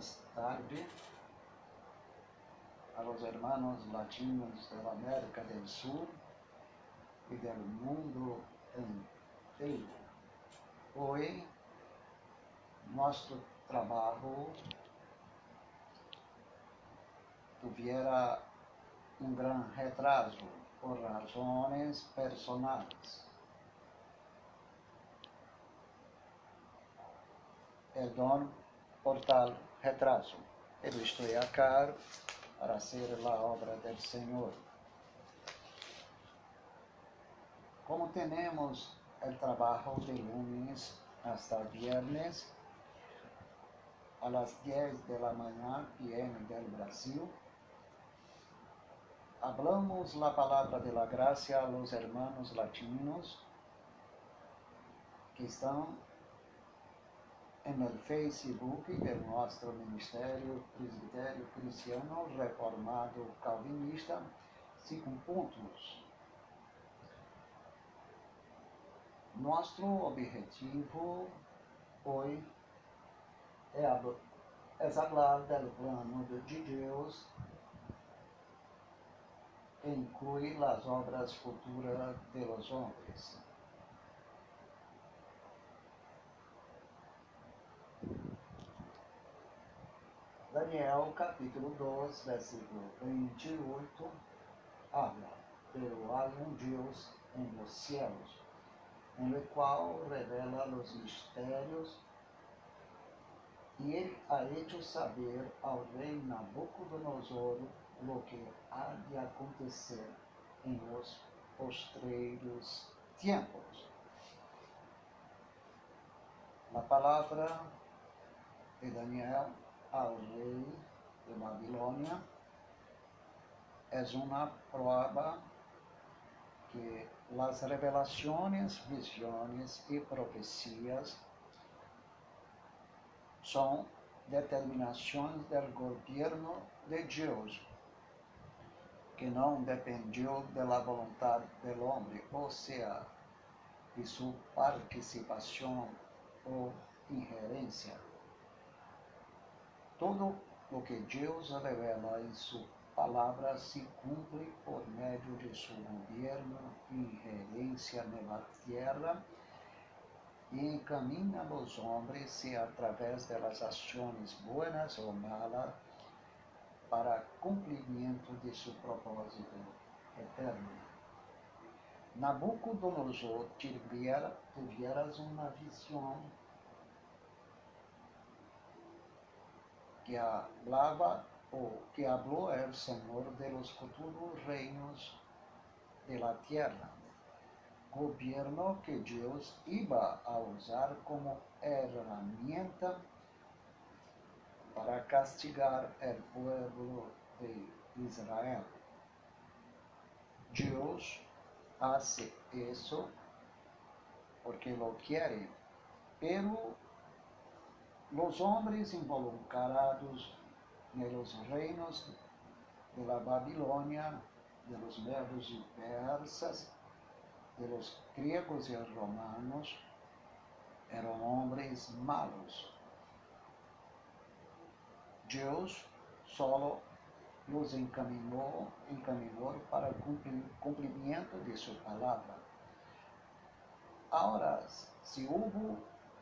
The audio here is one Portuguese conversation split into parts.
buenas tardes a los hermanos latinos de la América del Sur y del mundo entero. Hoy nuestro trabajo tuviera un gran retraso por razones personales. Perdón por tal retraso, pero estoy acá para hacer la obra del Señor. Como tenemos el trabajo de lunes hasta viernes a las 10 de la mañana PM del Brasil, hablamos la palabra de la gracia a los hermanos latinos que están el Facebook de nuestro Ministerio Presbiterio Cristiano Reformado Calvinista, cinco puntos. Nosso objetivo hoje é, é falar do plano de Deus que inclui as obras futuras de los homens. Daniel capítulo 2, versículo 28, habla, pero hay un Dios en los cielos, en el cual revela los misterios, y él ha hecho saber al rey Nabucodonosor lo que ha de acontecer en los postreiros tiempos. La palabra de Daniel al rei de Babilônia é uma prova que as revelações, visões e profecias são determinações do governo de Deus, que não dependeu da vontade do homem, ou seja, de sua participação ou ingerência. Todo o que Deus revela em sua palavra se cumpre por meio de seu governo e ingerência na terra e encaminha os homens se através das ações boas ou malas para cumprimento de seu propósito eterno. Nabucodonosor tivera, tiveras uma visão que hablaba o que habló el Señor de los futuros reinos de la tierra, gobierno que Dios iba a usar como herramienta para castigar el pueblo de Israel. Dios hace eso porque lo quiere, pero los hombres involucrados en los reinos de la Babilonia, de los medos y persas, de los griegos y romanos, eran hombres malos. Deus solo los encaminhou, encaminhou para o cumprimento de sua palavra. Agora, se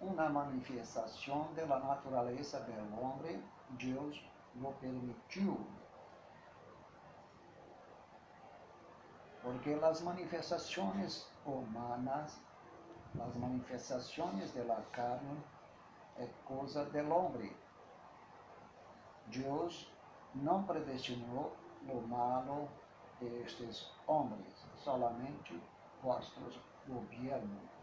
uma manifestação da natureza do homem, Deus lo permitiu. Porque as manifestações humanas, as manifestações da carne, é coisa do homem. Deus não predestinou o malo destes homens, solamente vossos governos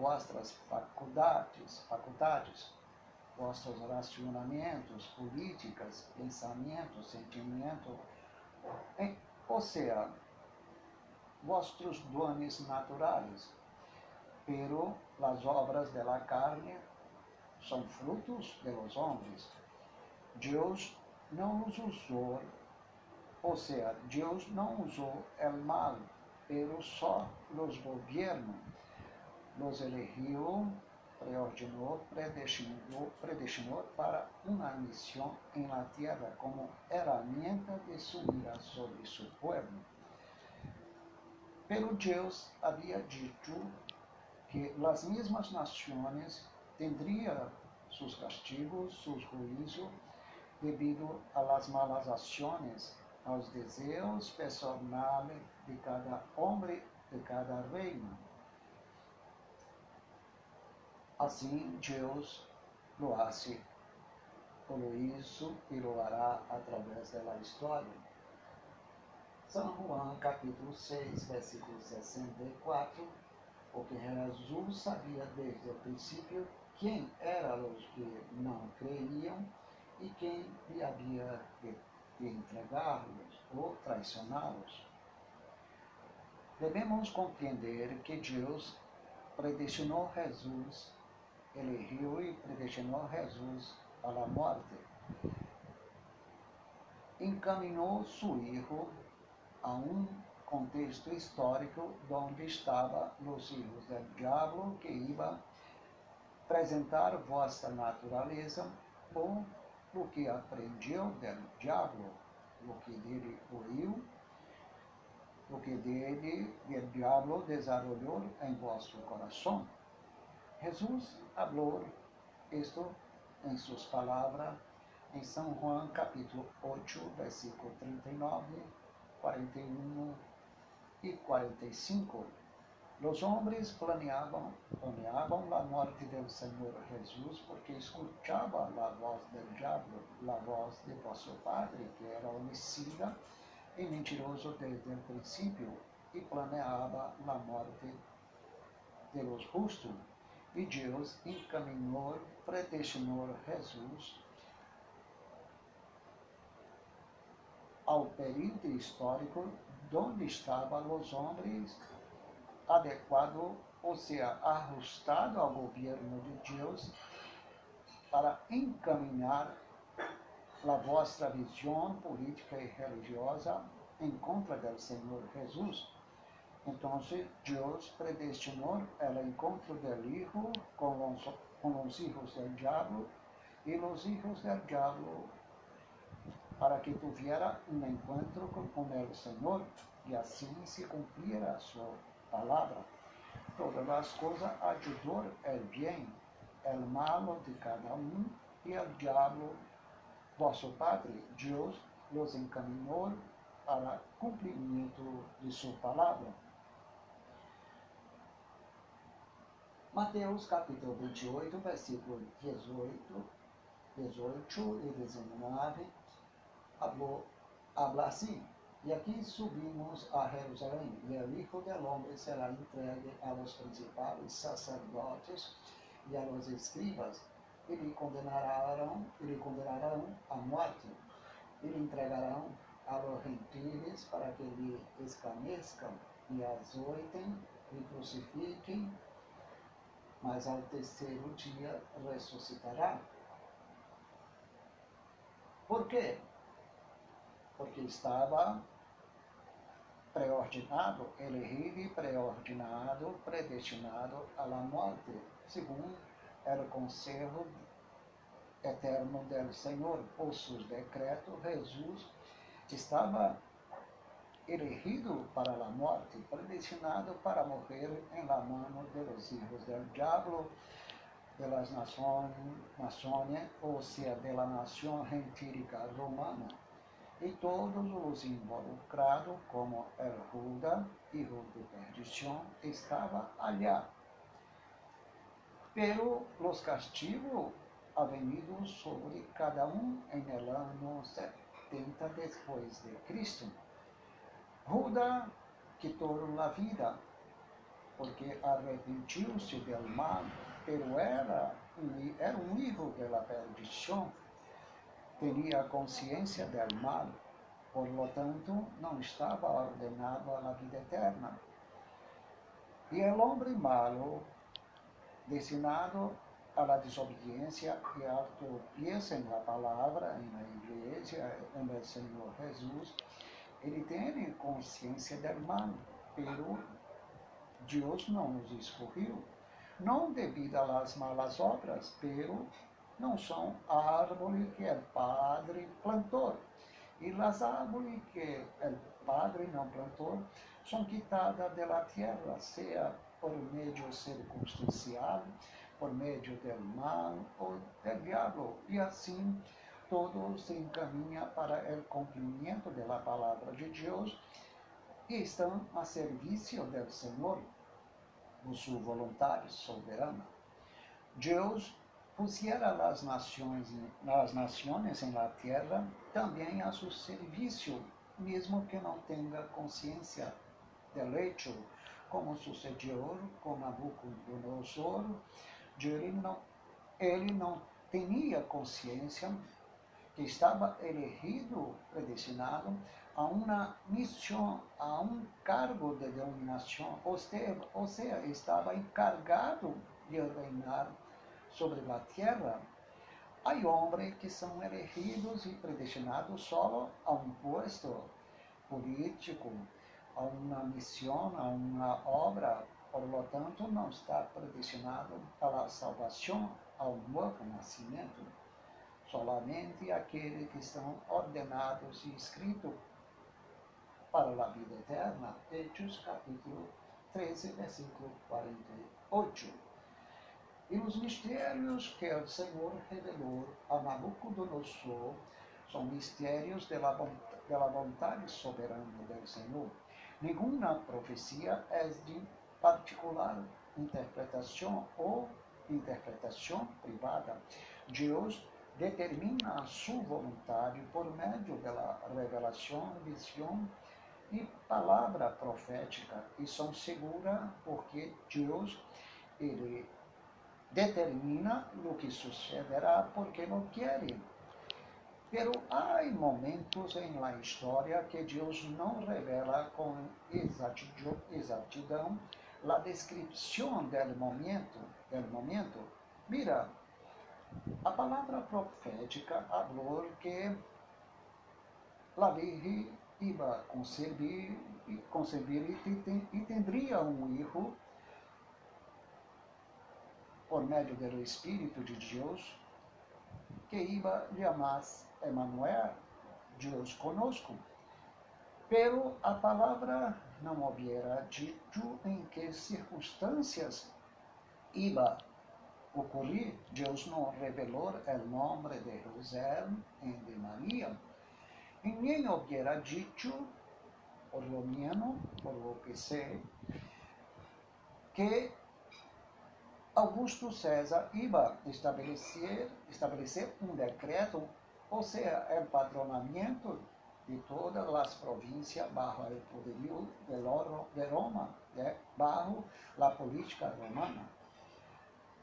vossas faculdades, faculdades, vossos racionamentos, políticas, pensamentos, sentimento, ou seja, vossos dones naturais, pero as obras de la carne são frutos de los homens. Deus não os usou, ou seja, Deus não usou o mal, pero só los governos los eligió preordinou, predestinou, predestinou para uma missão em la tierra como herramienta de su ira sobre su pueblo. Pero Deus havia dito que as mesmas nações tendrían sus castigos, sus juízos, debido a las malas ações, aos desejos personales de cada homem, de cada reino. Assim, Deus lo hace, lo hizo e lo hará através da história. São João, capítulo 6, versículo 64, porque Jesus sabia desde o princípio quem eram os que não creiam e quem lhe havia de, de entregá-los ou traicioná-los. Devemos compreender que Deus predestinou Jesus elegeu e predestinou Jesus à morte. Encaminhou seu hijo a um contexto histórico onde estavam os filhos do diabo que iam apresentar vossa natureza ou o que aprendeu do diabo, o que dele ouviu, o que dele o diabo desenvolveu em vosso coração. Jesus falou isto em suas palavras em São Juan capítulo 8, versículo 39, 41 e 45. Os homens planeavam, planeavam a morte do Senhor Jesus porque escutavam a voz do diabo, a voz de vosso Padre, que era homicida e mentiroso desde o princípio, e planeava a morte de los justos e Deus encaminhou, predestinou Jesus ao período histórico onde estavam os homens adequado, ou seja, ajustado ao governo de Deus para encaminhar a vossa visão política e religiosa em contra do Senhor Jesus então, Deus predestinou o encontro do Hijo com os, com os hijos do diabo e os hijos do diabo para que tuviera um encontro com, com o Senhor e assim se cumpriera a sua palavra. Todas as coisas ajudou o bem, o malo de cada um e o diabo, vosso Padre, Deus, los encaminhou para cumprimento de sua palavra. Mateus capítulo 28, versículo 18, 18 e 19, habló, habla assim, e aqui subimos a Jerusalém, e o Hijo del Hombre será entregue a los principais sacerdotes e a los escribas, e lhe condenarão, e lhe condenarão a morte, e lhe entregarão a los gentiles para que lhe escarneçam e azoitem, e crucifiquem, mas ao terceiro dia ressuscitará. Por quê? Porque estava preordinado, elegido e preordinado, predestinado à morte, segundo era o conselho eterno do Senhor. Por seus decretos, Jesus estava elegido para a morte, predestinado para morrer em la mano de los hijos del diablo, de las naciones, ou seja, de la nación gentílica romana, e todos os involucrados, como el Judas, hijo de perdición, estava allá. Pero los castigos avenidos sobre cada um em el ano 70 después de Cristo Ruda quitou a vida, porque arrepentiu-se del mal, pero era um, era um hijo de la perdição, tinha consciência del mal, por lo tanto, não estava ordenado la vida eterna. E o homem malo, destinado la desobediência e a tropieza en la palavra, en la igreja, el Senhor Jesus, ele tem consciência do mal, pero Deus não nos escolheu. não devido às malas obras, pero não são árvores que o Padre plantou. E as árvores que o Padre não plantou são quitadas da terra, seja por meio circunstancial, por meio do mal ou do diabo. E assim todo se encaminha para o cumprimento da palavra de Deus e estão a serviço do Senhor, por sua vontade soberana. Deus pusiera as nações, as nações em la terra também a seu serviço, mesmo que não tenha consciência del hecho, como sucedeu com Nabucodonosor, ele não, ele não tinha consciência que estava elegido, predestinado a uma missão, a um cargo de dominação, ou seja, ou seja estava encarregado de reinar sobre a terra. Há homens que são elegidos e predestinados só a um posto político, a uma missão, a uma obra, por lo tanto, não está predestinado para a salvação, ao novo nascimento. Solamente aqueles que estão ordenados e escritos para a vida eterna. Hechos capítulo 13, versículo 48. E os mistérios que o Senhor revelou a Nabucodonosor são mistérios da vontade soberana do Senhor. Nenhuma profecia é de particular interpretação ou interpretação privada. Deus determina a sua vontade por meio da revelação, visão e palavra profética e são seguras porque Deus ele determina o que sucederá porque não quer. Pero há momentos em la história que Deus não revela com exatidão a descrição do momento, do momento. Mira, a palavra profética falou que a Virgem iba concebir, concebir e, e tendria um hijo por meio do Espírito de Deus, que iba chamar Emmanuel, Deus conosco. Pero a palavra não hubiera dito em que circunstâncias iba ocorrer. Deus não revelou o nome de José e de Maria Ninguém hubiera dicho, por lo menos, por lo que sé, que Augusto César iba a estabelecer, estabelecer um decreto, ou seja, o patronamento de todas as províncias bajo o poderio de Roma, né? bajo a política romana.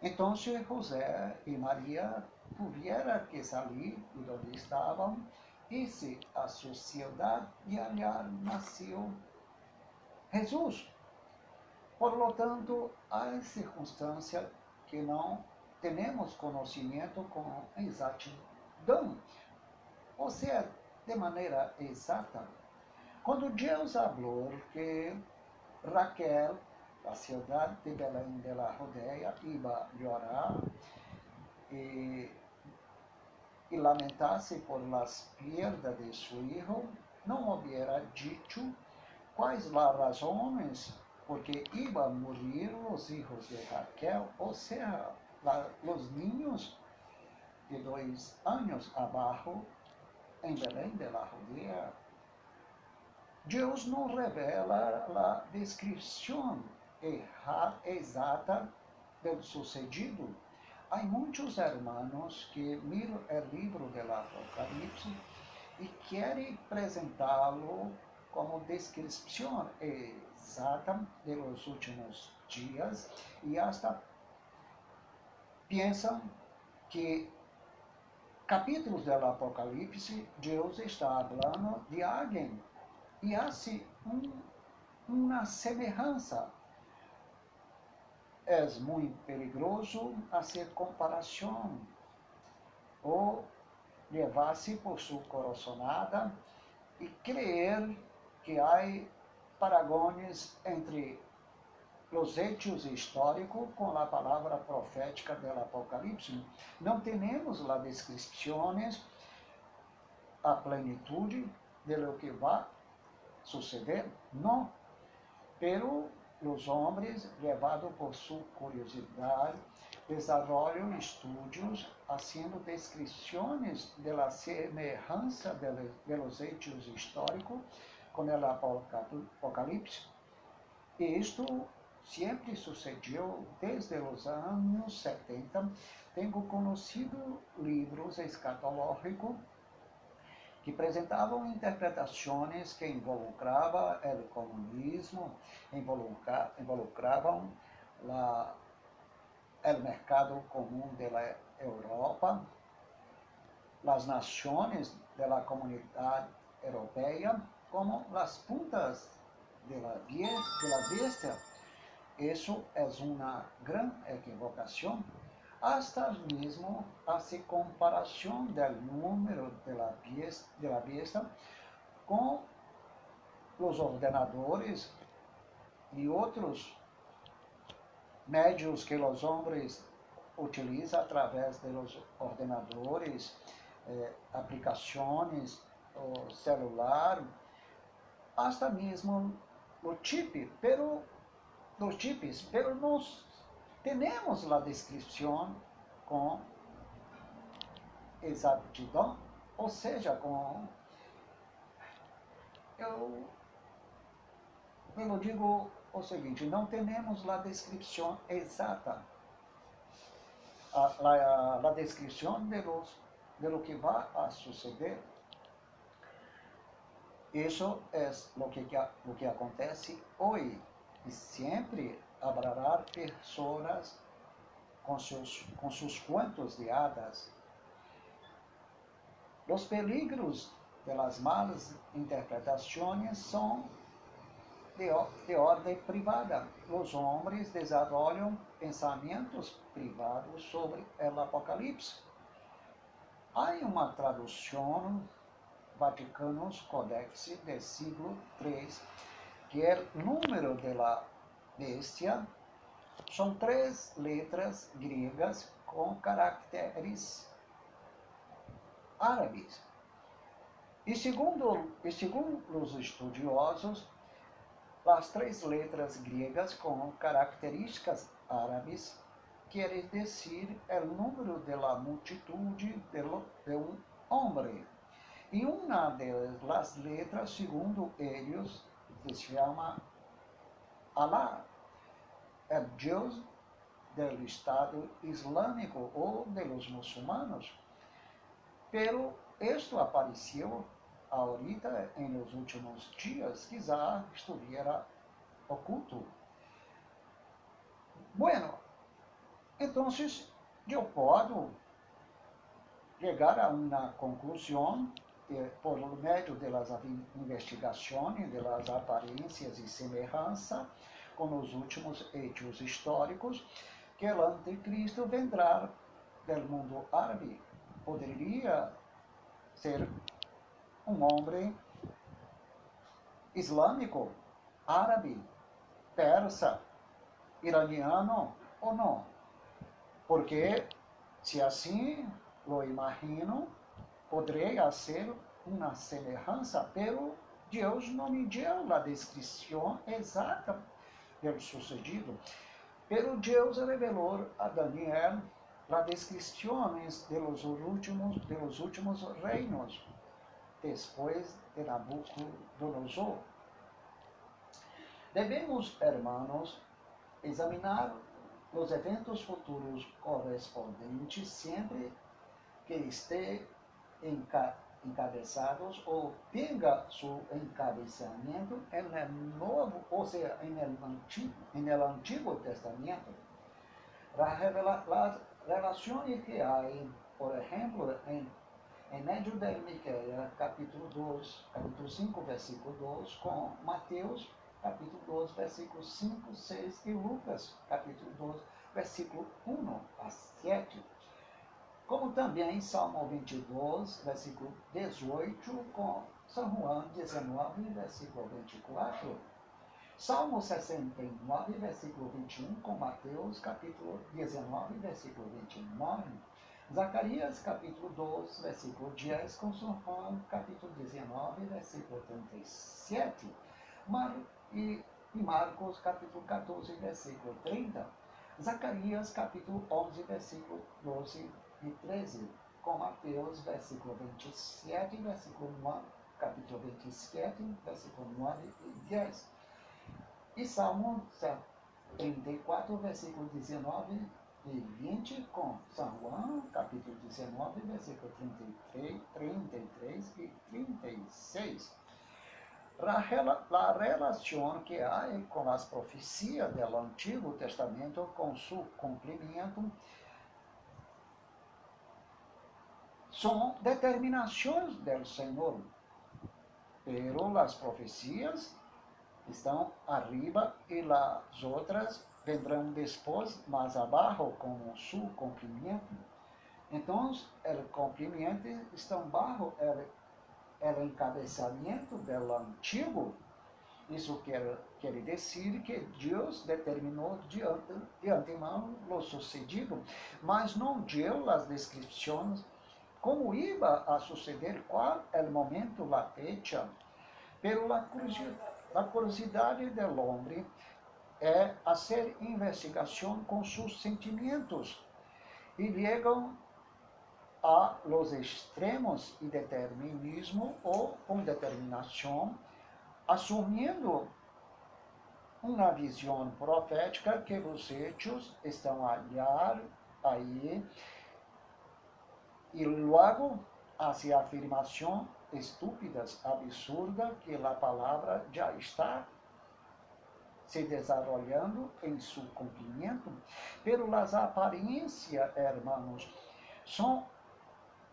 Então, José e Maria tiveram que sair de onde estavam Disse a sociedade e aliar nasceu Jesus. Por lo tanto, há circunstâncias que não temos conhecimento com exatidão, ou seja, de maneira exata. Quando Deus falou que Raquel, a cidade de Belém de la Rodeia, ia llorar, e e lamentasse por las perdas de su hijo, não hubiera dicho quais las razones porque iban a morir os hijos de Raquel, ou seja, la, los niños de dois anos abaixo em Belém de la Judea. Deus não revela a descrição exata do sucedido. Há muitos hermanos que miram o livro do Apocalipse e querem apresentá-lo como descrição exata dos últimos dias e hasta pensam que capítulos do Apocalipse Deus está falando de alguém e há um, uma semelhança muito perigoso fazer comparação ou levar-se por sua coraçonada e crer que há paragones entre os hechos históricos com a palavra profética do Apocalipse. Não temos as descrições, a plenitude de lo que vai suceder, não. Pero os homens, levados por sua curiosidade, desenvolvem estudos, haciendo descrições de la semejança de, hechos históricos com o Apocalipse. Isto sempre sucedeu desde os anos 70. Tenho conhecido livros escatológicos que apresentavam interpretações que involucravam o comunismo, involucravam la, o mercado comum da Europa, as nações da comunidade europeia, como as puntas da bestia. Isso é uma grande equivocação, hasta mesmo a comparação do número de la, de la bestia com os ordenadores e outros médios que os homens utilizam através dos ordenadores, eh, aplicações, o celular, hasta mesmo o chip, pero dos chips, pero nós temos a descrição com exatidão, ou seja, com eu, eu digo o seguinte, não temos a descrição exata, a, a, a descrição de, los, de lo que vai a suceder. Isso é o que, o que acontece hoje e sempre haverá pessoas com seus, com seus contos de hadas. Os peligros das malas interpretações são de, de ordem privada. Os homens desenvolvem pensamentos privados sobre o Apocalipse. Há uma tradução Vaticanos Codex do século III que é número da bestia, são três letras gregas com caracteres árabes. E segundo, e segundo os estudiosos, as três letras gregas com características árabes querem dizer o número da multitude de, de um homem. E uma das letras, segundo eles, se chama Alá, é Deus do Estado Islâmico ou dos muçulmanos. Pero isto apareceu ahorita em los últimos dias, quizá estuviera oculto. Bueno, então eu posso chegar a uma conclusão por meio das investigações, das aparências e semelhança com os últimos hechos históricos, que o anticristo vendrá do mundo árabe. Poderia ser um homem islâmico, árabe, persa, iraniano ou não. Porque, se assim lo imagino, poderia ser uma semelhança, pero Deus não me deu a descrição exata do sucedido. Pero Deus revelou a Daniel as descrições de los últimos, de los últimos reinos, depois de Nabucodonosor. Devemos, hermanos, examinar os eventos futuros correspondentes sempre que esteja encabeçados ou tenga seu encabeçamento no Novo, ou seja, em el Antigo, Antigo Testamento. Las relações que há, por exemplo, em, em meio de Miqueias, capítulo 2, capítulo 5, versículo 2, com Mateus, capítulo 2, versículo 5, 6 e Lucas, capítulo 2, versículo 1 a 7 como também Salmo 22, versículo 18, com São João 19, versículo 24. Salmo 69, versículo 21, com Mateus, capítulo 19, versículo 29. Zacarias, capítulo 2, versículo 10, com João, capítulo 19, versículo 37. Mar, e, e Marcos, capítulo 14, versículo 30. Zacarias, capítulo 11, versículo 12 e 13. Com Mateus, versículo 27, versículo 9, capítulo 27, versículo 9 e 10. E Salmo 34, versículo 19 e 20, com São João, capítulo 19, versículo 33, 33 e 36. La, la relação que há com as profecias do Antigo Testamento com seu cumprimento são determinações do Senhor. Pero as profecias estão arriba e as outras vendrão depois, mais abaixo, com seu cumprimento. Então, o cumprimento está baixo o encabeçamento do antigo. Isso quer, quer dizer que Deus determinou de, de antemão o sucedido, mas não deu as descrições como ia a suceder, qual é o momento, a fecha. Pela curiosidade a do homem é fazer investigação com seus sentimentos e chegam a los extremos e determinismo ou com determinação, assumindo uma visão profética que os hechos estão allá, aí, e logo hacia a afirmação estúpidas, absurda, que a palavra já está se desenvolvendo em seu cumprimento, pero las aparências, hermanos, são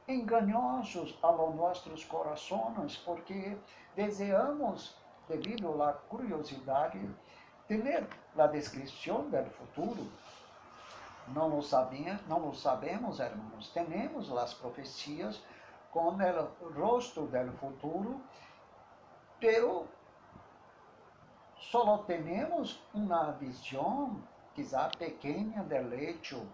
enganosos a los nossos corações, porque desejamos, devido à curiosidade, ter a descrição do futuro. Não lo, sabia, não lo sabemos, hermanos. Temos as profecias, com o rosto do futuro, pero só temos uma visão, quizá pequena, del hecho,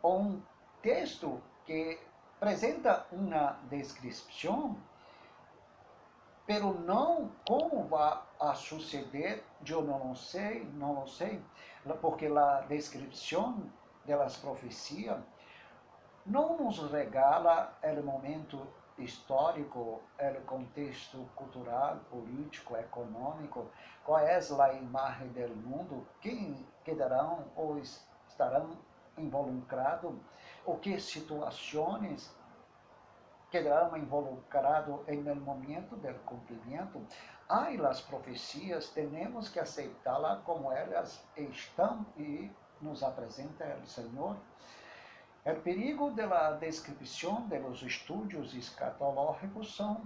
ou um texto que apresenta uma descrição, pero não como vai a suceder, eu não sei, não sei, porque a descrição das profecias não nos regala o momento histórico, o contexto cultural, político, econômico, qual é a imagem do mundo, quem quedarão ou estarão involucrados, ou que situações quedarão involucrados no momento do cumprimento. Há as profecias, temos que aceitá-las como elas estão e nos apresenta o Senhor. O perigo da descrição de los estudos escatológicos são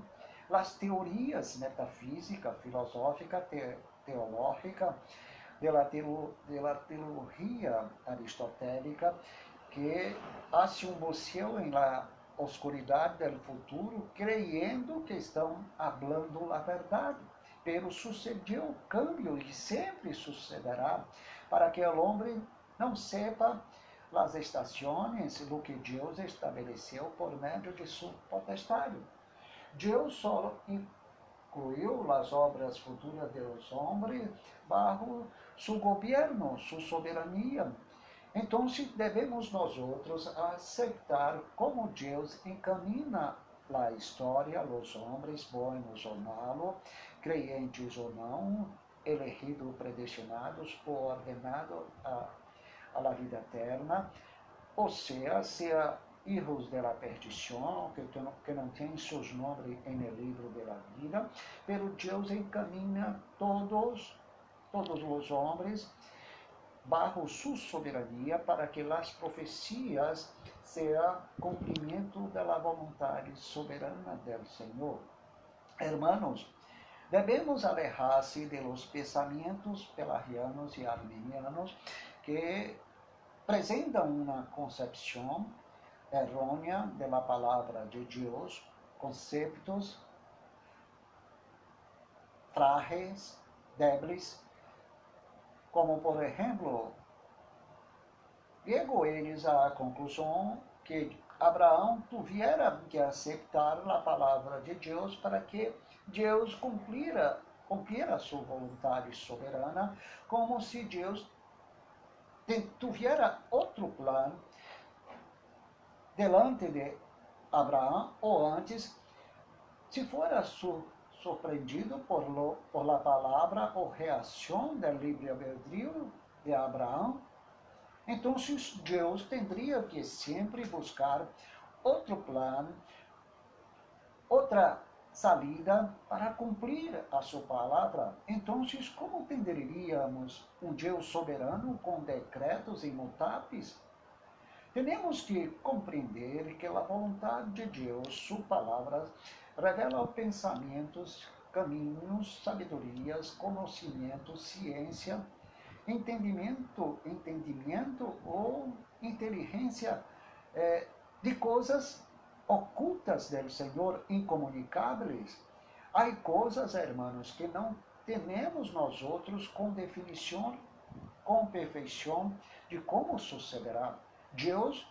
as teorias metafísica, filosófica, te, teológica, da teologia aristotélica, que hace um buceo em la oscuridade do futuro, creyendo que estão falando a verdade. Pero sucedeu o cambio e sempre sucederá para que o homem não sepa las estações do que Deus estabeleceu por meio de seu potestade. Deus só incluiu as obras futuras dos homens bajo seu governo, sua soberania. Então, devemos nós outros aceitar como Deus encamina a história, os homens, bons ou malos, crentes ou não, elegidos, predestinados ou ordenados a a la vida eterna, ou seja, sea hijos de la perdición, que, que não têm seus nomes no livro de la vida, pero Deus encaminha todos, todos os homens bajo su soberania para que as profecias sejam cumprimento da vontade soberana do Senhor. Hermanos, devemos alejar-se de los pensamentos pelarianos e armenianos que apresentam uma concepção errônea da palavra de Deus, conceitos frágeis, débeis, como por exemplo, chegou eles à conclusão que Abraão tivera que aceitar a palavra de Deus para que Deus cumprira, cumprira sua vontade soberana, como se Deus tivera outro plano delante de Abraão, ou antes, se fora surpreendido por, lo, por la palavra ou reação do livre-albedrío de Abraão, então Deus teria que sempre buscar outro plano, outra salida para cumprir a sua palavra. Então, como entenderíamos um Deus soberano com decretos imutáveis? Temos que compreender que a vontade de Deus, sua palavra, revela pensamentos, caminhos, sabedorias, conhecimento, ciência, entendimento, entendimento ou inteligência é, de coisas ocultas do Senhor, incomunicáveis. Há coisas, irmãos, que não temos nós outros com definição, com perfeição de como sucederá. Deus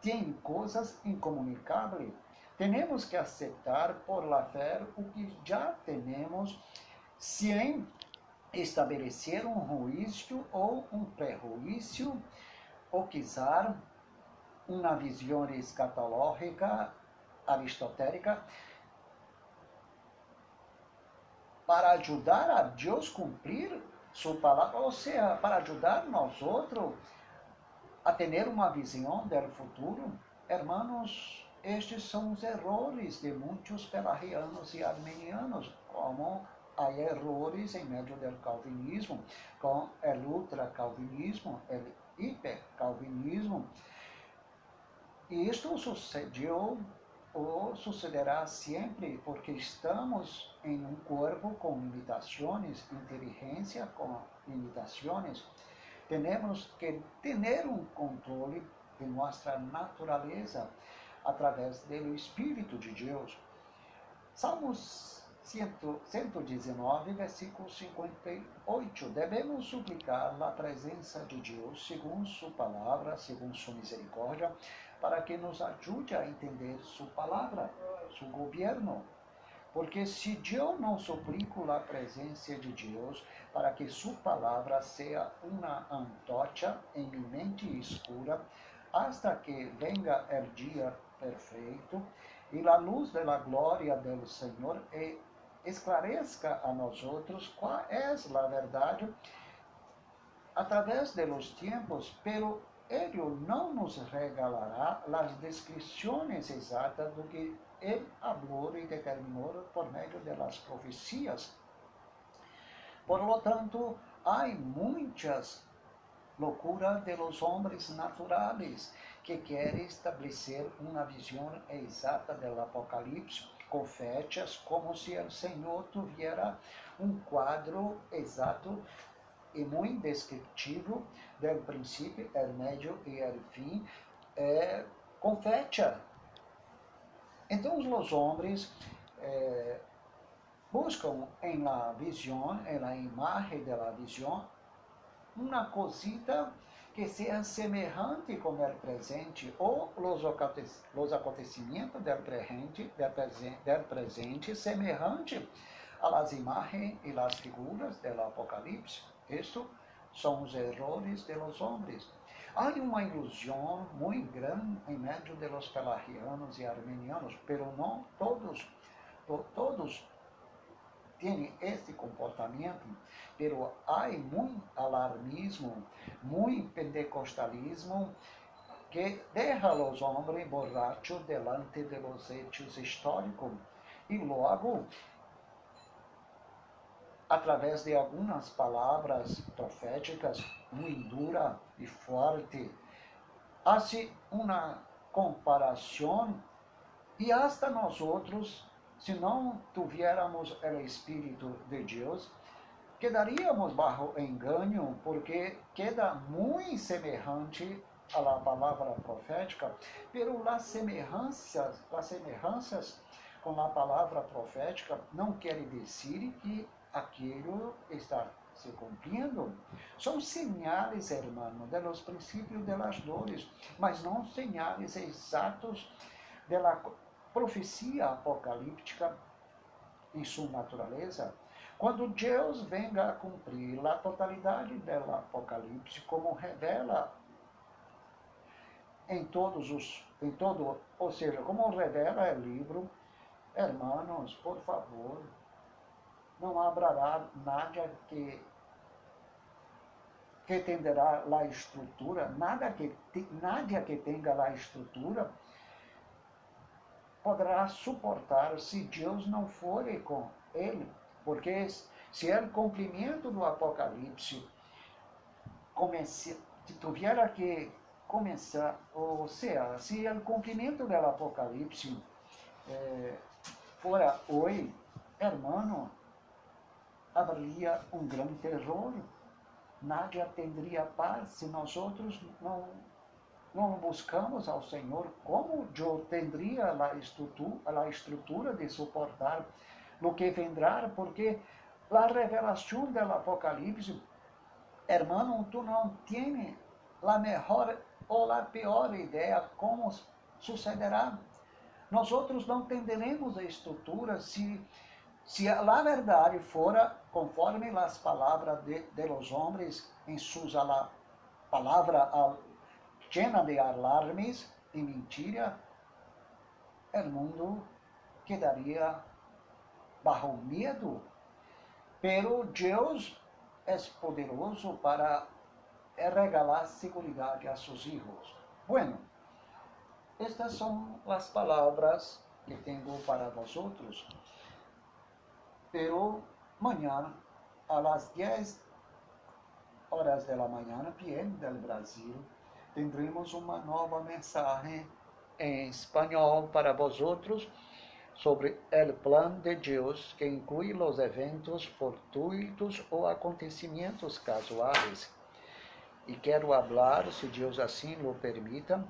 tem coisas incomunicáveis. Temos que aceitar por la fé o que já temos, sem estabelecer um juízo ou um prejuízo, ou quiser uma visão escatológica aristotélica para ajudar a Deus cumprir sua palavra, ou seja, para ajudar nós outros a ter uma visão do futuro. Hermanos, estes são os erros de muitos pelagianos e armenianos, como há erros em meio do calvinismo, com o ultra-calvinismo, o hiper-calvinismo. E isto sucedeu ou sucederá sempre porque estamos em um corpo com limitações, inteligência com limitações. Temos que ter um controle de nossa natureza através do Espírito de Deus. Salmos 119, versículo 58. Devemos suplicar a presença de Deus, segundo Sua palavra, segundo Sua misericórdia, para que nos ajude a entender Sua palavra, Seu governo. Porque se Deus não suplica a presença de Deus para que Sua palavra seja uma antorcha eminente e escura, hasta que venga o dia perfeito e a luz da glória do Senhor e esclareça a nós outros qual é a verdade através de los tempos, pero ele não nos regalará as descrições exatas do que ele falou e determinou por meio das profecias. Por lo tanto, há muitas loucuras de los homens naturais que querem estabelecer uma visão exata do Apocalipse com fechas, como se o Senhor tivesse um quadro exato e muito descritivo do princípio, o médio e o fim, é, com. Então, os homens é, buscam em la visão, em la imagem da visão, uma cosita que seja semelhante com o presente ou os acontecimentos do presente, del presente semelhante las imagens e las figuras do Apocalipse. Estes são os erros de los homens. Há uma ilusão muito grande em meio de los pelagianos e armenianos, pero não todos, todos têm esse comportamento, pero há muito alarmismo, muito pentecostalismo que deixa os homens borrachos delante de los hechos históricos e logo através de algumas palavras proféticas muito dura e forte, hace uma comparação. E hasta nós outros se não tivéssemos o Espírito de Deus, quedaríamos bajo engano, porque queda muito semelhante à palavra profética, pero las semelhanças, las semelhanças com a palavra profética não quer dizer que aquilo está se cumprindo. São sinais, hermano, de los princípios de dores, mas não sinais exatos da profecia apocalíptica em sua natureza. Quando Deus venga a cumprir a totalidade do Apocalipse, como revela em todos os, em todo, ou seja, como revela o livro, hermanos, por favor, não haverá nada que que tenderá a estrutura, nada que nada que tenha a estrutura poderá suportar se Deus não for com ele, porque se é o cumprimento do Apocalipse comece, tiver que começar, ou seja, se o cumprimento do Apocalipse eh, fora hoje, hermano, haveria um grande terror. Nada teria paz se nós outros não, não buscamos ao Senhor. Como eu teria a estrutura, a estrutura de suportar o que vendrá? Porque a revelação do Apocalipse, hermano, tu não tens a melhor ou a pior ideia como sucederá. Nós outros não entenderemos a estrutura se se a verdade fora conforme as palavras de, de los homens em suas palavra llena de alarmes e mentira, o mundo quedaria bajo medo. Pero Deus é poderoso para regalar segurança a seus filhos. Bueno, estas são as palavras que tenho para vosotros. Pero mañana, a las 10 horas de la mañana, PM del Brasil, tendremos uma nova mensagem em espanhol para vosotros sobre o plano de Deus que inclui os eventos fortuitos ou acontecimentos casuais. E quero falar, se Deus assim lo permita,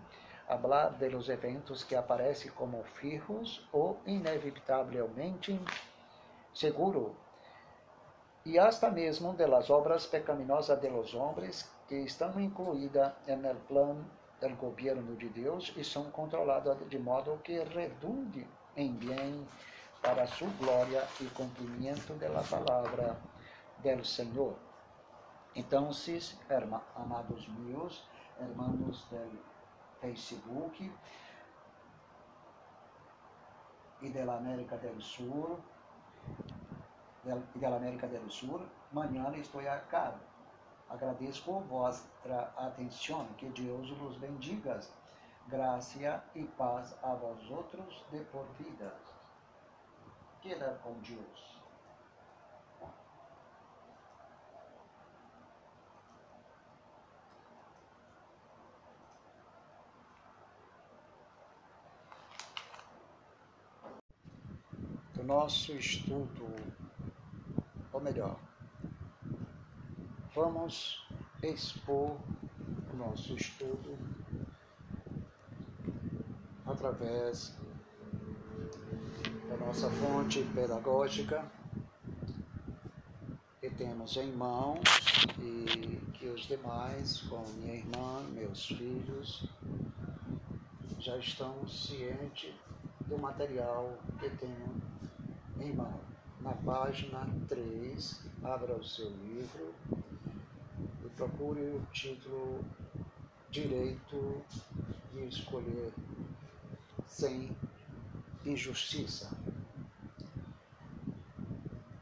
falar de los eventos que aparecem como fijos ou inevitavelmente seguro, e hasta mesmo de las obras pecaminosas de los hombres que estão incluídas no plano do governo de Deus e são controladas de modo que redunde em bem para sua glória e cumprimento da palavra do Senhor. Então, amados meus, hermanos do Facebook e da América do Sul, da América do Sul, amanhã estou acá. Agradeço vossa atenção, que Deus os bendiga. Graça e paz a vós outros de por vida. Queda com Deus. nosso estudo, ou melhor, vamos expor o nosso estudo através da nossa fonte pedagógica que temos em mãos e que os demais, como minha irmã, meus filhos, já estão cientes do material que tenho em mão. Na página 3, abra o seu livro e procure o título Direito de Escolher Sem Injustiça,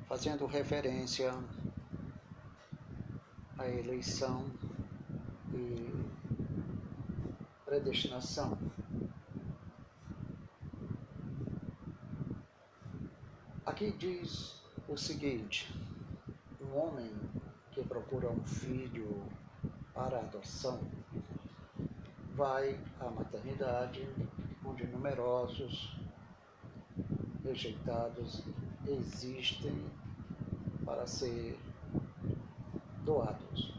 fazendo referência à eleição e predestinação. Aqui diz o seguinte: um homem que procura um filho para adoção vai à maternidade, onde numerosos rejeitados existem para ser doados.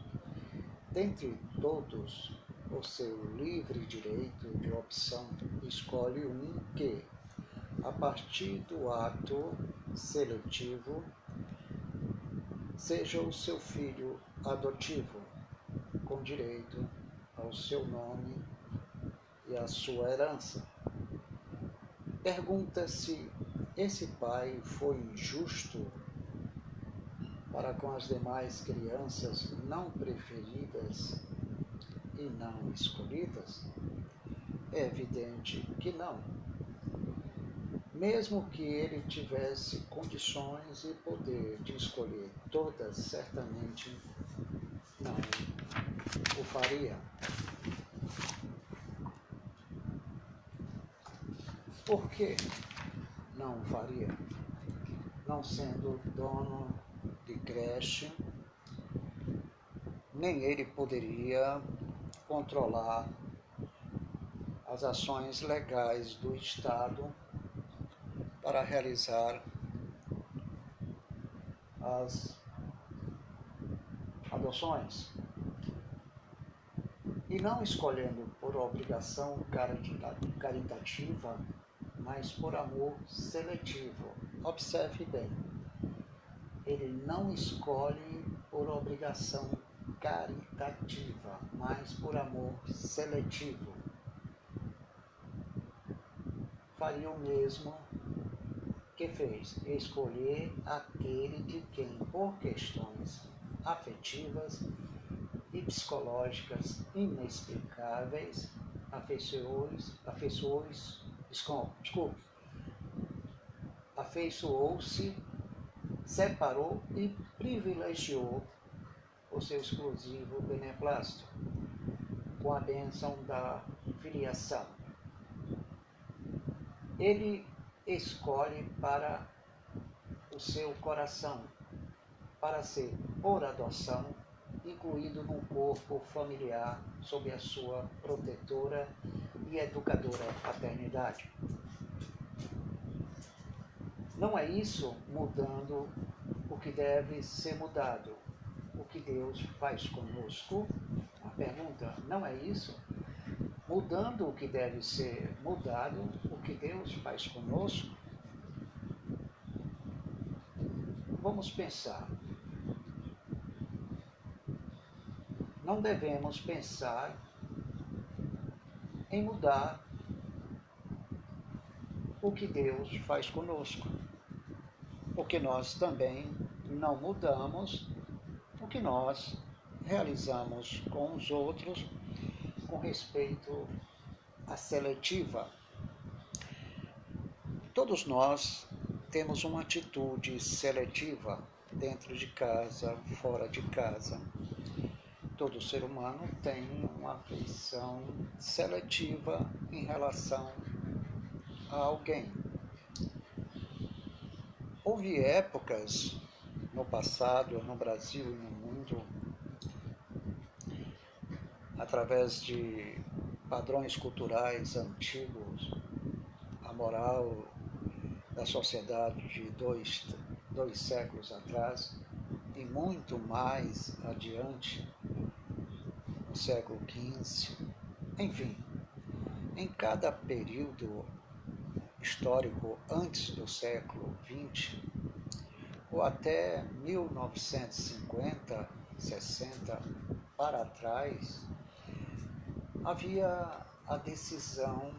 Dentre todos, o seu livre direito de opção escolhe um que, a partir do ato seletivo seja o seu filho adotivo, com direito ao seu nome e à sua herança. Pergunta se esse pai foi injusto para com as demais crianças não preferidas e não escolhidas? É evidente que não. Mesmo que ele tivesse condições e poder de escolher todas, certamente não o faria. Por que não o faria? Não sendo dono de creche, nem ele poderia controlar as ações legais do Estado para realizar as adoções. E não escolhendo por obrigação caritativa, mas por amor seletivo. Observe bem, ele não escolhe por obrigação caritativa, mas por amor seletivo. Faria o mesmo que fez, escolher aquele de quem, por questões afetivas e psicológicas inexplicáveis, afeiçoou-se, afeiçoou-se, desculpe, afeiçoou-se, separou e privilegiou o seu exclusivo beneplácito com a bênção da filiação. Ele escolhe para o seu coração para ser, por adoção, incluído no corpo familiar sob a sua protetora e educadora paternidade. Não é isso mudando o que deve ser mudado, o que Deus faz conosco? A pergunta, não é isso? Mudando o que deve ser mudado, o que Deus faz conosco? Vamos pensar. não devemos pensar em mudar o que Deus faz conosco, porque nós também não mudamos o que nós realizamos com os outros com respeito à seletiva. Todos nós temos uma atitude seletiva dentro de casa, fora de casa todo ser humano tem uma afeição seletiva em relação a alguém. Houve épocas no passado, no Brasil e no mundo, através de padrões culturais antigos, a moral da sociedade de dois, dois séculos atrás e muito mais adiante, século XV, enfim, em cada período histórico antes do século XX, ou até 1950, 60 para trás, havia a decisão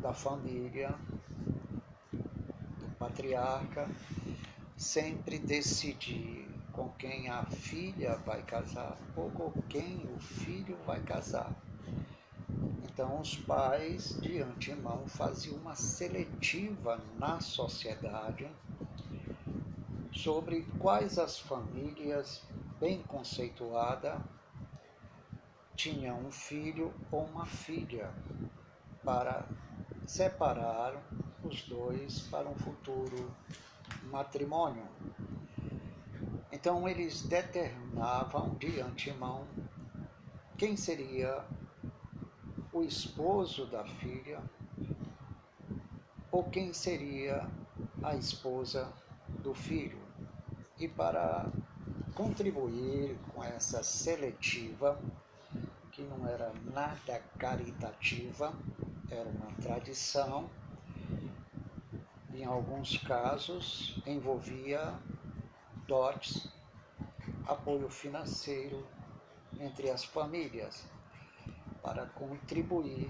da família, do patriarca, sempre decidir com quem a filha vai casar ou com quem o filho vai casar. Então, os pais, de antemão, faziam uma seletiva na sociedade sobre quais as famílias bem conceituadas tinham um filho ou uma filha para separar os dois para um futuro matrimônio. Então eles determinavam de antemão quem seria o esposo da filha ou quem seria a esposa do filho. E para contribuir com essa seletiva, que não era nada caritativa, era uma tradição, em alguns casos envolvia dotes apoio financeiro entre as famílias para contribuir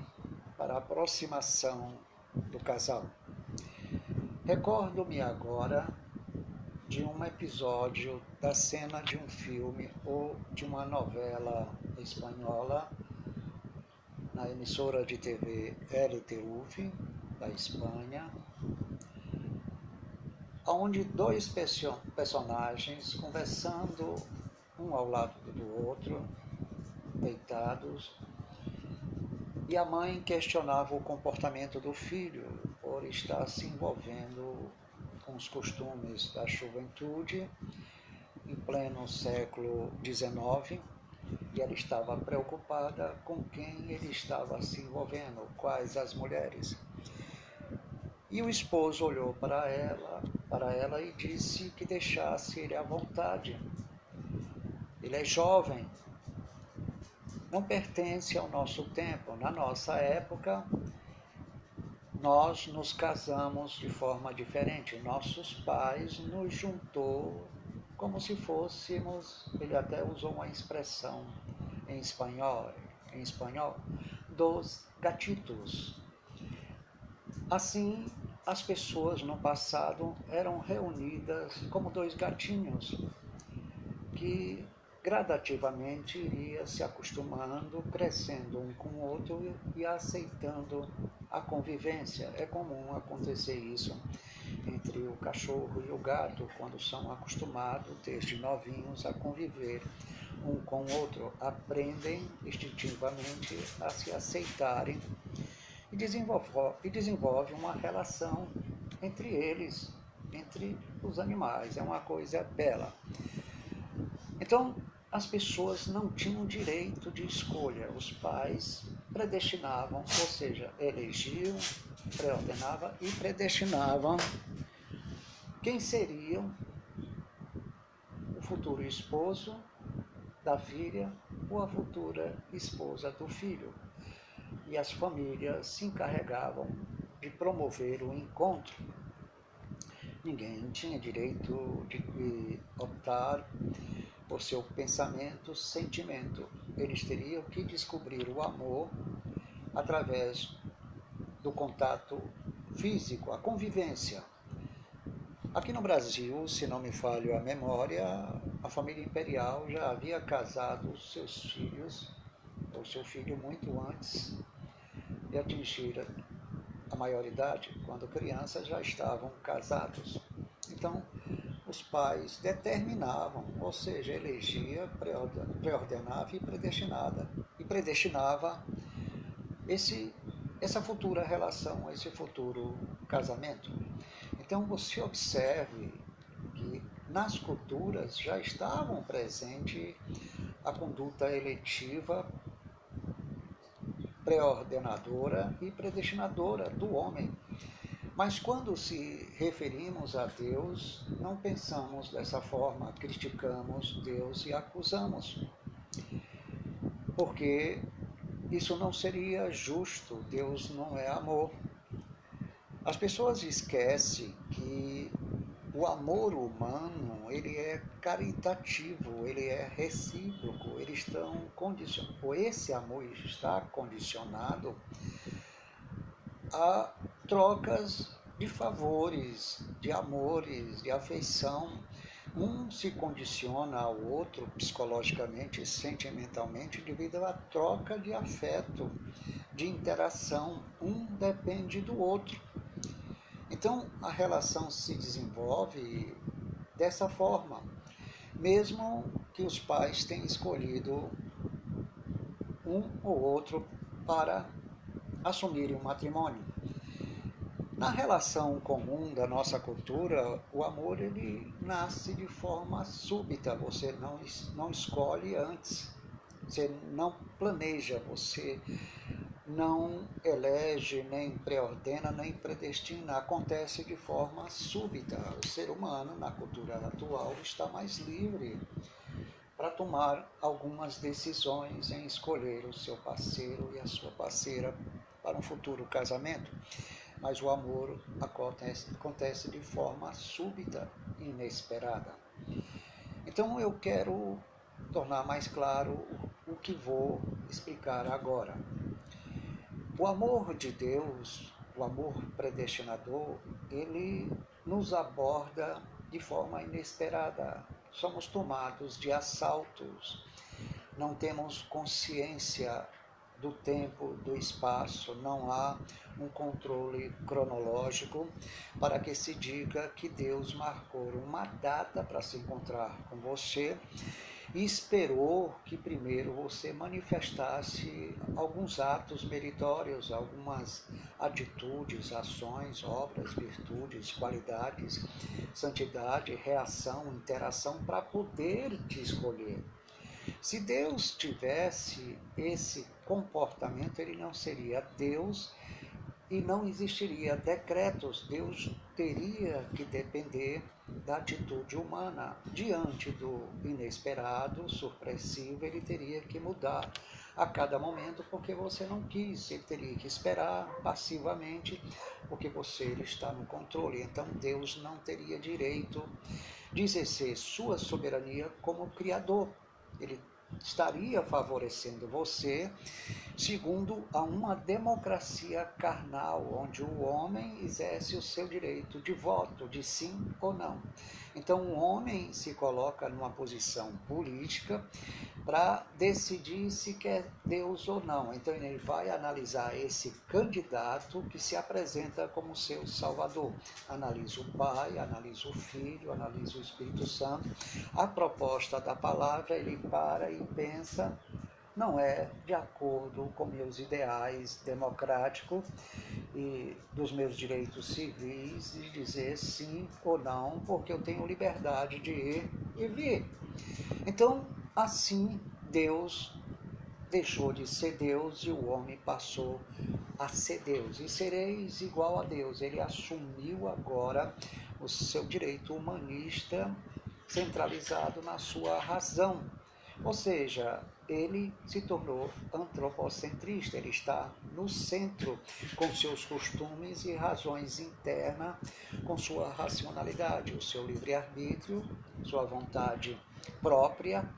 para a aproximação do casal. Recordo-me agora de um episódio da cena de um filme ou de uma novela espanhola na emissora de TV RTUV da Espanha, onde dois personagens conversando um ao lado do outro, deitados, e a mãe questionava o comportamento do filho por estar se envolvendo com os costumes da juventude em pleno século XIX e ela estava preocupada com quem ele estava se envolvendo, quais as mulheres. E o esposo olhou para ela, para ela e disse que deixasse ele à vontade. Ele é jovem, não pertence ao nosso tempo. Na nossa época, nós nos casamos de forma diferente. Nossos pais nos juntou como se fôssemos, ele até usou uma expressão em espanhol, em espanhol, dos gatitos. Assim, as pessoas no passado eram reunidas como dois gatinhos que gradativamente iria se acostumando, crescendo um com o outro e aceitando a convivência. É comum acontecer isso entre o cachorro e o gato quando são acostumados desde novinhos a conviver um com o outro, aprendem instintivamente a se aceitarem e desenvolve, e desenvolve uma relação entre eles, entre os animais. É uma coisa bela. Então, as pessoas não tinham direito de escolha. Os pais predestinavam, ou seja, elegiam, preordenavam e predestinavam quem seriam o futuro esposo da filha ou a futura esposa do filho. E as famílias se encarregavam de promover o encontro. Ninguém tinha direito de optar por seu pensamento, sentimento. Eles teriam que descobrir o amor através do contato físico, a convivência. Aqui no Brasil, se não me falho a memória, a família imperial já havia casado seus filhos, ou seu filho, muito antes de atingir a maioridade. Quando crianças já estavam casados. Então, os pais determinavam, ou seja, elegia, preordenava e predestinada, e predestinava esse, essa futura relação, esse futuro casamento. Então você observe que nas culturas já estavam presente a conduta eletiva, preordenadora e predestinadora do homem mas quando se referimos a Deus, não pensamos dessa forma, criticamos Deus e acusamos. Porque isso não seria justo, Deus não é amor. As pessoas esquecem que o amor humano, ele é caritativo, ele é recíproco, eles estão condicionados, esse amor está condicionado a trocas de favores, de amores, de afeição. Um se condiciona ao outro psicologicamente e sentimentalmente devido à troca de afeto, de interação. Um depende do outro. Então a relação se desenvolve dessa forma, mesmo que os pais tenham escolhido um ou outro para assumirem o matrimônio. Na relação comum da nossa cultura, o amor ele nasce de forma súbita, você não, não escolhe antes, você não planeja, você não elege, nem preordena, nem predestina, acontece de forma súbita. O ser humano, na cultura atual, está mais livre para tomar algumas decisões em escolher o seu parceiro e a sua parceira para um futuro casamento mas o amor acontece, acontece de forma súbita inesperada. Então eu quero tornar mais claro o que vou explicar agora. O amor de Deus, o amor predestinador, ele nos aborda de forma inesperada. Somos tomados de assaltos, não temos consciência do tempo, do espaço, não há um controle cronológico para que se diga que Deus marcou uma data para se encontrar com você e esperou que primeiro você manifestasse alguns atos meritórios, algumas atitudes, ações, obras, virtudes, qualidades, santidade, reação, interação para poder te escolher. Se Deus tivesse esse comportamento, ele não seria Deus e não existiria decretos. Deus teria que depender da atitude humana. Diante do inesperado, surpressivo, ele teria que mudar a cada momento porque você não quis, ele teria que esperar passivamente porque você está no controle. Então Deus não teria direito de exercer sua soberania como criador. Ele estaria favorecendo você segundo a uma democracia carnal, onde o homem exerce o seu direito de voto, de sim ou não. Então, o homem se coloca numa posição política para decidir se quer Deus ou não. Então, ele vai analisar esse candidato que se apresenta como seu Salvador. Analisa o Pai, analisa o Filho, analisa o Espírito Santo. A proposta da palavra, ele para e pensa não é de acordo com meus ideais democráticos e dos meus direitos civis de dizer sim ou não, porque eu tenho liberdade de ir e vir. Então, assim, Deus deixou de ser Deus e o homem passou a ser Deus. E sereis igual a Deus. Ele assumiu agora o seu direito humanista centralizado na sua razão. Ou seja, ele se tornou antropocentrista, ele está no centro com seus costumes e razões internas, com sua racionalidade, o seu livre-arbítrio, sua vontade própria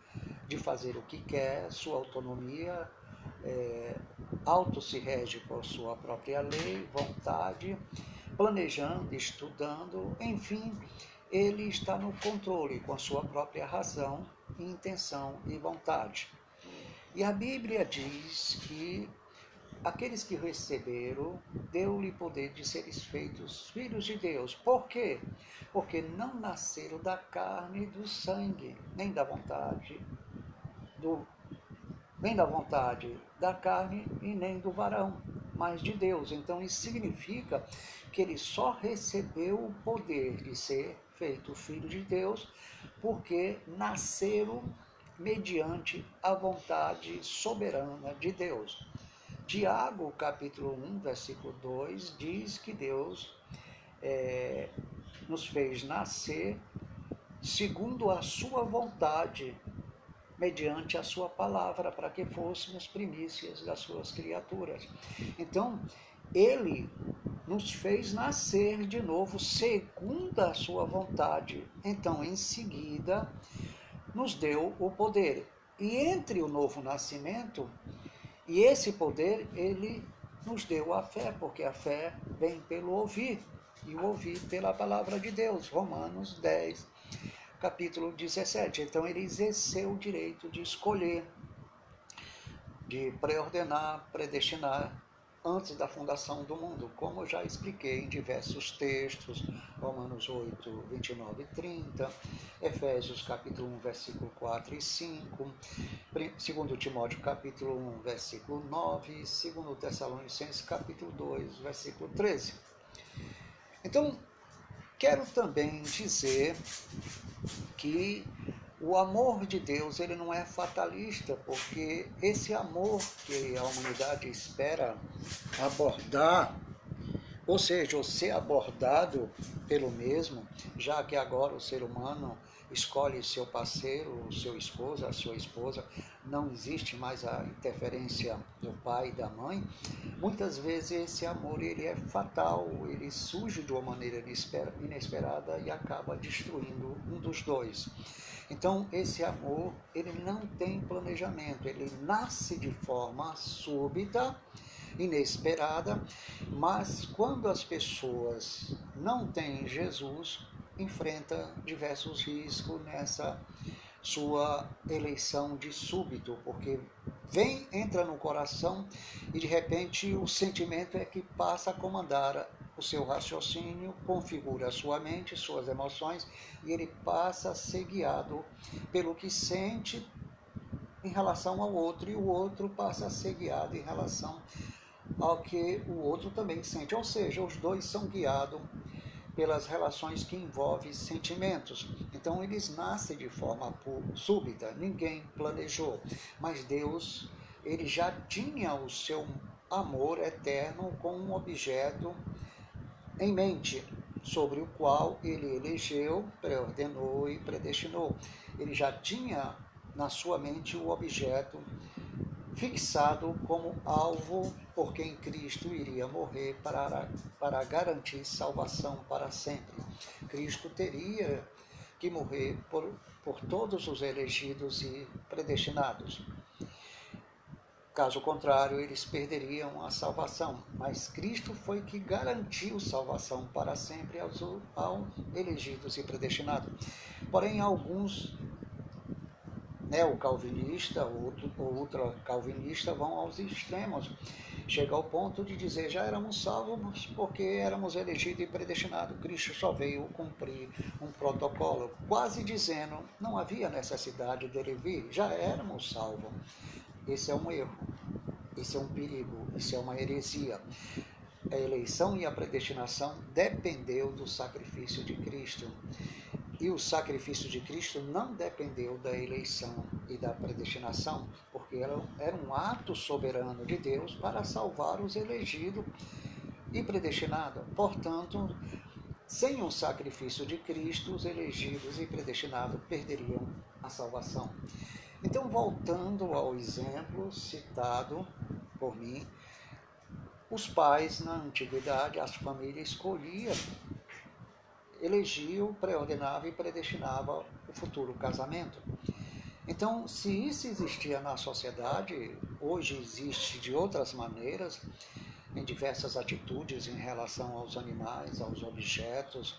de fazer o que quer, sua autonomia, é, auto se rege por sua própria lei, vontade, planejando, estudando, enfim, ele está no controle com a sua própria razão, intenção e vontade. E a Bíblia diz que aqueles que receberam, deu-lhe poder de serem feitos filhos de Deus. Por quê? Porque não nasceram da carne e do sangue, nem da vontade do nem da vontade da carne e nem do varão, mas de Deus. Então isso significa que ele só recebeu o poder de ser feito filho de Deus porque nasceram mediante a vontade soberana de Deus. Tiago, capítulo 1, versículo 2, diz que Deus é, nos fez nascer segundo a sua vontade, mediante a sua palavra, para que fôssemos primícias das suas criaturas. Então, ele nos fez nascer de novo segundo a sua vontade. Então, em seguida, nos deu o poder. E entre o novo nascimento e esse poder, ele nos deu a fé, porque a fé vem pelo ouvir, e o ouvir pela palavra de Deus. Romanos 10, capítulo 17. Então ele exerceu o direito de escolher, de preordenar, predestinar antes da fundação do mundo, como já expliquei em diversos textos, Romanos 8, 29 e 30, Efésios capítulo 1, versículo 4 e 5, 2 Timóteo capítulo 1, versículo 9, e 2 Tessalonicenses capítulo 2, versículo 13. Então, quero também dizer que o amor de Deus ele não é fatalista, porque esse amor que a humanidade espera abordar ou seja, ou ser abordado pelo mesmo, já que agora o ser humano escolhe seu parceiro, seu esposo, a sua esposa, não existe mais a interferência do pai e da mãe, muitas vezes esse amor ele é fatal, ele surge de uma maneira inesperada e acaba destruindo um dos dois. Então, esse amor, ele não tem planejamento, ele nasce de forma súbita, inesperada, mas quando as pessoas não têm Jesus, enfrenta diversos riscos nessa sua eleição de súbito, porque vem, entra no coração e de repente o sentimento é que passa a comandar o seu raciocínio, configura sua mente, suas emoções e ele passa a ser guiado pelo que sente em relação ao outro e o outro passa a ser guiado em relação ao que o outro também sente. Ou seja, os dois são guiados pelas relações que envolvem sentimentos. Então eles nascem de forma súbita, ninguém planejou, mas Deus, ele já tinha o seu amor eterno com um objeto em mente, sobre o qual ele elegeu, preordenou e predestinou. Ele já tinha na sua mente o objeto fixado como alvo por quem Cristo iria morrer para, para garantir salvação para sempre. Cristo teria que morrer por, por todos os elegidos e predestinados. Caso contrário, eles perderiam a salvação. Mas Cristo foi que garantiu salvação para sempre aos, aos elegidos e predestinados. Porém, alguns o calvinista ou ultra calvinista vão aos extremos. Chega ao ponto de dizer já éramos salvos porque éramos elegidos e predestinados. Cristo só veio cumprir um protocolo, quase dizendo não havia necessidade dele vir, já éramos salvos. Esse é um erro, esse é um perigo, isso é uma heresia. A eleição e a predestinação dependeu do sacrifício de Cristo. E o sacrifício de Cristo não dependeu da eleição e da predestinação, porque era, um ato soberano de Deus para salvar os elegidos e predestinados. Portanto, sem o sacrifício de Cristo, os elegidos e predestinados perderiam a salvação. Então, voltando ao exemplo citado por mim, os pais na antiguidade, as famílias escolhiam elegia, preordenava e predestinava o futuro casamento. Então, se isso existia na sociedade, hoje existe de outras maneiras, em diversas atitudes em relação aos animais, aos objetos,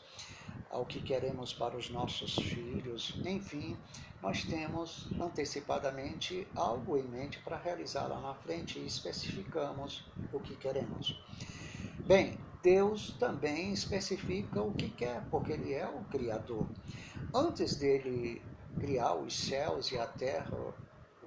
ao que queremos para os nossos filhos, enfim, nós temos antecipadamente algo em mente para realizar lá na frente e especificamos o que queremos. Bem, Deus também especifica o que quer, porque Ele é o Criador. Antes dele criar os céus e a terra,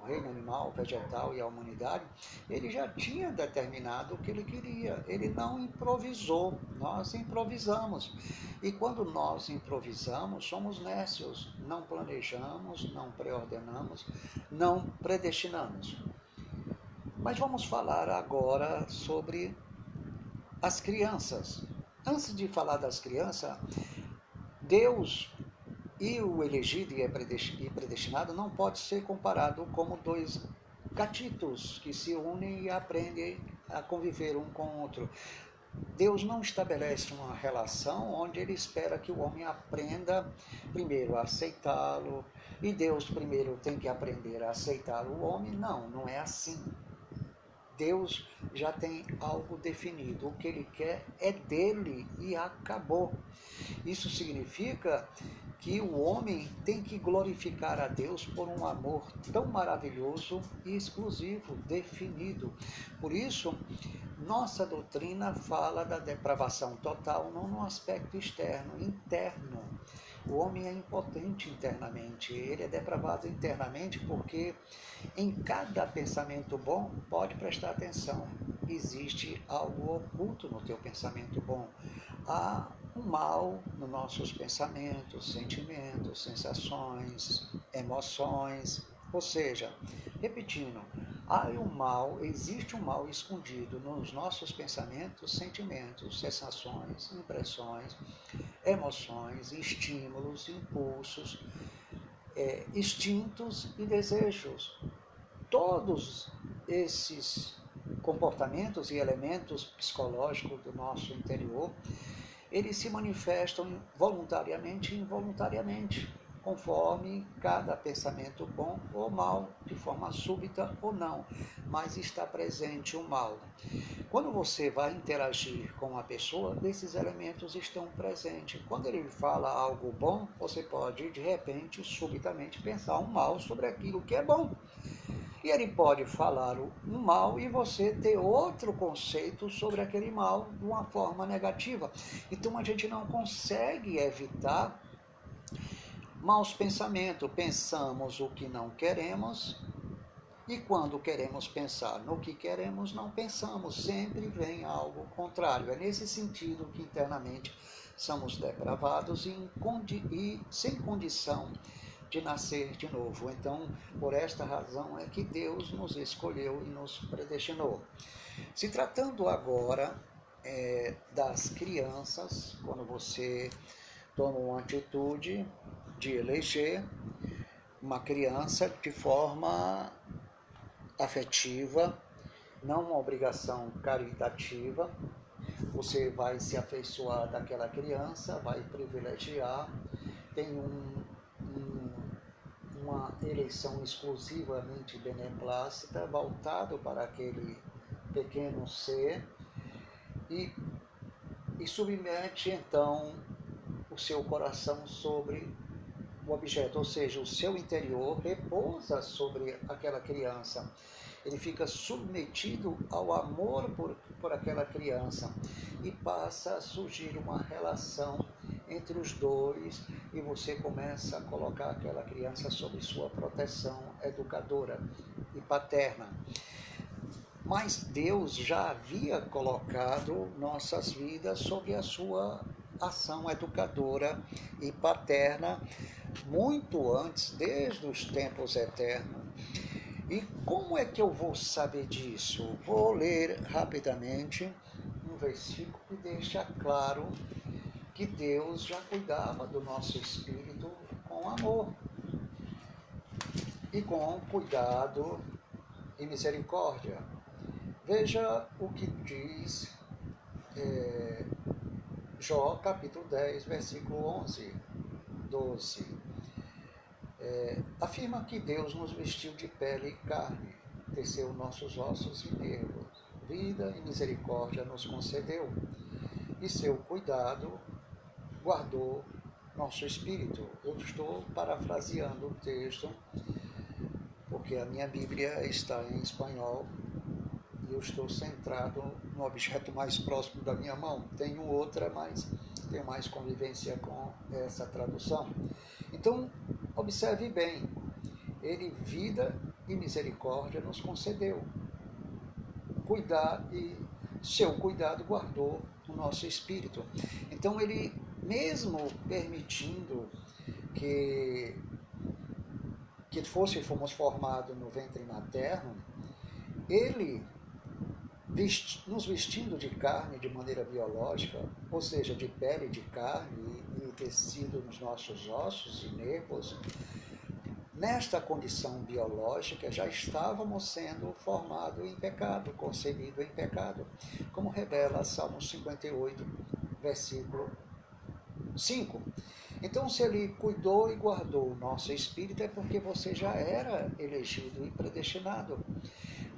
o reino animal, vegetal e a humanidade, ele já tinha determinado o que ele queria. Ele não improvisou, nós improvisamos. E quando nós improvisamos, somos nécios, não planejamos, não preordenamos, não predestinamos. Mas vamos falar agora sobre as crianças. Antes de falar das crianças, Deus e o elegido e predestinado não pode ser comparado como dois gatitos que se unem e aprendem a conviver um com o outro. Deus não estabelece uma relação onde ele espera que o homem aprenda primeiro a aceitá-lo e Deus primeiro tem que aprender a aceitar o homem. Não, não é assim. Deus já tem algo definido. O que ele quer é dele e acabou. Isso significa que o homem tem que glorificar a Deus por um amor tão maravilhoso e exclusivo, definido. Por isso, nossa doutrina fala da depravação total não no aspecto externo, interno. O homem é impotente internamente, ele é depravado internamente porque em cada pensamento bom, pode prestar atenção, existe algo oculto no teu pensamento bom. Há um mal nos nossos pensamentos, sentimentos, sensações, emoções. Ou seja, repetindo, há um mal, existe um mal escondido nos nossos pensamentos, sentimentos, sensações, impressões, emoções, estímulos, impulsos, é, instintos e desejos. Todos esses comportamentos e elementos psicológicos do nosso interior, eles se manifestam voluntariamente e involuntariamente conforme cada pensamento bom ou mal, de forma súbita ou não, mas está presente o mal. Quando você vai interagir com a pessoa, esses elementos estão presentes. Quando ele fala algo bom, você pode de repente, subitamente pensar um mal sobre aquilo que é bom. E ele pode falar um mal e você ter outro conceito sobre aquele mal de uma forma negativa. Então a gente não consegue evitar maus pensamentos. Pensamos o que não queremos e quando queremos pensar no que queremos, não pensamos. Sempre vem algo contrário. É nesse sentido que internamente somos depravados e, e sem condição nascer de novo. Então, por esta razão é que Deus nos escolheu e nos predestinou. Se tratando agora é, das crianças, quando você toma uma atitude de eleger uma criança de forma afetiva, não uma obrigação caritativa. Você vai se afeiçoar daquela criança, vai privilegiar, tem um, um, uma eleição exclusivamente beneplácita, voltado para aquele pequeno ser e, e submete então o seu coração sobre o objeto, ou seja, o seu interior repousa sobre aquela criança. Ele fica submetido ao amor por, por aquela criança e passa a surgir uma relação entre os dois e você começa a colocar aquela criança sob sua proteção educadora e paterna. Mas Deus já havia colocado nossas vidas sob a sua ação educadora e paterna muito antes, desde os tempos eternos. E como é que eu vou saber disso? Vou ler rapidamente um versículo que deixa claro que Deus já cuidava do nosso espírito com amor e com cuidado e misericórdia. Veja o que diz é, Jó capítulo 10, versículo 11, 12. É, afirma que Deus nos vestiu de pele e carne, teceu nossos ossos e nervos, vida e misericórdia nos concedeu, e seu cuidado guardou nosso espírito. Eu estou parafraseando o texto, porque a minha Bíblia está em espanhol e eu estou centrado no objeto mais próximo da minha mão. Tenho outra, mas tenho mais convivência com essa tradução. Então, observe bem, ele vida e misericórdia nos concedeu. Cuidar e seu cuidado guardou o nosso espírito. Então ele mesmo permitindo que que fosse fomos formados no ventre materno, ele nos vestindo de carne de maneira biológica, ou seja, de pele de carne e tecido nos nossos ossos e nervos, nesta condição biológica já estávamos sendo formados em pecado, concebido em pecado, como revela Salmo 58, versículo 5. Então, se ele cuidou e guardou o nosso espírito, é porque você já era elegido e predestinado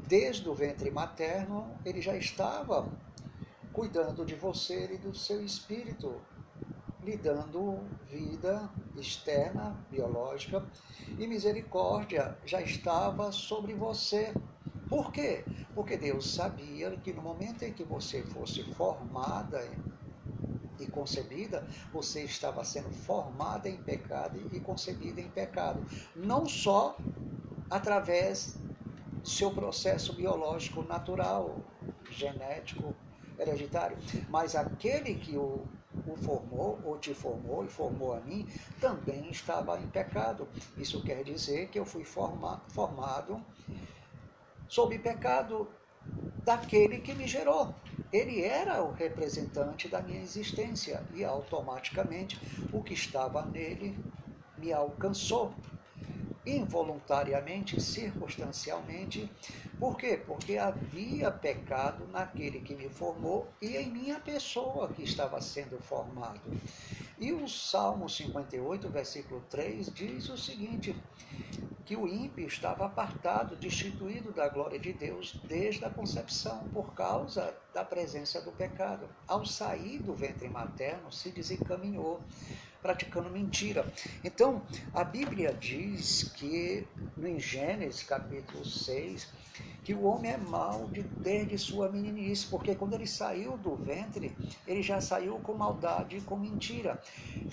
desde o ventre materno, ele já estava cuidando de você e do seu espírito, lhe dando vida externa, biológica, e misericórdia já estava sobre você. Por quê? Porque Deus sabia que no momento em que você fosse formada e concebida, você estava sendo formada em pecado e concebida em pecado. Não só através seu processo biológico natural, genético, hereditário. Mas aquele que o, o formou, ou te formou e formou a mim, também estava em pecado. Isso quer dizer que eu fui forma, formado sob pecado daquele que me gerou. Ele era o representante da minha existência e automaticamente o que estava nele me alcançou involuntariamente, circunstancialmente. Por quê? Porque havia pecado naquele que me formou e em minha pessoa que estava sendo formado. E o Salmo 58, versículo 3 diz o seguinte: que o ímpio estava apartado, destituído da glória de Deus desde a concepção, por causa da presença do pecado. Ao sair do ventre materno, se desencaminhou praticando mentira. Então, a Bíblia diz que, no Gênesis capítulo 6, que o homem é mau de, desde sua meninice, porque quando ele saiu do ventre, ele já saiu com maldade e com mentira.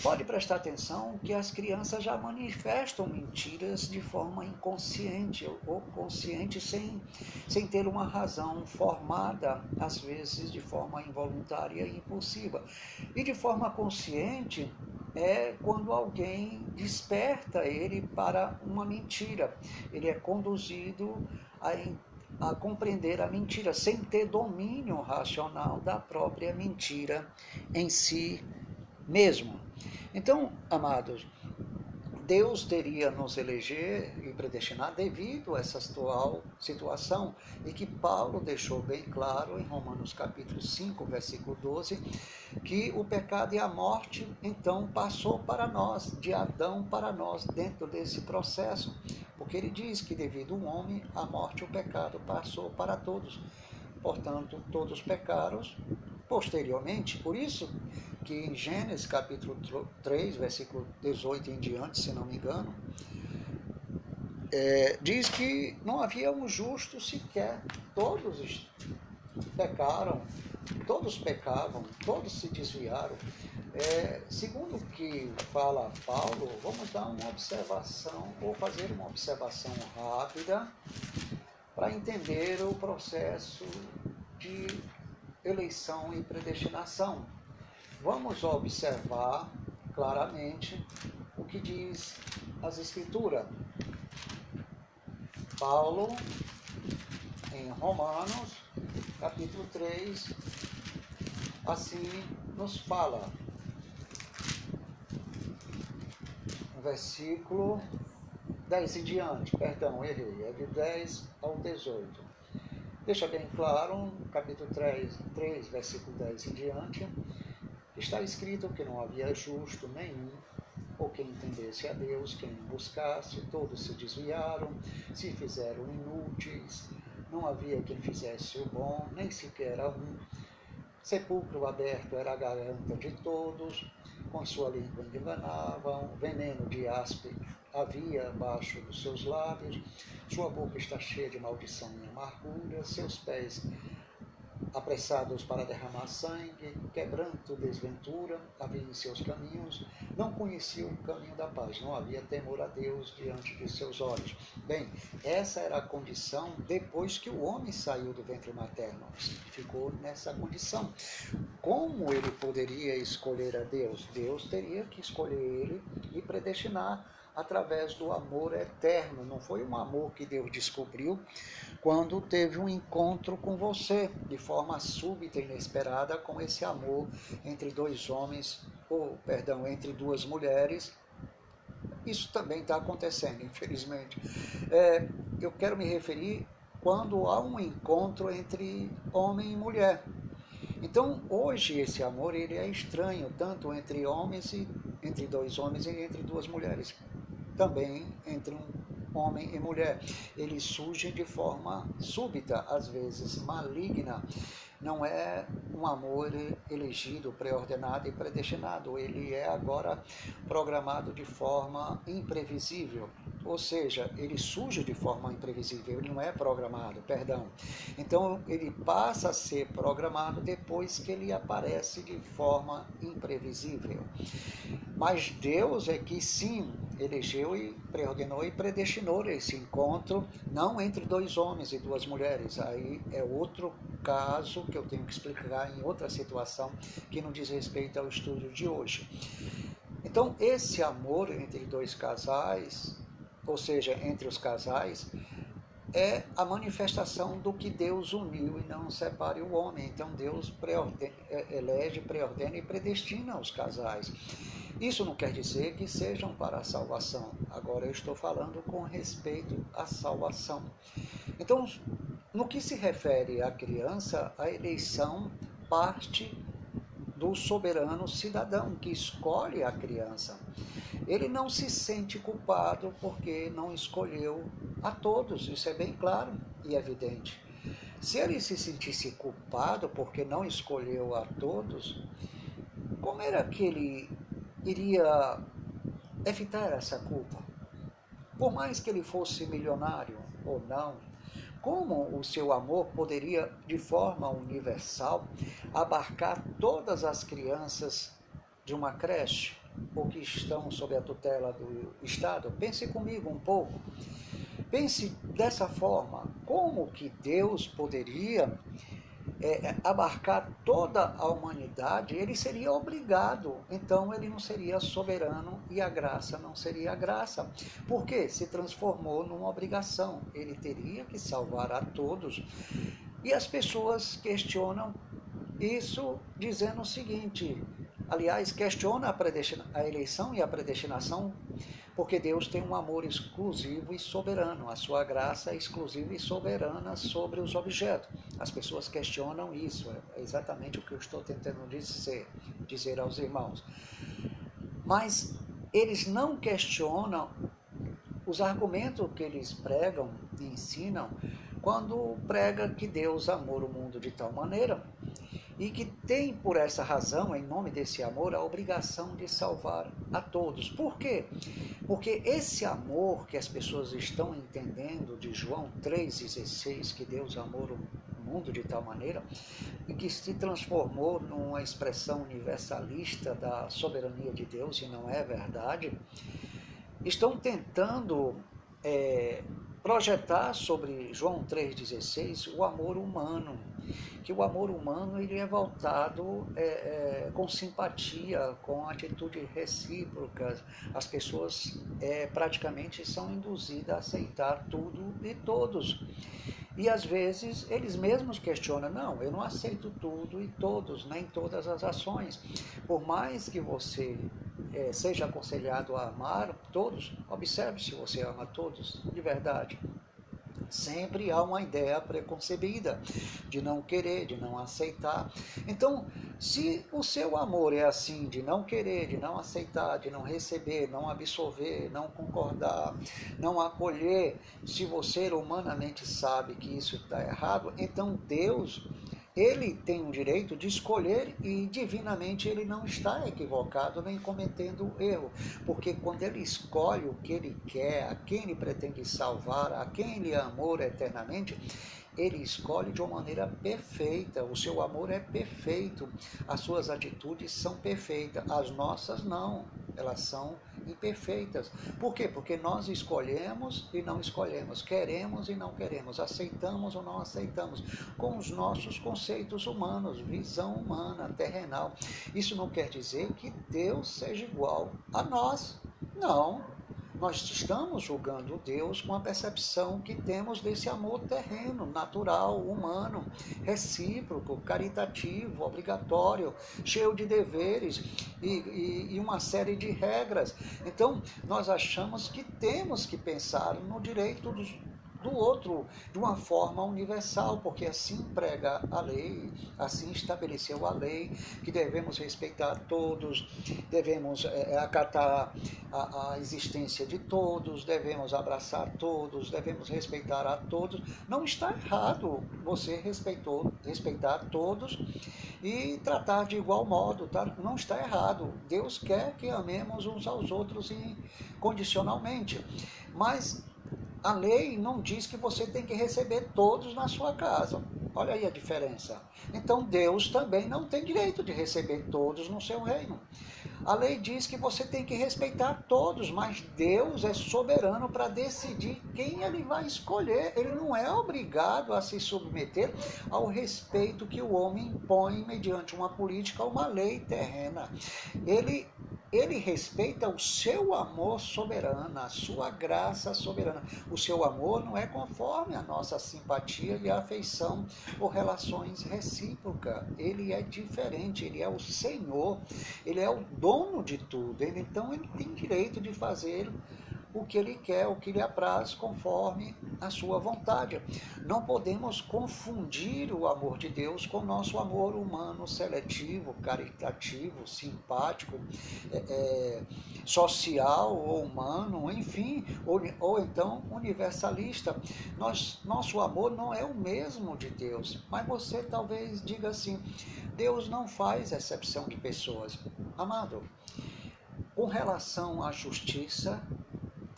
Pode prestar atenção que as crianças já manifestam mentiras de forma inconsciente ou consciente, sem, sem ter uma razão formada, às vezes de forma involuntária e impulsiva. E de forma consciente, é quando alguém desperta ele para uma mentira. Ele é conduzido a a compreender a mentira, sem ter domínio racional da própria mentira em si mesmo. Então, amados, Deus teria nos eleger e predestinar devido a essa atual situação e que Paulo deixou bem claro em Romanos capítulo 5, versículo 12, que o pecado e a morte então passou para nós, de Adão para nós, dentro desse processo, porque ele diz que devido ao homem, a morte e o pecado passou para todos. Portanto, todos pecaram posteriormente, por isso que em Gênesis capítulo 3, versículo 18 em diante, se não me engano, é, diz que não havia um justo sequer, todos pecaram, todos pecavam, todos se desviaram. É, segundo o que fala Paulo, vamos dar uma observação, ou fazer uma observação rápida para entender o processo de eleição e predestinação vamos observar claramente o que diz as Escrituras. Paulo, em Romanos, capítulo 3, assim nos fala. Versículo 10 em diante, perdão, errei, é de 10 ao 18. Deixa bem claro, capítulo 3, 3 versículo 10 em diante, Está escrito que não havia justo nenhum, ou quem entendesse a Deus, quem buscasse, todos se desviaram, se fizeram inúteis, não havia quem fizesse o bom, nem sequer um. Sepulcro aberto era a garganta de todos, com sua língua enganavam, veneno de áspero havia abaixo dos seus lábios, sua boca está cheia de maldição e amargura, seus pés apressados para derramar sangue, quebranto, desventura, havia em seus caminhos, não conhecia o caminho da paz, não havia temor a Deus diante de seus olhos. Bem, essa era a condição depois que o homem saiu do ventre materno, ficou nessa condição. Como ele poderia escolher a Deus? Deus teria que escolher ele e predestinar através do amor eterno. Não foi um amor que Deus descobriu quando teve um encontro com você, de forma súbita e inesperada, com esse amor entre dois homens, ou, perdão, entre duas mulheres. Isso também está acontecendo, infelizmente. É, eu quero me referir quando há um encontro entre homem e mulher. Então, hoje esse amor ele é estranho tanto entre homens e entre dois homens e entre duas mulheres também entre um homem e mulher. Ele surge de forma súbita, às vezes maligna. Não é um amor elegido, preordenado e predestinado. Ele é agora programado de forma imprevisível. Ou seja, ele surge de forma imprevisível, ele não é programado, perdão. Então, ele passa a ser programado depois que ele aparece de forma imprevisível. Mas Deus é que sim elegeu e preordenou e predestinou esse encontro, não entre dois homens e duas mulheres. Aí é outro caso que eu tenho que explicar em outra situação que não diz respeito ao estudo de hoje. Então, esse amor entre dois casais ou seja, entre os casais, é a manifestação do que Deus uniu e não separe o homem. Então Deus preordena, é, elege, preordena e predestina os casais. Isso não quer dizer que sejam para a salvação. Agora eu estou falando com respeito à salvação. Então, no que se refere à criança, a eleição parte do soberano cidadão que escolhe a criança. Ele não se sente culpado porque não escolheu a todos, isso é bem claro e evidente. Se ele se sentisse culpado porque não escolheu a todos, como era que ele iria evitar essa culpa? Por mais que ele fosse milionário ou não, como o seu amor poderia, de forma universal, abarcar todas as crianças de uma creche ou que estão sob a tutela do Estado? Pense comigo um pouco. Pense dessa forma, como que Deus poderia é, é, abarcar toda a humanidade, ele seria obrigado, então ele não seria soberano e a graça não seria a graça. Porque se transformou numa obrigação, ele teria que salvar a todos. E as pessoas questionam isso dizendo o seguinte: aliás, questiona a, eleição e a predestinação porque Deus tem um amor exclusivo e soberano, a sua graça é exclusiva e soberana sobre os objetos. As pessoas questionam isso, é exatamente o que eu estou tentando dizer, dizer aos irmãos. Mas eles não questionam os argumentos que eles pregam e ensinam quando prega que Deus amou o mundo de tal maneira e que tem por essa razão, em nome desse amor, a obrigação de salvar a todos. Por quê? Porque esse amor que as pessoas estão entendendo de João 3,16, que Deus amou o mundo de tal maneira, e que se transformou numa expressão universalista da soberania de Deus, e não é verdade, estão tentando é, projetar sobre João 3,16 o amor humano, que o amor humano ele é voltado é, é, com simpatia, com atitude recíproca. As pessoas é, praticamente são induzidas a aceitar tudo e todos. E às vezes eles mesmos questionam: não, eu não aceito tudo e todos, nem todas as ações. Por mais que você é, seja aconselhado a amar todos, observe se você ama todos de verdade. Sempre há uma ideia preconcebida de não querer, de não aceitar. Então, se o seu amor é assim, de não querer, de não aceitar, de não receber, não absorver, não concordar, não acolher, se você humanamente sabe que isso está errado, então Deus ele tem o direito de escolher e divinamente ele não está equivocado nem cometendo erro, porque quando ele escolhe o que ele quer, a quem ele pretende salvar, a quem ele amou eternamente, ele escolhe de uma maneira perfeita, o seu amor é perfeito, as suas atitudes são perfeitas, as nossas não, elas são imperfeitas. Por quê? Porque nós escolhemos e não escolhemos, queremos e não queremos, aceitamos ou não aceitamos, com os nossos conceitos humanos, visão humana, terrenal. Isso não quer dizer que Deus seja igual a nós. Não, nós estamos julgando Deus com a percepção que temos desse amor terreno, natural, humano, recíproco, caritativo, obrigatório, cheio de deveres e, e, e uma série de regras. Então, nós achamos que temos que pensar no direito dos, do outro de uma forma universal, porque assim prega a lei, assim estabeleceu a lei, que devemos respeitar todos, devemos é, acatar a, a, existência de todos, devemos abraçar todos, devemos respeitar a todos. Não está errado você respeitou, respeitar todos e tratar de igual modo, tá? não está errado. Deus quer que amemos uns aos outros incondicionalmente. Mas a lei não diz que você tem que receber todos na sua casa. Olha aí a diferença. Então Deus também não tem direito de receber todos no seu reino. A lei diz que você tem que respeitar todos, mas Deus é soberano para decidir quem ele vai escolher. Ele não é obrigado a se submeter ao respeito que o homem impõe mediante uma política ou uma lei terrena. Ele ele respeita o seu amor soberano, a sua graça soberana. O seu amor não é conforme a nossa simpatia e afeição ou relações recíprocas. Ele é diferente, ele é o Senhor, ele é o dono de tudo. Ele, então ele tem direito de fazer o que ele quer, o que lhe apraz, conforme a sua vontade. Não podemos confundir o amor de Deus com o nosso amor humano seletivo, caritativo, simpático, é, é, social ou humano, enfim, ou, ou então universalista. Nós, nosso amor não é o mesmo de Deus, mas você talvez diga assim: Deus não faz exceção de pessoas. Amado, com relação à justiça,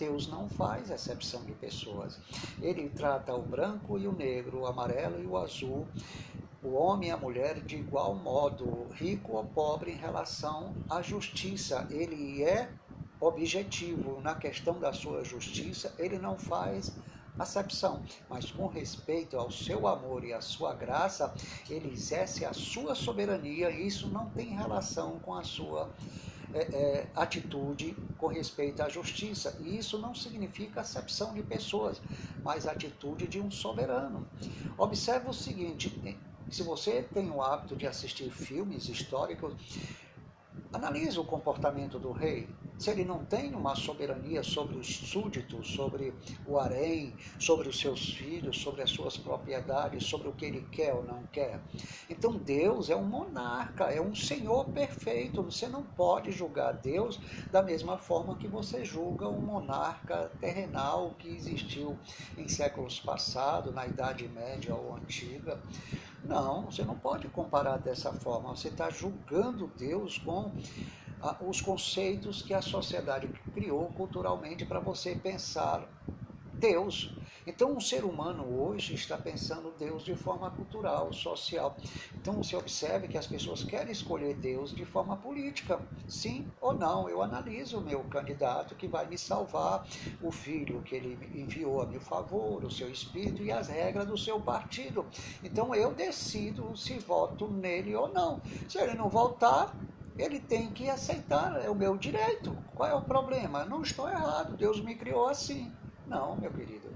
Deus não faz exceção de pessoas. Ele trata o branco e o negro, o amarelo e o azul, o homem e a mulher de igual modo, rico ou pobre em relação à justiça. Ele é objetivo na questão da sua justiça, ele não faz acepção, mas com respeito ao seu amor e à sua graça, ele exerce a sua soberania e isso não tem relação com a sua é, é, atitude com respeito à justiça. E isso não significa acepção de pessoas, mas atitude de um soberano. Observe o seguinte: se você tem o hábito de assistir filmes históricos, analise o comportamento do rei se ele não tem uma soberania sobre os súditos, sobre o harém, sobre os seus filhos, sobre as suas propriedades, sobre o que ele quer ou não quer. Então Deus é um monarca, é um senhor perfeito. Você não pode julgar Deus da mesma forma que você julga um monarca terrenal que existiu em séculos passados, na Idade Média ou Antiga. Não, você não pode comparar dessa forma. Você está julgando Deus com os conceitos que a sociedade criou culturalmente para você pensar Deus. Então, o ser humano hoje está pensando Deus de forma cultural, social. Então, você observe que as pessoas querem escolher Deus de forma política, sim ou não. Eu analiso o meu candidato que vai me salvar, o filho que ele enviou a meu favor, o seu espírito e as regras do seu partido. Então, eu decido se voto nele ou não. Se ele não votar, ele tem que aceitar, é o meu direito. Qual é o problema? Não estou errado, Deus me criou assim. Não, meu querido.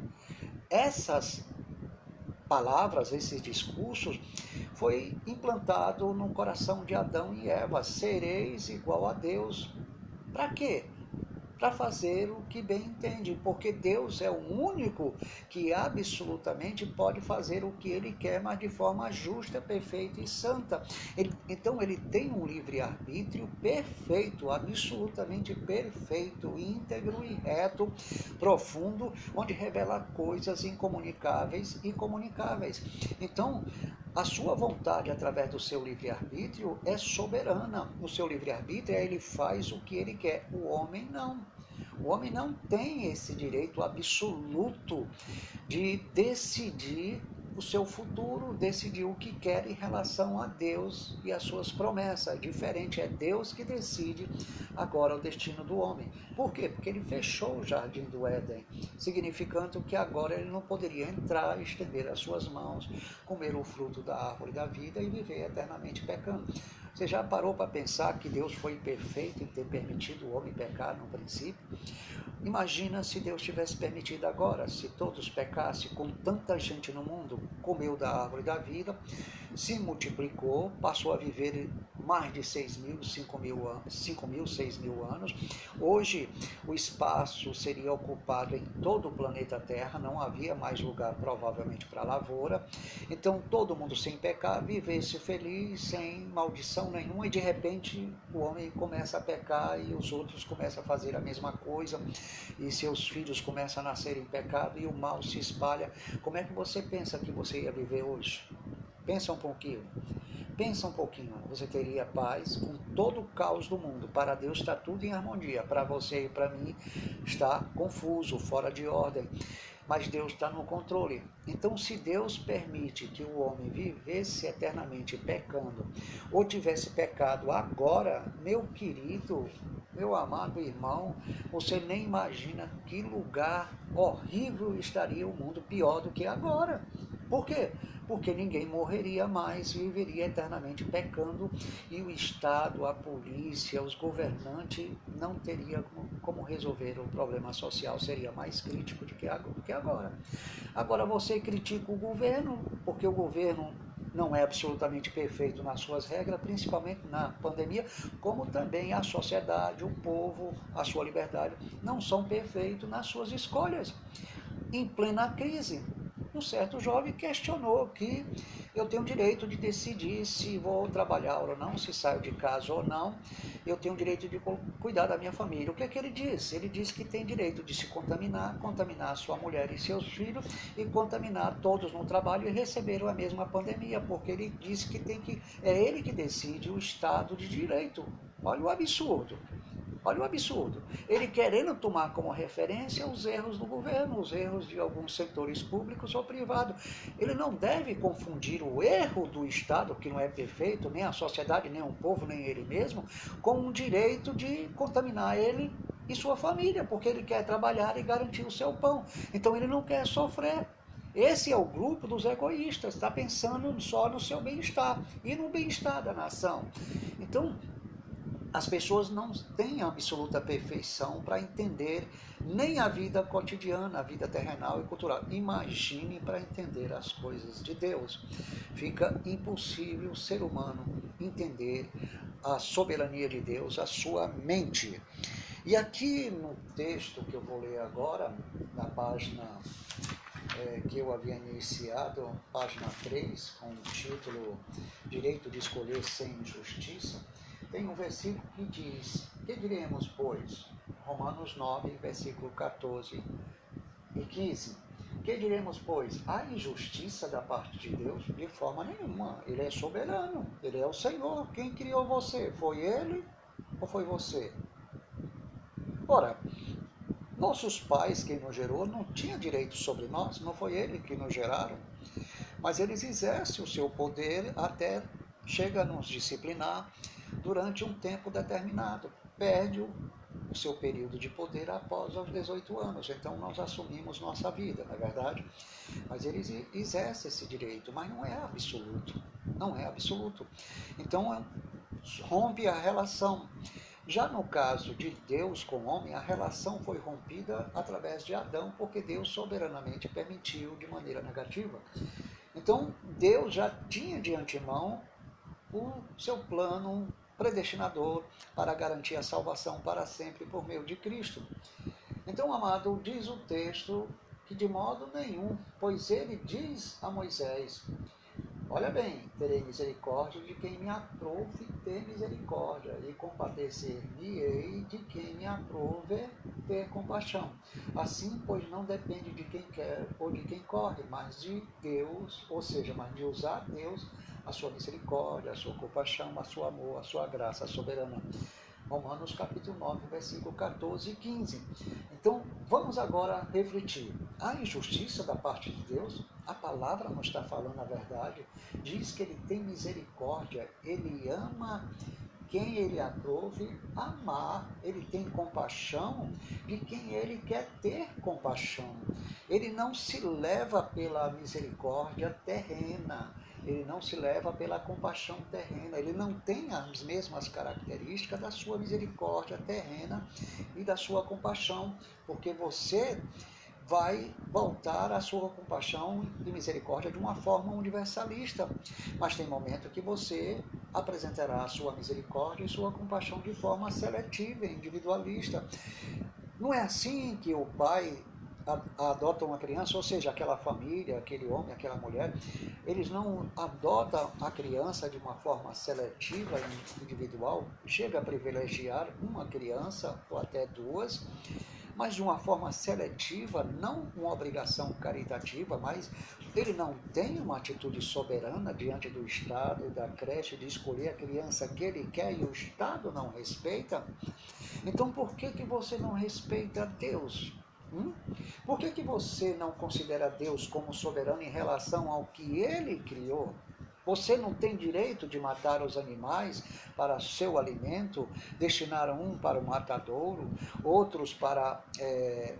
Essas palavras, esses discursos, foi implantado no coração de Adão e Eva. Sereis igual a Deus. Para quê? Para fazer o que bem entende, porque Deus é o único que absolutamente pode fazer o que ele quer, mas de forma justa, perfeita e santa. Ele, então ele tem um livre-arbítrio perfeito, absolutamente perfeito, íntegro e reto, profundo, onde revela coisas incomunicáveis e comunicáveis. Então, a sua vontade, através do seu livre-arbítrio, é soberana. O seu livre-arbítrio, ele faz o que ele quer. O homem não. O homem não tem esse direito absoluto de decidir o seu futuro, decidir o que quer em relação a Deus e as suas promessas. Diferente, é Deus que decide agora o destino do homem. Por quê? Porque ele fechou o jardim do Éden, significando que agora ele não poderia entrar, estender as suas mãos, comer o fruto da árvore da vida e viver eternamente pecando. Você já parou para pensar que Deus foi perfeito em ter permitido o homem pecar no princípio? Imagina se Deus tivesse permitido agora, se todos pecassem, com tanta gente no mundo, comeu da árvore da vida, se multiplicou, passou a viver mais de 6 mil, 5 mil, 5 mil, 6 mil anos. Hoje o espaço seria ocupado em todo o planeta Terra, não havia mais lugar provavelmente para lavoura. Então todo mundo sem pecar, vivesse feliz, sem maldição nenhuma, e de repente o homem começa a pecar e os outros começam a fazer a mesma coisa, e seus filhos começam a nascer em pecado e o mal se espalha. Como é que você pensa que você ia viver hoje? Pensa um pouquinho. Pensa um pouquinho, você teria paz com todo o caos do mundo. Para Deus está tudo em harmonia. Para você e para mim está confuso, fora de ordem. Mas Deus está no controle. Então, se Deus permite que o homem vivesse eternamente pecando, ou tivesse pecado agora, meu querido, meu amado irmão, você nem imagina que lugar horrível estaria o mundo, pior do que agora. Por quê? Porque ninguém morreria mais, viveria eternamente pecando e o Estado, a polícia, os governantes não teriam como resolver o problema social, seria mais crítico do que agora. Agora você critica o governo, porque o governo não é absolutamente perfeito nas suas regras, principalmente na pandemia, como também a sociedade, o povo, a sua liberdade, não são perfeitos nas suas escolhas. Em plena crise, um certo jovem questionou que eu tenho o direito de decidir se vou trabalhar ou não, se saio de casa ou não, eu tenho o direito de cuidar da minha família. O que é que ele diz? Ele diz que tem direito de se contaminar, contaminar sua mulher e seus filhos e contaminar todos no trabalho e receber a mesma pandemia, porque ele diz que tem que é ele que decide o estado de direito. Olha o absurdo. Olha o absurdo. Ele querendo tomar como referência os erros do governo, os erros de alguns setores públicos ou privados. Ele não deve confundir o erro do Estado, que não é perfeito, nem a sociedade, nem o povo, nem ele mesmo, com o direito de contaminar ele e sua família, porque ele quer trabalhar e garantir o seu pão. Então ele não quer sofrer. Esse é o grupo dos egoístas, está pensando só no seu bem-estar e no bem-estar da nação. Então, as pessoas não têm absoluta perfeição para entender nem a vida cotidiana, a vida terrenal e cultural. Imagine para entender as coisas de Deus. Fica impossível o ser humano entender a soberania de Deus, a sua mente. E aqui no texto que eu vou ler agora, na página é, que eu havia iniciado, página 3, com o título Direito de Escolher Sem Injustiça, tem um versículo que diz: Que diremos, pois? Romanos 9, versículo 14 e 15. Que diremos, pois? Há injustiça da parte de Deus? De forma nenhuma. Ele é soberano, ele é o Senhor. Quem criou você? Foi ele ou foi você? Ora, nossos pais, quem nos gerou, não tinha direito sobre nós, não foi ele que nos geraram. Mas eles exercem o seu poder até chega a nos disciplinar durante um tempo determinado. Perde o, seu período de poder após os 18 anos. Então nós assumimos nossa vida, não é verdade? Mas eles exercem esse direito, mas não é absoluto. Não é absoluto. Então é, rompe a relação. Já no caso de Deus com o homem, a relação foi rompida através de Adão, porque Deus soberanamente permitiu de maneira negativa. Então, Deus já tinha de antemão o seu plano predestinador para garantir a salvação para sempre por meio de Cristo. Então, amado, diz o texto que de modo nenhum, pois ele diz a Moisés: Olha bem, terei misericórdia de quem me aprove ter misericórdia, e compadecer-me-ei de quem me aprove ter compaixão. Assim, pois não depende de quem quer ou de quem corre, mas de Deus, ou seja, mas de usar Deus a sua misericórdia, a sua compaixão, a seu amor, a sua graça soberana. Romanos capítulo 9, versículo 14 e 15. Então, vamos agora refletir. A injustiça da parte de Deus, a palavra não está falando a verdade, diz que ele tem misericórdia, ele ama quem ele aprove amar, ele tem compaixão de quem ele quer ter compaixão. Ele não se leva pela misericórdia terrena, ele não se leva pela compaixão terrena, ele não tem as mesmas características da sua misericórdia terrena e da sua compaixão, porque você vai voltar à sua compaixão e misericórdia de uma forma universalista. Mas tem momento que você apresentará a sua misericórdia e sua compaixão de forma seletiva, individualista. Não é assim que o pai adotam uma criança, ou seja, aquela família, aquele homem, aquela mulher, eles não adotam a criança de uma forma seletiva individual, chega a privilegiar uma criança ou até duas, mas de uma forma seletiva, não uma obrigação caritativa, mas ele não tem uma atitude soberana diante do Estado, da creche, de escolher a criança que ele quer e o Estado não respeita. Então, por que, que você não respeita Deus? Hum? Por que, que você não considera Deus como soberano em relação ao que ele criou? Você não tem direito de matar os animais para seu alimento, destinar um para o matadouro, outros para é,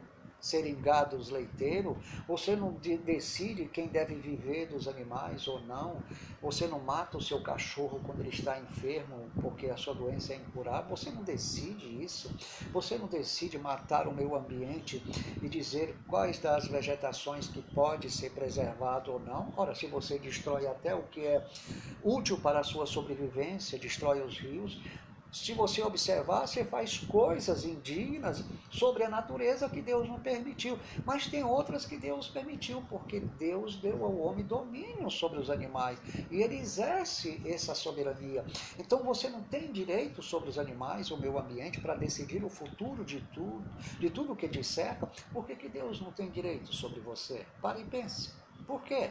serem gados leiteiros, você não decide quem deve viver dos animais ou não, você não mata o seu cachorro quando ele está enfermo porque a sua doença é incurável, você não decide isso, você não decide matar o meio ambiente e dizer quais das vegetações que pode ser preservado ou não. Ora, se você destrói até o que é útil para a sua sobrevivência, destrói os rios, se você observar, você faz coisas indignas sobre a natureza que Deus não permitiu. Mas tem outras que Deus permitiu, porque Deus deu ao homem domínio sobre os animais e ele exerce essa soberania. Então você não tem direito sobre os animais, o meio ambiente, para decidir o futuro de tudo, de tudo que te cerca. Por que, que Deus não tem direito sobre você? Pare e pense. Por quê?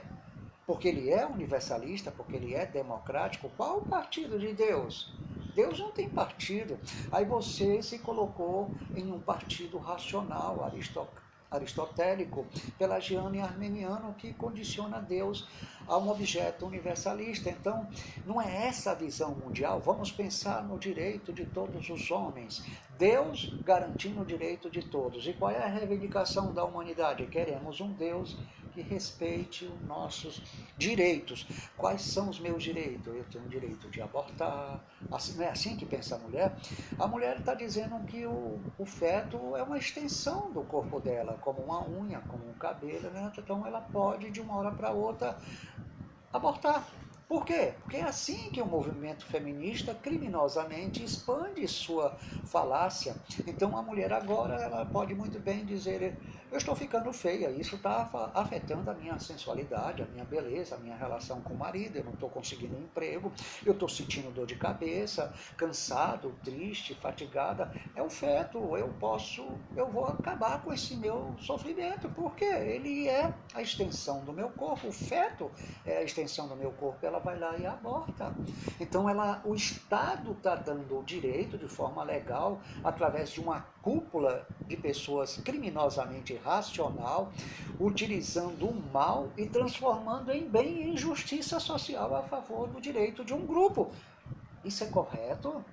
Porque ele é universalista, porque ele é democrático. Qual o partido de Deus? Deus não tem partido. Aí você se colocou em um partido racional, aristotélico, pelagiano e armeniano, que condiciona Deus a um objeto universalista. Então, não é essa a visão mundial. Vamos pensar no direito de todos os homens. Deus garantindo o direito de todos. E qual é a reivindicação da humanidade? Queremos um Deus que respeite os nossos direitos. Quais são os meus direitos? Eu tenho o direito de abortar. Assim, não é assim que pensa a mulher? A mulher está dizendo que o, o feto é uma extensão do corpo dela, como uma unha, como um cabelo. Né? Então ela pode, de uma hora para outra, abortar. Por quê? Porque é assim que o movimento feminista criminosamente expande sua falácia. Então a mulher agora ela pode muito bem dizer eu estou ficando feia, isso está afetando a minha sensualidade, a minha beleza, a minha relação com o marido, eu não estou conseguindo um emprego, eu estou sentindo dor de cabeça, cansado, triste, fatigada. É o feto, eu posso, eu vou acabar com esse meu sofrimento, porque ele é a extensão do meu corpo, o feto é a extensão do meu corpo, ela vai lá e aborta. Então ela, o Estado está dando o direito de forma legal, através de uma cúpula de pessoas criminosamente racional, utilizando o mal e transformando em bem e justiça social a favor do direito de um grupo. Isso é correto?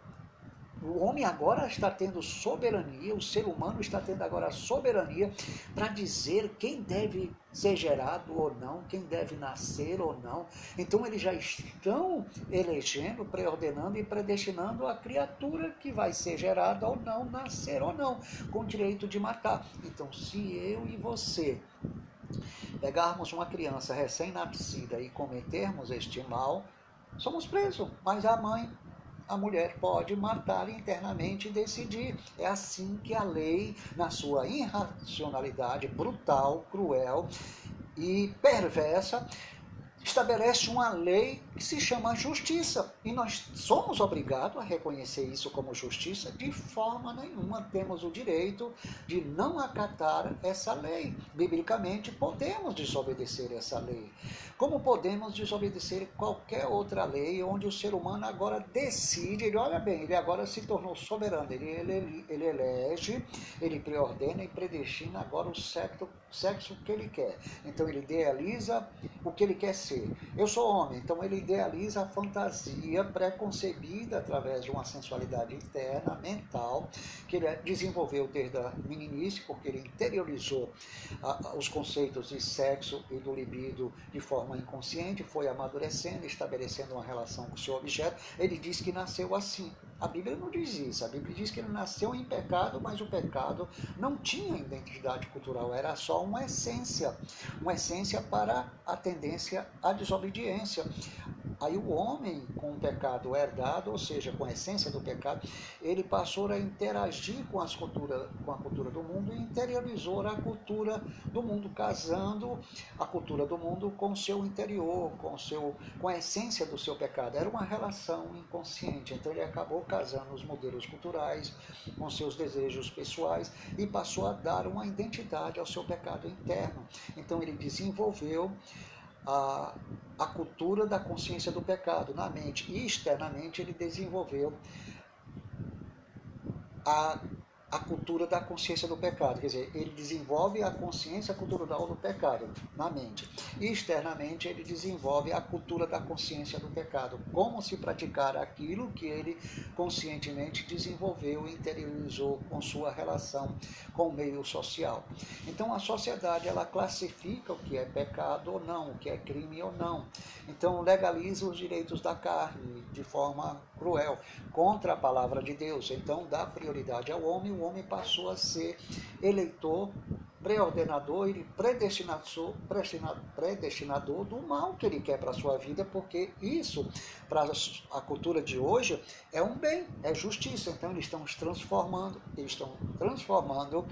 O homem agora está tendo soberania, o ser humano está tendo agora soberania para dizer quem deve ser gerado ou não, quem deve nascer ou não. Então eles já estão elegendo, preordenando e predestinando a criatura que vai ser gerada ou não, nascer ou não, com direito de matar. Então, se eu e você pegarmos uma criança recém-nascida e cometermos este mal, somos presos, mas a mãe a mulher pode matar internamente e decidir. É assim que a lei, na sua irracionalidade brutal, cruel e perversa, estabelece uma lei que se chama justiça. E nós somos obrigados a reconhecer isso como justiça. De forma nenhuma temos o direito de não acatar essa lei. Biblicamente, podemos desobedecer essa lei. Como podemos desobedecer qualquer outra lei onde o ser humano agora decide, ele olha bem, ele agora se tornou soberano, ele, ele, ele elege, ele preordena e predestina agora o sexo, sexo que ele quer. Então ele idealiza o que ele quer ser. Eu sou homem, então ele idealiza a fantasia preconcebida através de uma sensualidade interna, mental, que ele desenvolveu desde a meninice, porque ele interiorizou os conceitos de sexo e do libido de forma inconsciente, foi amadurecendo, estabelecendo uma relação com o seu objeto. Ele diz que nasceu assim. A Bíblia não diz isso. A Bíblia diz que ele nasceu em pecado, mas o pecado não tinha identidade cultural, era só uma essência, uma essência para a tendência à desobediência. Aí o homem com o pecado herdado, ou seja, com a essência do pecado, ele passou a interagir com, as cultura, com a cultura do mundo e interiorizou a cultura do mundo, casando a cultura do mundo com o seu interior, com, seu, com a essência do seu pecado. Era uma relação inconsciente. Então ele acabou casando os modelos culturais com seus desejos pessoais e passou a dar uma identidade ao seu pecado interno. Então ele desenvolveu a, a cultura da consciência do pecado na mente e externamente ele desenvolveu a a cultura da consciência do pecado. Quer dizer, ele desenvolve a consciência cultural do pecado na mente. E externamente, ele desenvolve a cultura da consciência do pecado. Como se praticar aquilo que ele conscientemente desenvolveu e interiorizou com sua relação com o meio social. Então, a sociedade, ela classifica o que é pecado ou não, o que é crime ou não. Então, legaliza os direitos da carne de forma cruel, contra a palavra de Deus. Então, dá prioridade ao homem, o homem passou a ser eleitor, preordenador e predestinador, predestinador do mal que ele quer para a sua vida, porque isso, para a cultura de hoje, é um bem, é justiça. Então, eles estão transformando, eles estão transformando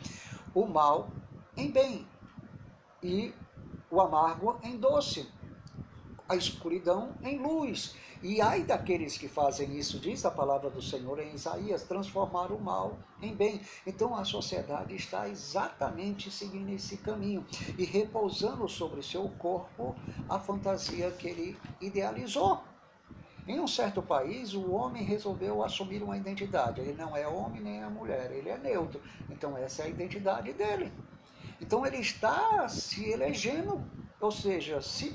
o mal em bem e o amargo em doce, a escuridão em luz. E ai daqueles que fazem isso, diz a palavra do Senhor em Isaías, transformar o mal em bem. Então a sociedade está exatamente seguindo esse caminho e repousando sobre seu corpo a fantasia que ele idealizou. Em um certo país, o homem resolveu assumir uma identidade. Ele não é homem nem é mulher, ele é neutro. Então essa é a identidade dele. Então ele está se elegendo ou seja, se,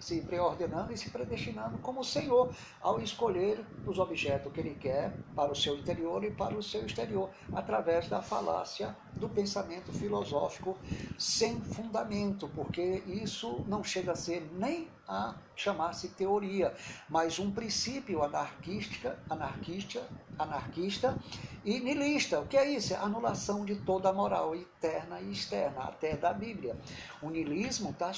se preordenando e se predestinando como Senhor ao escolher os objetos que Ele quer para o seu interior e para o seu exterior, através da falácia do pensamento filosófico sem fundamento, porque isso não chega a ser nem a chamar-se teoria, mas um princípio anarquista, anarquista, anarquista e nilista. O que é isso? É anulação de toda a moral interna e externa, até da Bíblia. O nilismo está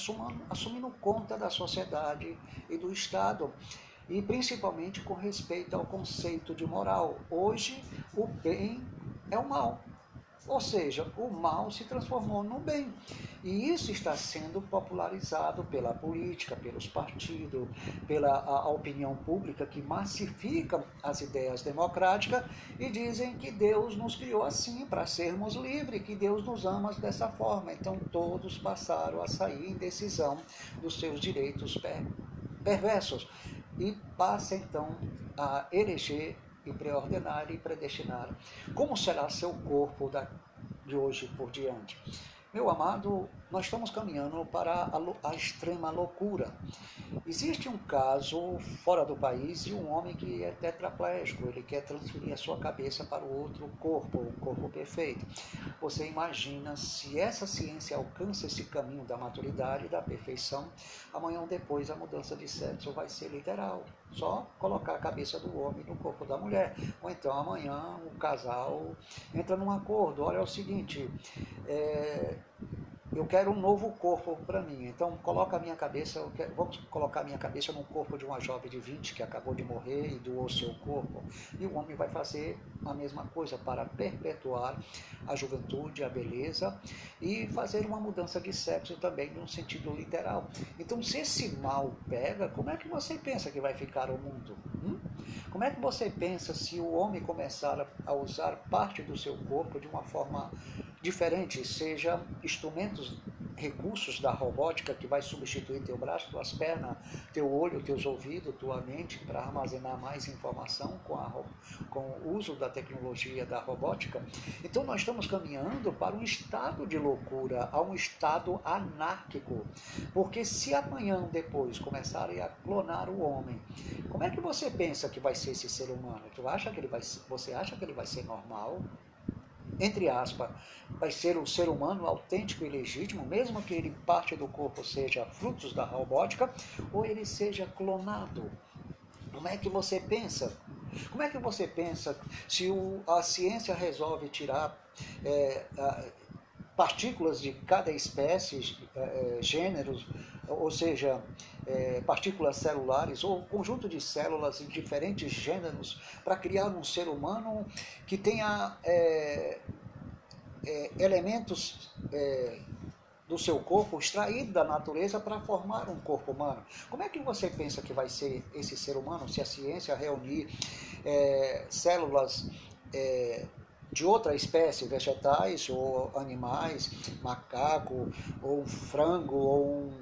assumindo conta da sociedade e do Estado e principalmente com respeito ao conceito de moral. Hoje, o bem é o mal. Ou seja, o mal se transformou no bem. E isso está sendo popularizado pela política, pelos partidos, pela a, opinião pública que massifica as ideias democráticas e dizem que Deus nos criou assim para sermos livres, que Deus nos ama dessa forma. Então todos passaram a sair em decisão dos seus direitos per, perversos e passa então a eleger e preordenar e predestinar. Como será seu corpo de hoje por diante? Meu amado, nós estamos caminhando para a, a, extrema loucura. Existe um caso fora do país de um homem que é tetraplégico, ele quer transferir a sua cabeça para o outro corpo, o corpo perfeito. Você imagina se essa ciência alcança esse caminho da maturidade, da perfeição, amanhã ou depois a mudança de sexo vai ser literal. Só colocar a cabeça do homem no corpo da mulher. Ou então amanhã o casal entra num acordo. Olha, é o seguinte, é, eu quero um novo corpo para mim. Então, coloca a minha cabeça, quero, vamos colocar a minha cabeça no corpo de uma jovem de 20 que acabou de morrer e doou seu corpo. E o homem vai fazer a mesma coisa para perpetuar a juventude, a beleza e fazer uma mudança de sexo também no sentido literal. Então, se esse mal pega, como é que você pensa que vai ficar o mundo? Hum? Como é que você pensa se o homem começar a usar parte do seu corpo de uma forma diferente, seja instrumentos, recursos da robótica que vai substituir teu braço, tuas pernas, teu olho, teus ouvidos, tua mente para armazenar mais informação com, a, com o uso da tecnologia da robótica. Então nós estamos caminhando para um estado de loucura, a um estado anárquico, porque se amanhã depois começarem a clonar o homem, como é que você pensa que vai ser esse ser humano? Tu acha que ele vai, você acha que ele vai ser normal? Entre aspas, vai ser o ser humano autêntico e legítimo, mesmo que ele parte do corpo seja frutos da robótica ou ele seja clonado. Como é que você pensa? Como é que você pensa se o, a ciência resolve tirar é, partículas de cada espécie, é, gêneros, ou seja, é, partículas celulares ou conjunto de células em diferentes gêneros para criar um ser humano que tenha é, é, elementos é, do seu corpo extraído da natureza para formar um corpo humano. Como é que você pensa que vai ser esse ser humano se a ciência reunir é, células é, de outra espécie, vegetais ou animais, macaco, ou um frango, ou um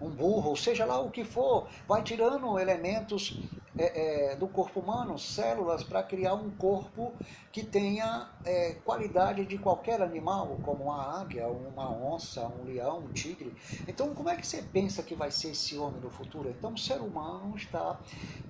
um burro, seja lá o que for, vai tirando elementos é, é, do corpo humano células para criar um corpo que tenha é, qualidade de qualquer animal, como uma águia, uma onça, um leão, um tigre. Então, como é que você pensa que vai ser esse homem no futuro? Então, o ser humano está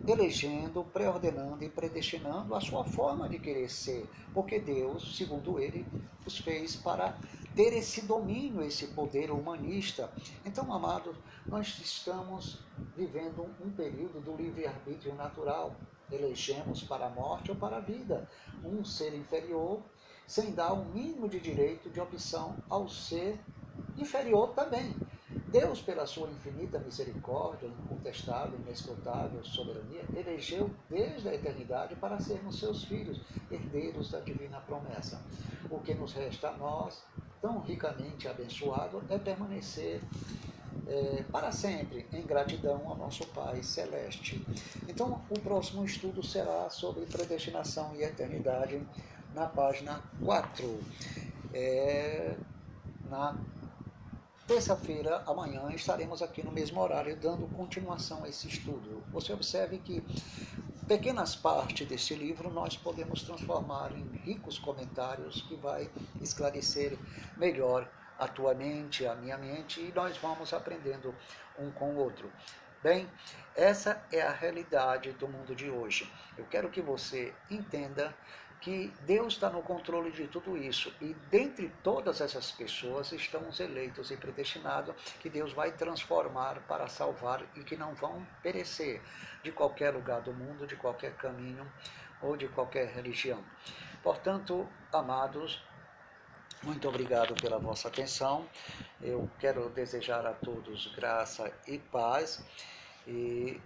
elegendo, preordenando e predestinando a sua forma de querer ser, porque Deus, segundo ele, os fez para ter esse domínio, esse poder humanista. Então, amados, nós estamos vivendo um período do livre-arbítrio natural. Elegemos para a morte ou para a vida um ser inferior, sem dar o mínimo de direito de opção ao ser inferior também. Deus, pela sua infinita misericórdia, incontestável, inescrutável soberania, elegeu desde a eternidade para sermos seus filhos, herdeiros da divina promessa. O que nos resta a nós, tão ricamente abençoado, é permanecer é, para sempre em gratidão ao nosso Pai Celeste. Então, o próximo estudo será sobre predestinação e eternidade na página 4. É, na terça-feira, amanhã, estaremos aqui no mesmo horário dando continuação a esse estudo. Você observe que pequenas partes desse livro nós podemos transformar em ricos comentários que vai esclarecer melhor a tua mente, a minha mente, e nós vamos aprendendo um com o outro. Bem, essa é a realidade do mundo de hoje. Eu quero que você entenda que Deus está no controle de tudo isso e dentre todas essas pessoas estão os eleitos e predestinados que Deus vai transformar para salvar e que não vão perecer de qualquer lugar do mundo, de qualquer caminho ou de qualquer religião. Portanto, amados, muito obrigado pela vossa atenção. Eu quero desejar a todos graça e paz e,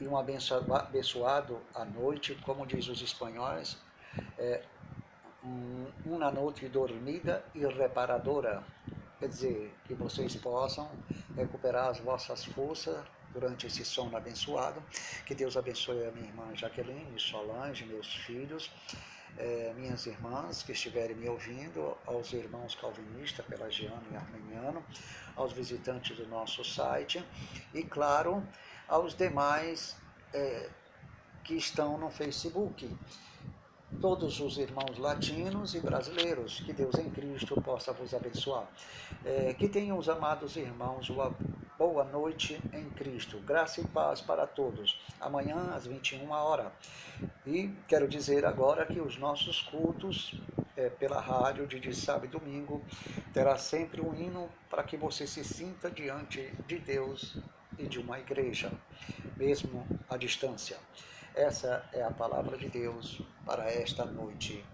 e um abençoado à noite, como diz os espanhóis, é, uma noite dormida e reparadora. Quer dizer, que vocês possam recuperar as vossas forças durante esse sono abençoado. Que Deus abençoe a minha irmã Jaqueline, Solange, meus filhos, é, minhas irmãs que estiverem me ouvindo, aos irmãos calvinistas, pelagiano e armeniano, aos visitantes do nosso site e, claro, aos demais é, que estão no Facebook todos os irmãos latinos e brasileiros. Que Deus em Cristo possa vos abençoar. É, que tenham os amados irmãos uma boa noite em Cristo. Graça e paz para todos. Amanhã às 21 horas. E quero dizer agora que os nossos cultos é, pela rádio de sábado e domingo terá sempre um hino para que você se sinta diante de Deus e de uma igreja, mesmo à distância. Essa é a palavra de Deus para esta noite.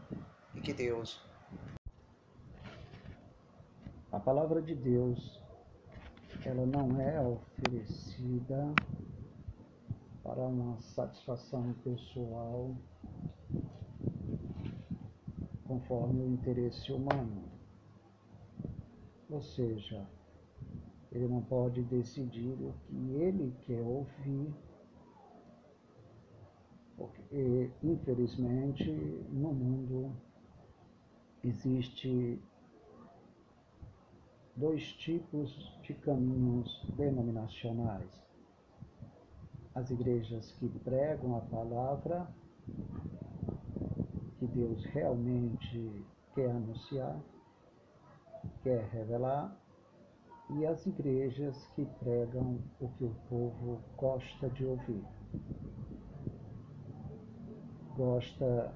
E que Deus. A palavra de Deus, ela não é oferecida para uma satisfação pessoal conforme o interesse humano. Ou seja, ele não pode decidir o que ele quer ouvir porque, infelizmente, no mundo existe dois tipos de caminhos denominacionais. As igrejas que pregam a palavra que Deus realmente quer anunciar, quer revelar, e as igrejas que pregam o que o povo gosta de ouvir gosta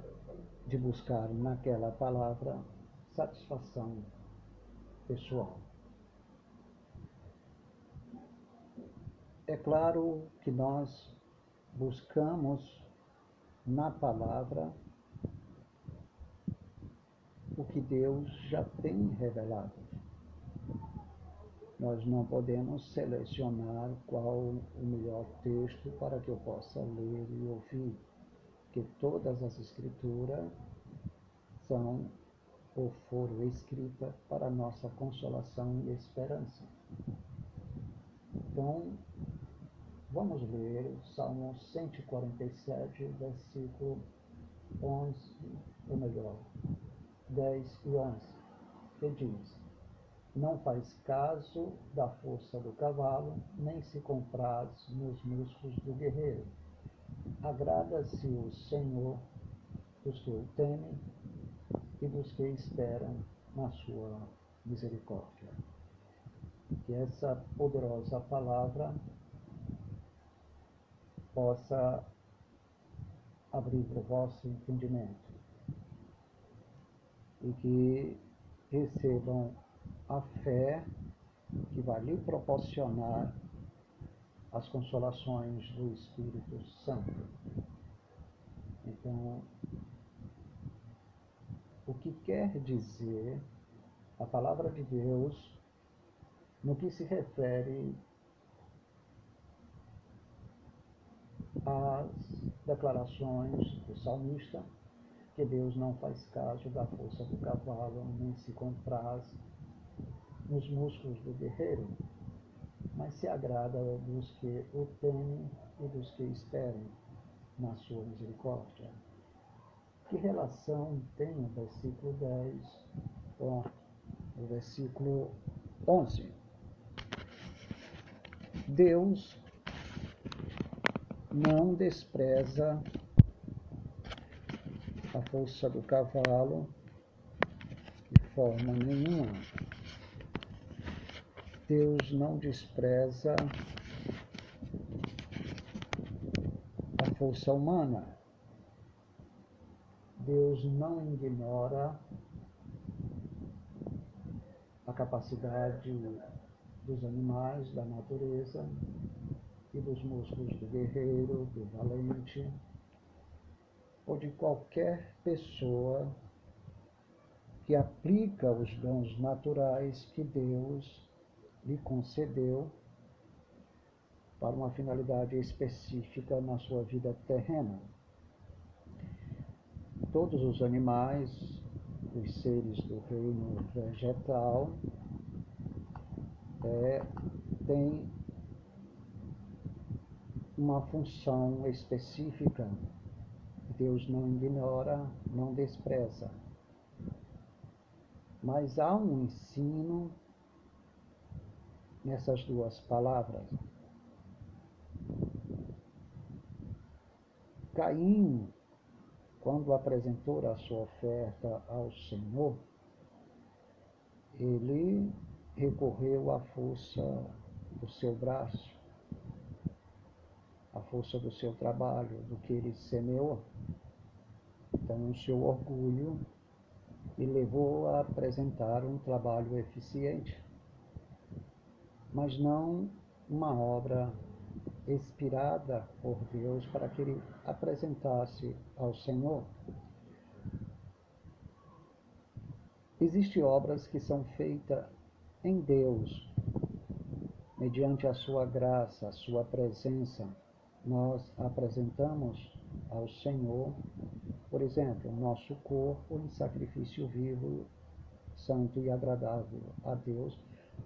de buscar naquela palavra satisfação pessoal. É claro que nós buscamos na palavra o que Deus já tem revelado. Nós não podemos selecionar qual o melhor texto para que eu possa ler e ouvir que todas as escrituras são ou foram escritas para nossa consolação e esperança. Então, vamos ler o Salmo 147, versículo 11, ou melhor, 10 e 11, que diz: Não faz caso da força do cavalo, nem se compraz nos músculos do guerreiro agrada-se o Senhor dos que o temem e dos que esperam na sua misericórdia. Que essa poderosa palavra possa abrir o vosso entendimento e que recebam a fé que vai lhe proporcionar as consolações do Espírito Santo. Então, o que quer dizer a palavra de Deus no que se refere às declarações do salmista, que Deus não faz caso da força do cavalo, nem se compraz nos músculos do guerreiro, mas se agrada dos que o temem e dos que esperem na sua misericórdia. Que relação tem o versículo 10 com o versículo 11? Deus não despreza a força do cavalo de forma nenhuma. Deus não despreza a força humana. Deus não ignora a capacidade dos animais, da natureza e dos músculos do guerreiro, do valente ou de qualquer pessoa que aplica os dons naturais que Deus lhe concedeu para uma finalidade específica na sua vida terrena. Todos os animais, os seres do reino vegetal, é, têm uma função específica. Deus não ignora, não despreza. Mas há um ensino nessas duas palavras. Caim, quando apresentou a sua oferta ao Senhor, ele recorreu à força do seu braço, à força do seu trabalho, do que ele semeou. Então, o seu orgulho e levou a apresentar um trabalho eficiente mas não uma obra inspirada por Deus para que ele apresentasse ao Senhor. Existem obras que são feitas em Deus, mediante a sua graça, a sua presença. Nós apresentamos ao Senhor, por exemplo, nosso corpo em sacrifício vivo, santo e agradável a Deus,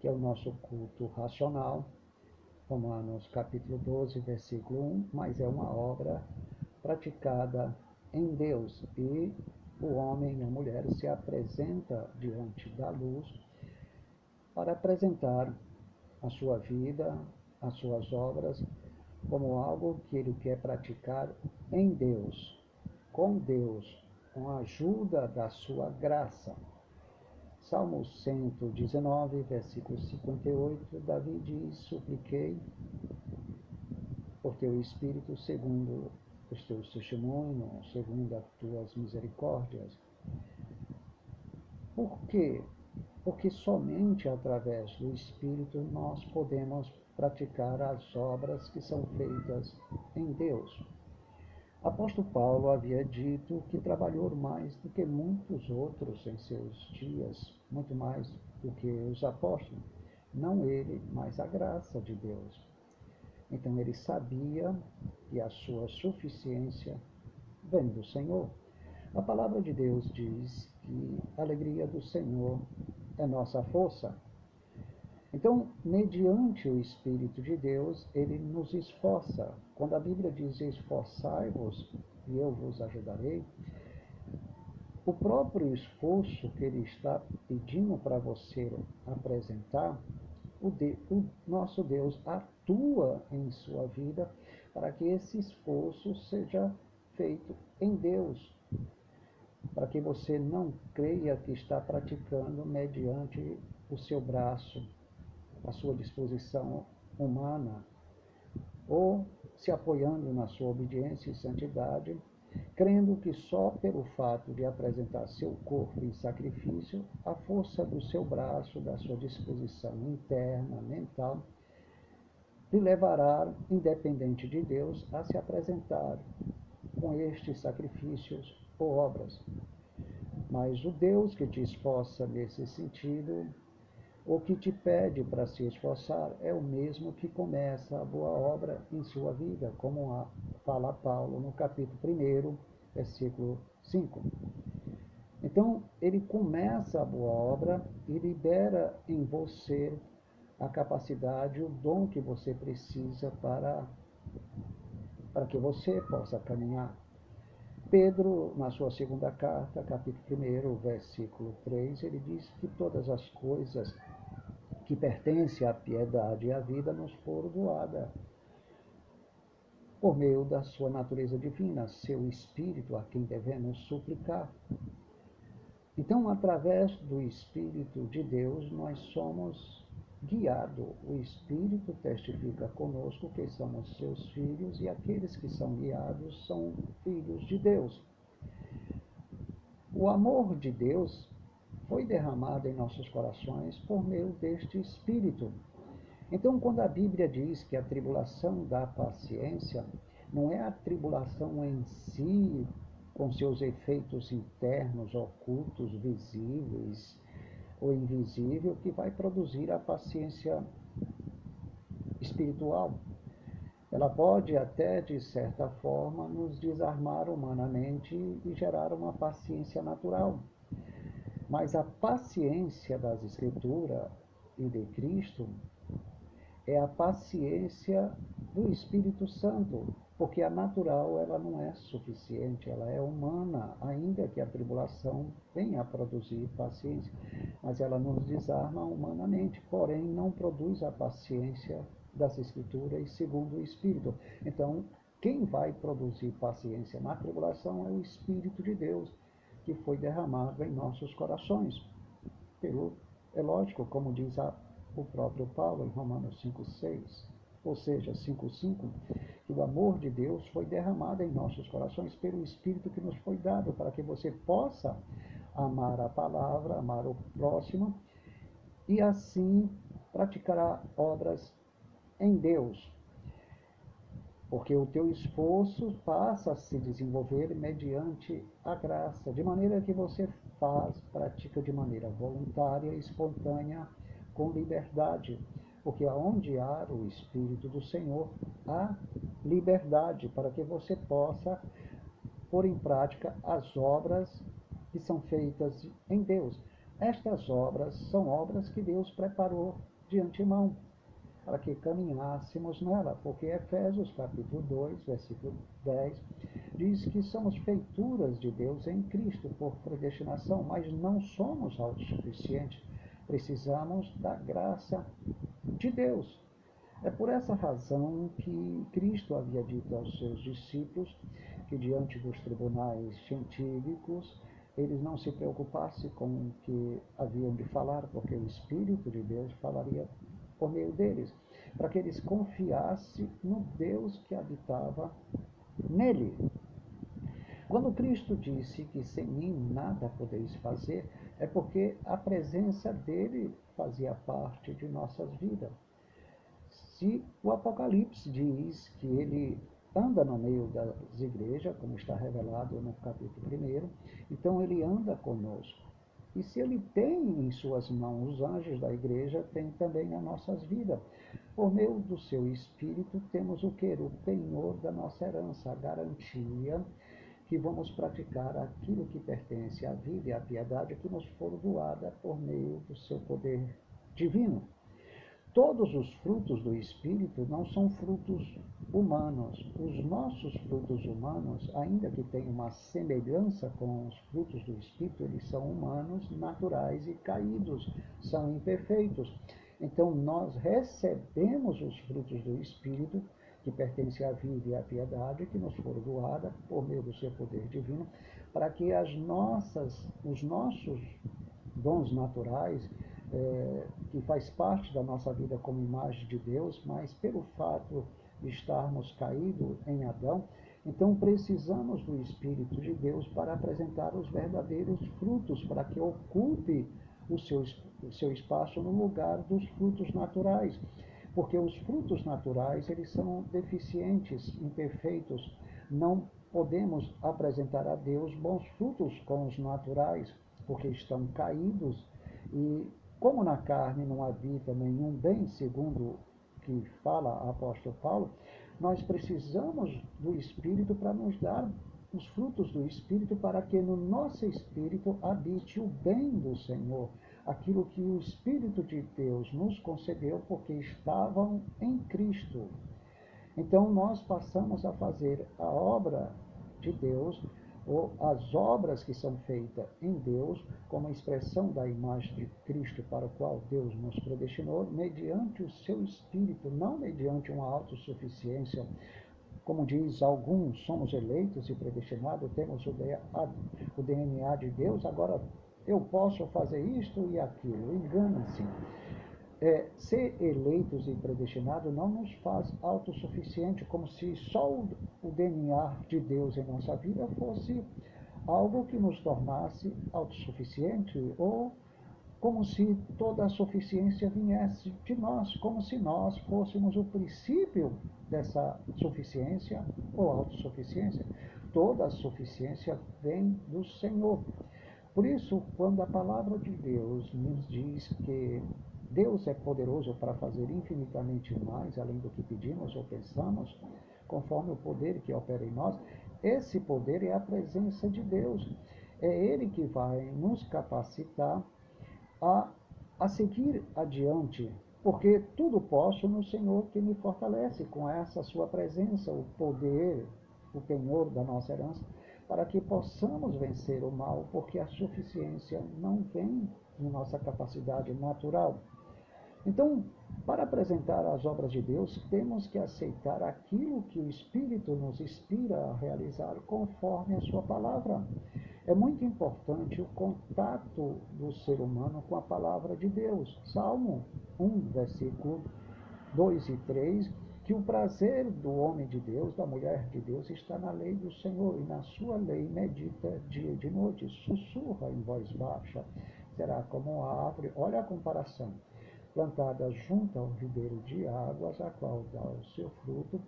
que é o nosso culto racional, Romanos capítulo 12, versículo 1, mas é uma obra praticada em Deus e o homem e a mulher se apresenta diante da luz para apresentar a sua vida, as suas obras, como algo que ele quer praticar em Deus, com Deus, com a ajuda da sua graça. Salmo 119, versículo 58, Davi diz: Supliquei por teu Espírito, segundo os teus testemunhos, segundo as tuas misericórdias. Por quê? Porque somente através do Espírito nós podemos praticar as obras que são feitas em Deus. Apóstolo Paulo havia dito que trabalhou mais do que muitos outros em seus dias, muito mais do que os apóstolos. Não ele, mas a graça de Deus. Então ele sabia que a sua suficiência vem do Senhor. A palavra de Deus diz que a alegria do Senhor é nossa força. Então, mediante o Espírito de Deus, ele nos esforça. Quando a Bíblia diz esforçai-vos e eu vos ajudarei, o próprio esforço que ele está pedindo para você apresentar o, de, o nosso Deus atua em sua vida para que esse esforço seja feito em Deus, para que você não creia que está praticando mediante o seu braço, a sua disposição humana, ou se apoiando na sua obediência e santidade, crendo que só pelo fato de apresentar seu corpo em sacrifício, a força do seu braço, da sua disposição interna, mental, lhe levará, independente de Deus, a se apresentar com estes sacrifícios ou obras. Mas o Deus que te esforça nesse sentido, ou que te pede para se esforçar, é o mesmo que começa a boa obra em sua vida, como fala Paulo no capítulo 1, versículo 5. Então, ele começa a boa obra e libera em você a capacidade, o dom que você precisa para, para que você possa caminhar. Pedro, na sua segunda carta, capítulo 1, versículo 3, ele diz que todas as coisas que pertencem à piedade e à vida nos foram doadas por meio da sua natureza divina, seu espírito a quem devemos suplicar. Então, através do Espírito de Deus, nós somos guiado. O Espírito testifica conosco que somos seus filhos e aqueles que são guiados são filhos de Deus. O amor de Deus foi derramado em nossos corações por meio deste Espírito. Então, quando a Bíblia diz que a tribulação dá paciência, não é a tribulação em si, com seus efeitos internos, ocultos, visíveis, o invisível que vai produzir a paciência espiritual. Ela pode até, de certa forma, nos desarmar humanamente e gerar uma paciência natural. Mas a paciência das Escrituras e de Cristo é a paciência do Espírito Santo, porque a natural ela não é suficiente, ela é humana, ainda que a tribulação venha a produzir paciência, mas ela nos desarma humanamente, porém não produz a paciência das Escrituras segundo o Espírito. Então, quem vai produzir paciência na tribulação é o Espírito de Deus, que foi derramado em nossos corações. Pelo, é lógico, como diz a, o próprio Paulo em Romanos 5,6 ou seja, 5.5, que o amor de Deus foi derramado em nossos corações pelo Espírito que nos foi dado, para que você possa amar a palavra, amar o próximo, e assim praticará obras em Deus. Porque o teu esforço passa a se desenvolver mediante a graça, de maneira que você faz, pratica de maneira voluntária, espontânea, com liberdade. Porque aonde há o Espírito do Senhor, há liberdade para que você possa pôr em prática as obras que são feitas em Deus. Estas obras são obras que Deus preparou de antemão para que caminhássemos nela, porque Efésios capítulo 2, versículo 10, diz que somos feituras de Deus em Cristo por predestinação, mas não somos autossuficientes. Precisamos da graça de Deus. É por essa razão que Cristo havia dito aos seus discípulos que, diante dos tribunais científicos, eles não se preocupassem com o que haviam de falar, porque o Espírito de Deus falaria por meio deles, para que eles confiassem no Deus que habitava nele. Quando Cristo disse que sem mim nada podeis fazer, é porque a presença dele fazia parte de nossas vidas. Se o Apocalipse diz que ele anda no meio das igrejas, como está revelado no capítulo 1, então ele anda conosco. E se ele tem em suas mãos os anjos da igreja, tem também as nossas vidas. Por meio do seu espírito, temos o que? O penhor da nossa herança, a garantia que vamos praticar aquilo que pertence à vida e à piedade que nos foram doada por meio do seu poder divino. Todos os frutos do Espírito não são frutos humanos. Os nossos frutos humanos, ainda que tenham uma semelhança com os frutos do Espírito, eles são humanos, naturais e caídos, são imperfeitos. Então, nós recebemos os frutos do Espírito, que pertencem à vida e à piedade, que nos foram doadas por meio do seu poder divino, para que as nossas, os nossos dons naturais, é, que faz parte da nossa vida como imagem de Deus, mas pelo fato de estarmos caídos em Adão, então precisamos do Espírito de Deus para apresentar os verdadeiros frutos, para que ocupe o seu, o seu espaço no lugar dos frutos naturais. Porque os frutos naturais, eles são deficientes, imperfeitos. Não podemos apresentar a Deus bons frutos com os naturais, porque estão caídos. E como na carne não habita nenhum bem, segundo que fala o apóstolo Paulo, nós precisamos do Espírito para nos dar os frutos do Espírito, para que no nosso espírito habite o bem do Senhor, aquilo que o Espírito de Deus nos concedeu, porque estavam em Cristo. Então nós passamos a fazer a obra de Deus ou as obras que são feitas em Deus, como expressão da imagem de Cristo para o qual Deus nos predestinou, mediante o seu Espírito, não mediante uma autossuficiência. Como diz alguns, somos eleitos e predestinados, temos o DNA de Deus, agora eu posso fazer isto e aquilo. Engana-se é, ser eleitos e predestinados não nos faz autossuficiente, como se só o, o DNA de Deus em nossa vida fosse algo que nos tornasse autossuficiente ou como se toda a suficiência viesse de nós, como se nós fôssemos o princípio dessa suficiência ou autossuficiência. Toda a suficiência vem do Senhor. Por isso, quando a palavra de Deus nos diz que Deus é poderoso para fazer infinitamente mais além do que pedimos ou pensamos, conforme o poder que opera em nós. Esse poder é a presença de Deus. É Ele que vai nos capacitar a, a seguir adiante, porque tudo posso no Senhor que me fortalece com essa sua presença, o poder, o penhor da nossa herança, para que possamos vencer o mal, porque a suficiência não vem de nossa capacidade natural. Então, para apresentar as obras de Deus, temos que aceitar aquilo que o Espírito nos inspira a realizar conforme a sua palavra. É muito importante o contato do ser humano com a palavra de Deus. Salmo 1, versículo 2 e 3, que o prazer do homem de Deus, da mulher de Deus, está na lei do Senhor, e na sua lei medita dia e de noite, sussurra em voz baixa. Será como uma árvore, olha a comparação plantada junto ao ribeiro de águas, a qual dá o seu fruto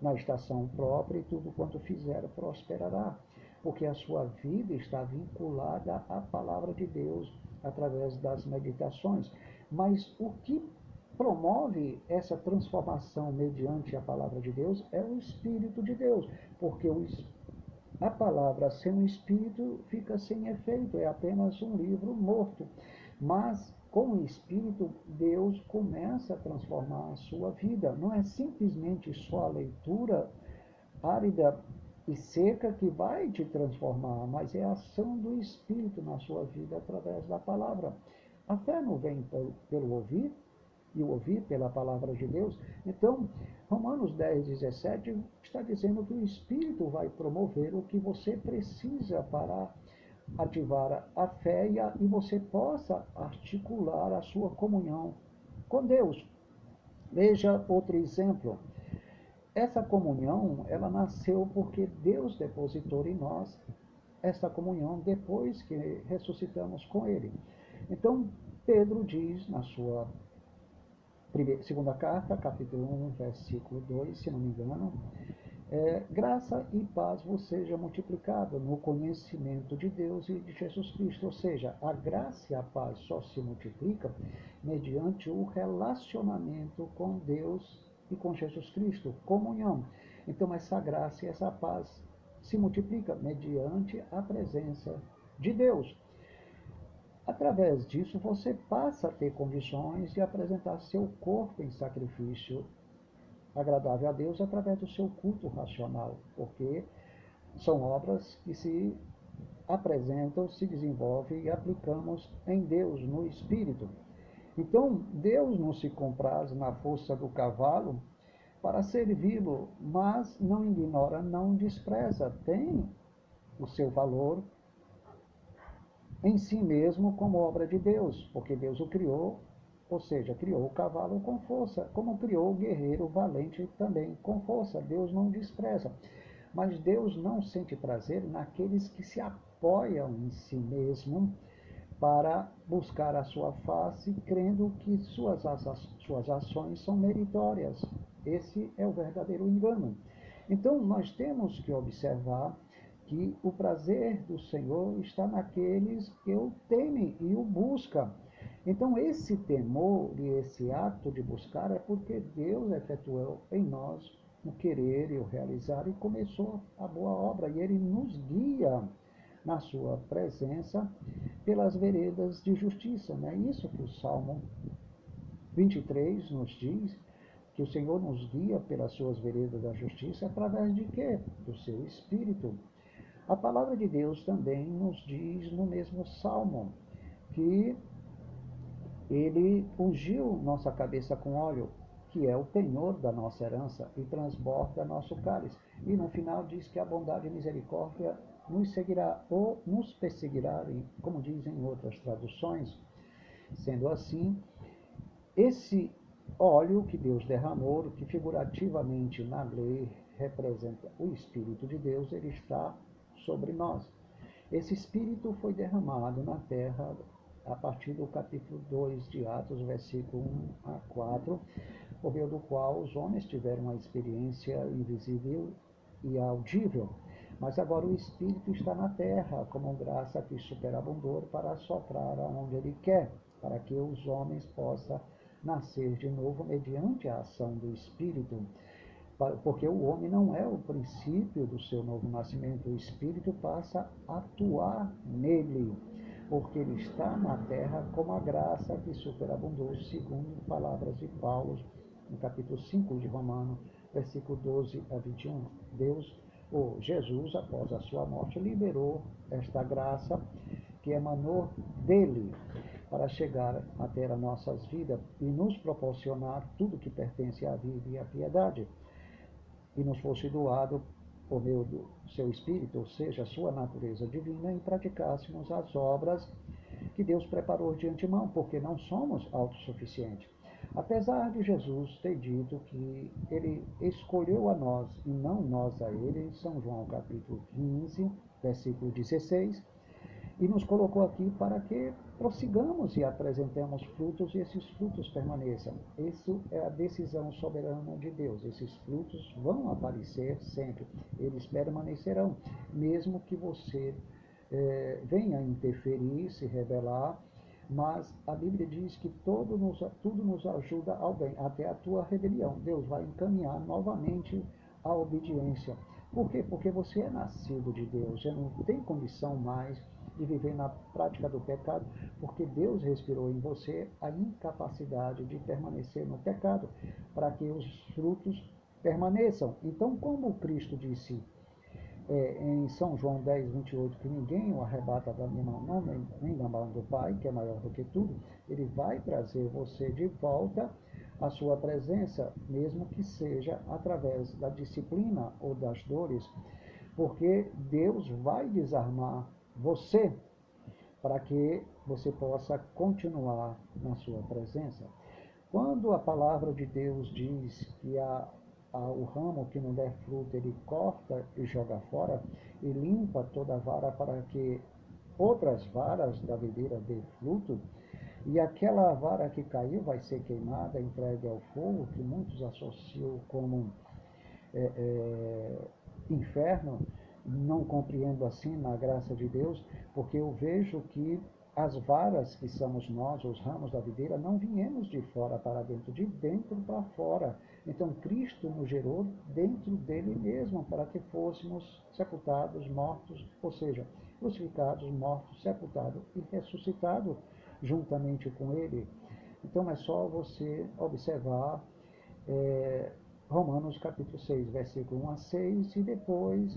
na estação própria, e tudo quanto fizer prosperará, porque a sua vida está vinculada à palavra de Deus através das meditações. Mas o que promove essa transformação mediante a palavra de Deus é o Espírito de Deus, porque a palavra sem o Espírito fica sem efeito, é apenas um livro morto. Mas com o Espírito, Deus começa a transformar a sua vida. Não é simplesmente só a leitura árida e seca que vai te transformar, mas é a ação do Espírito na sua vida através da palavra. A fé não vem pelo ouvir, e o ouvir pela palavra de Deus. Então, Romanos 10, 17 está dizendo que o Espírito vai promover o que você precisa para ativar a fé e, você possa articular a sua comunhão com Deus. Veja outro exemplo. Essa comunhão, ela nasceu porque Deus depositou em nós essa comunhão depois que ressuscitamos com Ele. Então, Pedro diz na sua primeira, segunda carta, capítulo 1, versículo 2, se não me engano, é, graça e paz vos seja multiplicada no conhecimento de Deus e de Jesus Cristo. Ou seja, a graça e a paz só se multiplica mediante o relacionamento com Deus e com Jesus Cristo, comunhão. Então, essa graça e essa paz se multiplica mediante a presença de Deus. Através disso, você passa a ter condições de apresentar seu corpo em sacrifício agradável a Deus através do seu culto racional, porque são obras que se apresentam, se desenvolvem e aplicamos em Deus, no Espírito. Então, Deus não se compraz na força do cavalo para servi-lo, mas não ignora, não despreza, tem o seu valor em si mesmo como obra de Deus, porque Deus o criou, ou seja, criou o cavalo com força, como criou o guerreiro valente também com força. Deus não despreza. Mas Deus não sente prazer naqueles que se apoiam em si mesmo para buscar a sua face, crendo que suas, suas ações são meritórias. Esse é o verdadeiro engano. Então, nós temos que observar que o prazer do Senhor está naqueles que o temem e o buscam. Então, esse temor e esse ato de buscar é porque Deus efetuou em nós o querer e o realizar e começou a boa obra. E Ele nos guia na sua presença pelas veredas de justiça. Não é isso que o Salmo 23 nos diz? Que o Senhor nos guia pelas suas veredas da justiça através de quê? Do seu Espírito. A palavra de Deus também nos diz no mesmo salmo que ele ungiu nossa cabeça com óleo, que é o penhor da nossa herança, e transborda nosso cálice. E no final diz que a bondade e misericórdia nos seguirá ou nos perseguirá, como dizem em outras traduções. Sendo assim, esse óleo que Deus derramou, que figurativamente na lei representa o Espírito de Deus, ele está sobre nós. Esse Espírito foi derramado na terra a partir do capítulo 2 de Atos, versículo 1 a 4, por meio do qual os homens tiveram uma experiência invisível e audível. Mas agora o Espírito está na terra, como graça que superabundou para soprar aonde ele quer, para que os homens possam nascer de novo mediante a ação do Espírito porque o homem não é o princípio do seu novo nascimento, o Espírito passa a atuar nele, porque ele está na terra como a graça que superabundou, segundo palavras de Paulo, no capítulo 5 de Romano, versículo 12 a 21. Deus, ou Jesus, após a sua morte, liberou esta graça que emanou dele para chegar até as nossas vidas e nos proporcionar tudo que pertence à vida e à piedade e nos fosse doado por meio do seu Espírito, ou seja, a sua natureza divina, e praticássemos as obras que Deus preparou de antemão, porque não somos autossuficientes. Apesar de Jesus ter dito que ele escolheu a nós e não nós a ele, em São João capítulo 15, versículo 16, e nos colocou aqui para que prossigamos e apresentemos frutos e esses frutos permaneçam. Isso é a decisão soberana de Deus. Esses frutos vão aparecer sempre, eles permanecerão, mesmo que você é, venha interferir, se rebelar, mas a Bíblia diz que todo nos, tudo nos ajuda ao bem, até a tua rebelião. Deus vai encaminhar novamente a obediência. Por quê? Porque você é nascido de Deus, já não tem condição mais de viver na prática do pecado, porque Deus respirou em você a incapacidade de permanecer no pecado, para que os frutos permaneçam. Então, como Cristo disse é, em São João 10, 28, que ninguém o arrebata da minha mão, nem, nem da mão do Pai, que é maior do que tudo, ele vai trazer você de volta à sua presença, mesmo que seja através da disciplina ou das dores, porque Deus vai desarmar você para que você possa continuar na sua presença. Quando a palavra de Deus diz que a, a, o ramo que não der fruto ele corta e joga fora e limpa toda a vara para que outras varas da videira dê fruto, e aquela vara que caiu vai ser queimada, entregue ao fogo, que muitos associam como é, é, inferno, não compreendo assim na graça de Deus, porque eu vejo que as varas que somos nós, os ramos da videira, não viemos de fora para dentro, de dentro para fora. Então Cristo nos gerou dentro dele mesmo, para que fôssemos sepultados, mortos, ou seja, crucificados, mortos, sepultados e ressuscitados juntamente com ele. Então é só você observar é, Romanos capítulo 6, versículo 1 a 6, e depois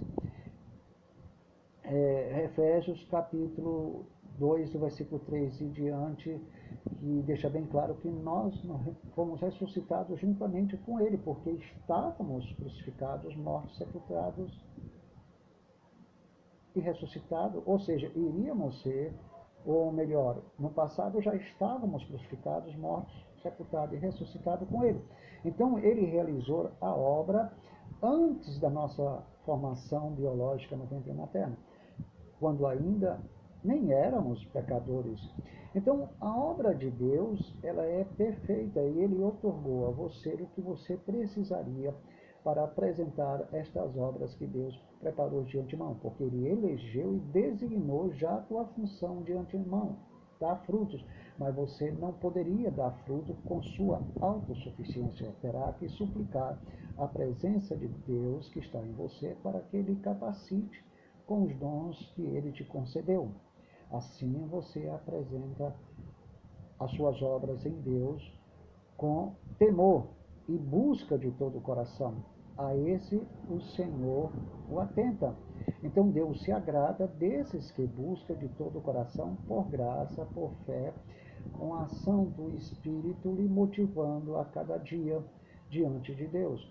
é, Efésios capítulo 2, versículo 3 e diante, que deixa bem claro que nós fomos ressuscitados juntamente com Ele, porque estávamos crucificados, mortos, sepultados e ressuscitados, ou seja, iríamos ser, ou melhor, no passado já estávamos crucificados, mortos, sepultados e ressuscitados com Ele. Então, Ele realizou a obra antes da nossa formação biológica no ventre materno, quando ainda nem éramos pecadores. Então, a obra de Deus, ela é perfeita e ele otorgou a você o que você precisaria para apresentar estas obras que Deus preparou de antemão, porque ele elegeu e designou já a tua função de antemão, dar frutos, mas você não poderia dar fruto com sua autossuficiência, terá que suplicar a presença de Deus que está em você para que ele capacite com os dons que ele te concedeu. Assim você apresenta as suas obras em Deus com temor e busca de todo o coração. A esse o Senhor o atenta. Então Deus se agrada desses que buscam de todo o coração, por graça, por fé, com a ação do Espírito lhe motivando a cada dia diante de Deus.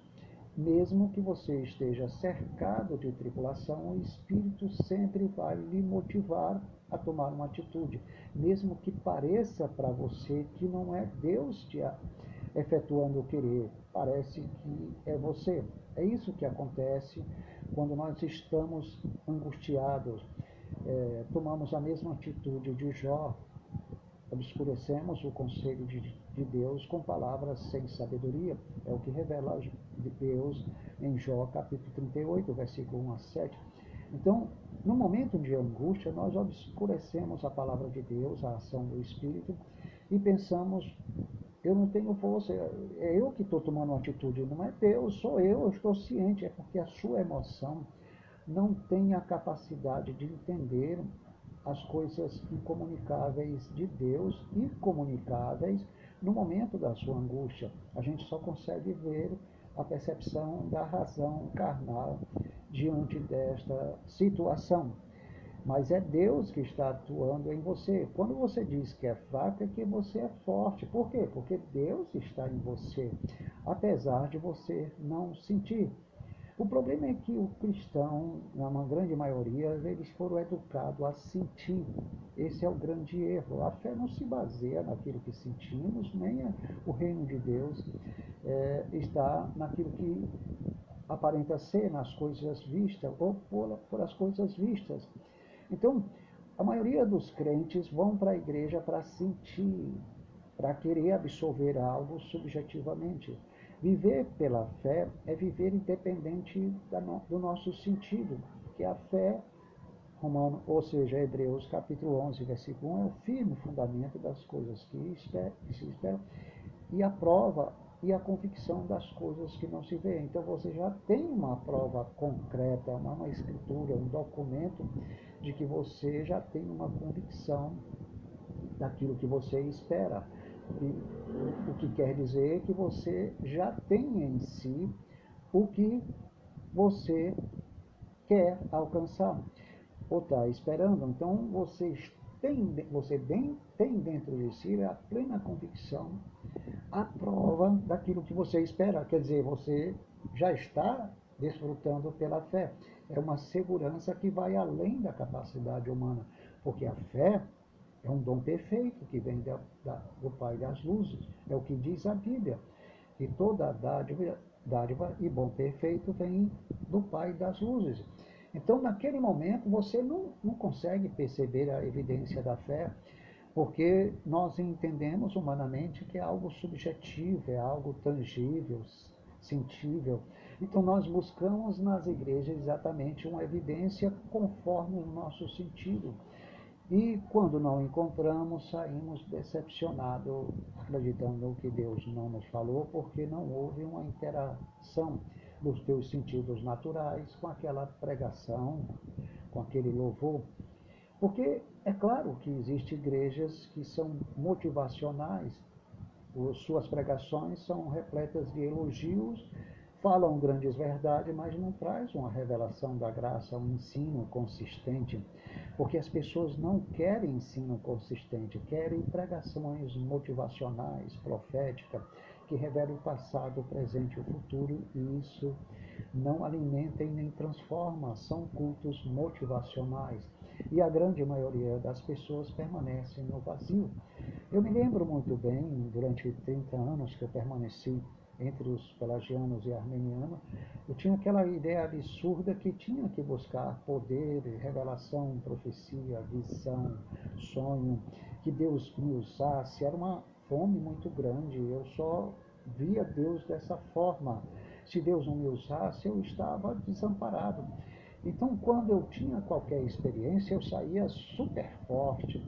Mesmo que você esteja cercado de tribulação, o Espírito sempre vai lhe motivar a tomar uma atitude, mesmo que pareça para você que não é Deus te efetuando o querer, parece que é você. É isso que acontece quando nós estamos angustiados, é, tomamos a mesma atitude de Jó, obscurecemos o conselho de, de, Deus com palavras sem sabedoria. É o que revela de Deus em Jó capítulo 38, versículo 1 a 7. Então, no momento de angústia, nós obscurecemos a palavra de Deus, a ação do Espírito, e pensamos, eu não tenho força, é eu que estou tomando uma atitude, não é Deus, sou eu, eu estou ciente, é porque a sua emoção não tem a capacidade de entender as coisas incomunicáveis de Deus e comunicáveis no momento da sua angústia. A gente só consegue ver a percepção da razão carnal diante desta situação. Mas é Deus que está atuando em você. Quando você diz que é fraco, é que você é forte. Por quê? Porque Deus está em você, apesar de você não sentir. O problema é que o cristão, na grande maioria, eles foram educados a sentir. Esse é o grande erro. A fé não se baseia naquilo que sentimos, nem o reino de Deus é, está naquilo que aparenta ser nas coisas vistas ou por, por as coisas vistas. Então, a maioria dos crentes vão para a igreja para sentir, para querer absorver algo subjetivamente. Viver pela fé é viver independente do nosso sentido, porque a fé, Romano, ou seja, Hebreus capítulo 11, versículo 1, é o firme fundamento das coisas que, se esperam e a prova e a convicção das coisas que não se vê. Então você já tem uma prova concreta, uma escritura, um documento de que você já tem uma convicção daquilo que você espera. O que quer dizer que você já tem em si o que você quer alcançar ou está esperando. Então você tem, você tem dentro de si a plena convicção a prova daquilo que você espera. Quer dizer, você já está desfrutando pela fé. É uma segurança que vai além da capacidade humana, porque a fé é um dom perfeito que vem da, da, do Pai das luzes. É o que diz a Bíblia. Que toda dádiva, dádiva e bom perfeito vem do Pai das luzes. Então, naquele momento, você não, não consegue perceber a evidência da fé, porque nós entendemos humanamente que é algo subjetivo, é algo tangível, sentível. Então nós buscamos nas igrejas exatamente uma evidência conforme o nosso sentido. E quando não encontramos, saímos decepcionados, acreditando que Deus não nos falou, porque não houve uma interação dos teus sentidos naturais com aquela pregação, com aquele louvor. Porque é claro que existem igrejas que são motivacionais, suas pregações são repletas de elogios, falam grandes verdades, mas não traz uma revelação da graça, um ensino consistente, porque as pessoas não querem ensino consistente, querem pregações motivacionais, proféticas, que revelem o passado, o presente e o futuro, e isso não alimenta e nem transforma, são cultos motivacionais. E a grande maioria das pessoas permanece no vazio. Eu me lembro muito bem, durante 30 anos que eu permaneci entre os pelagianos e armenianos, eu tinha aquela ideia absurda que tinha que buscar poder, revelação, profecia, visão, sonho, que Deus me usasse. Era uma fome muito grande, eu só via Deus dessa forma. Se Deus não me usasse, eu estava desamparado. Então, quando eu tinha qualquer experiência, eu saía super forte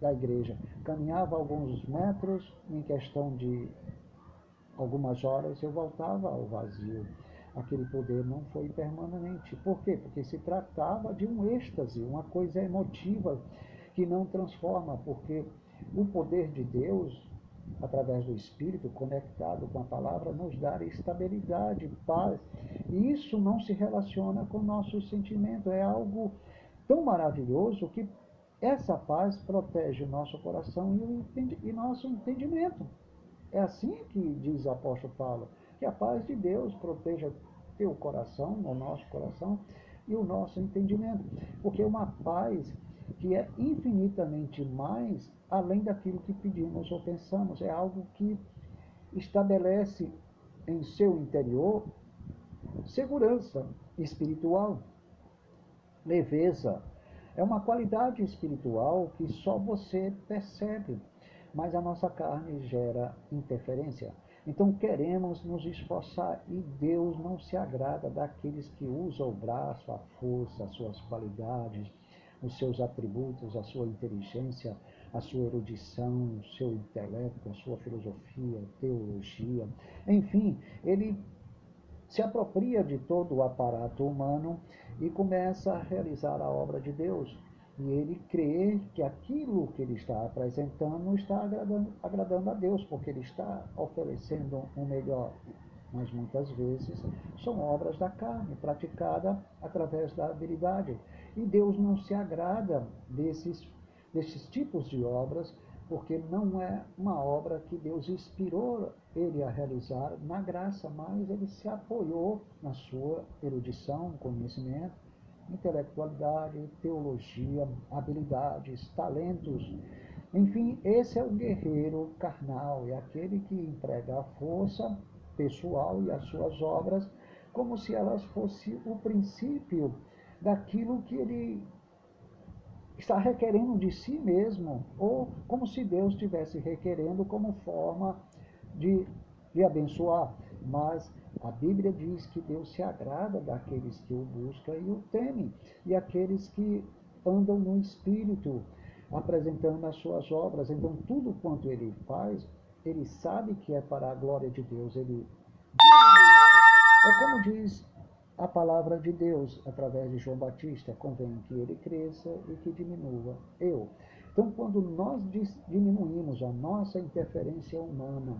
da igreja. Caminhava alguns metros, em questão de algumas horas, eu voltava ao vazio. Aquele poder não foi permanente. Por quê? Porque se tratava de um êxtase, uma coisa emotiva que não transforma, porque o poder de Deus através do Espírito, conectado com a palavra, nos dar estabilidade, paz. E isso não se relaciona com o nosso sentimento. É algo tão maravilhoso que essa paz protege o nosso coração e, o e nosso entendimento. É assim que diz o apóstolo Paulo, que a paz de Deus proteja teu coração, o nosso coração e o nosso entendimento. Porque uma paz que é infinitamente mais além daquilo que pedimos ou pensamos. É algo que estabelece em seu interior segurança espiritual, leveza. É uma qualidade espiritual que só você percebe, mas a nossa carne gera interferência. Então queremos nos esforçar e Deus não se agrada daqueles que usam o braço, a força, as suas qualidades, os seus atributos, a sua inteligência, a sua erudição, o seu intelecto, a sua filosofia, teologia. Enfim, ele se apropria de todo o aparato humano e começa a realizar a obra de Deus. E ele crê que aquilo que ele está apresentando está agradando, agradando a Deus, porque ele está oferecendo um melhor mas muitas vezes são obras da carne, praticada através da habilidade. E Deus não se agrada desses, desses tipos de obras, porque não é uma obra que Deus inspirou ele a realizar na graça, mas ele se apoiou na sua erudição, conhecimento, intelectualidade, teologia, habilidades, talentos. Enfim, esse é o guerreiro carnal, é aquele que emprega a força pessoal e as suas obras como se elas fossem o princípio daquilo que ele está requerendo de si mesmo, ou como se Deus estivesse requerendo como forma de, de abençoar. Mas a Bíblia diz que Deus se agrada daqueles que o buscam e o temem, e aqueles que andam no Espírito, apresentando as suas obras. Então, tudo quanto ele faz, ele sabe que é para a glória de Deus. Ele é como diz a palavra de Deus através de João Batista, convém que ele cresça e que diminua eu. Então, quando nós diminuímos a nossa interferência humana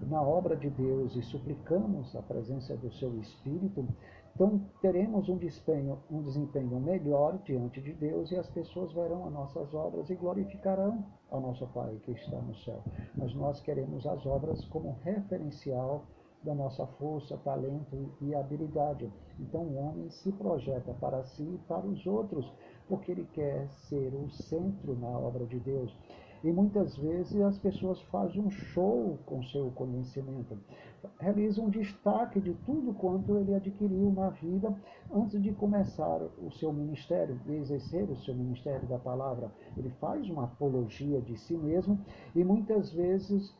na obra de Deus e suplicamos a presença do seu Espírito, então teremos um desempenho, um desempenho melhor diante de Deus e as pessoas verão as nossas obras e glorificarão ao nosso Pai que está no céu. Mas nós queremos as obras como referencial da nossa força, talento e habilidade. Então o homem se projeta para si e para os outros, porque ele quer ser o centro na obra de Deus. E muitas vezes as pessoas fazem um show com seu conhecimento, realizam um destaque de tudo quanto ele adquiriu na vida antes de começar o seu ministério e exercer o seu ministério da palavra. Ele faz uma apologia de si mesmo e muitas vezes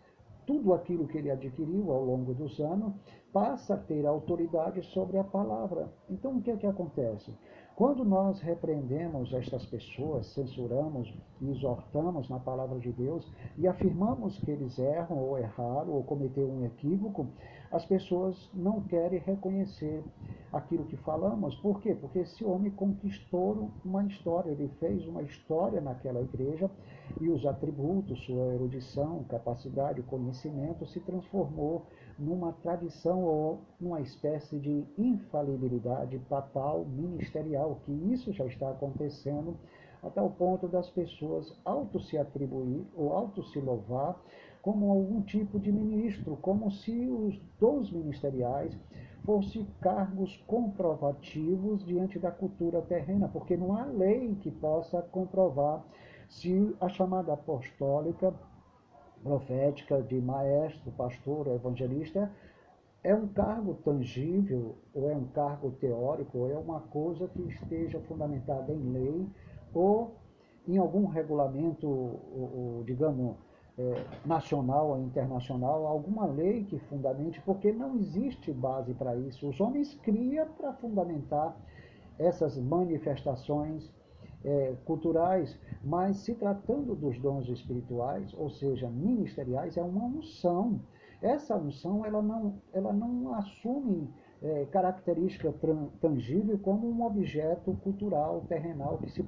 tudo aquilo que ele adquiriu ao longo dos anos passa a ter autoridade sobre a palavra. Então, o que é que acontece? Quando nós repreendemos estas pessoas, censuramos e exortamos na palavra de Deus e afirmamos que eles erram ou erraram ou cometeram um equívoco, as pessoas não querem reconhecer aquilo que falamos. Por quê? Porque esse homem conquistou uma história, ele fez uma história naquela igreja e os atributos, sua erudição, capacidade, conhecimento se transformou numa tradição ou numa espécie de infalibilidade papal ministerial, que isso já está acontecendo até o ponto das pessoas auto se atribuir ou auto se louvar como algum tipo de ministro, como se os dons ministeriais fossem cargos comprovativos diante da cultura terrena, porque não há lei que possa comprovar se a chamada apostólica, profética, de maestro, pastor, evangelista, é um cargo tangível, ou é um cargo teórico, ou é uma coisa que esteja fundamentada em lei, ou em algum regulamento, ou, ou, digamos, é, nacional ou internacional, alguma lei que fundamente, porque não existe base para isso. Os homens criam para fundamentar essas manifestações é, culturais, mas se tratando dos dons espirituais, ou seja, ministeriais, é uma unção. Essa unção ela não, ela não assume é, característica tangível como um objeto cultural, terrenal, que se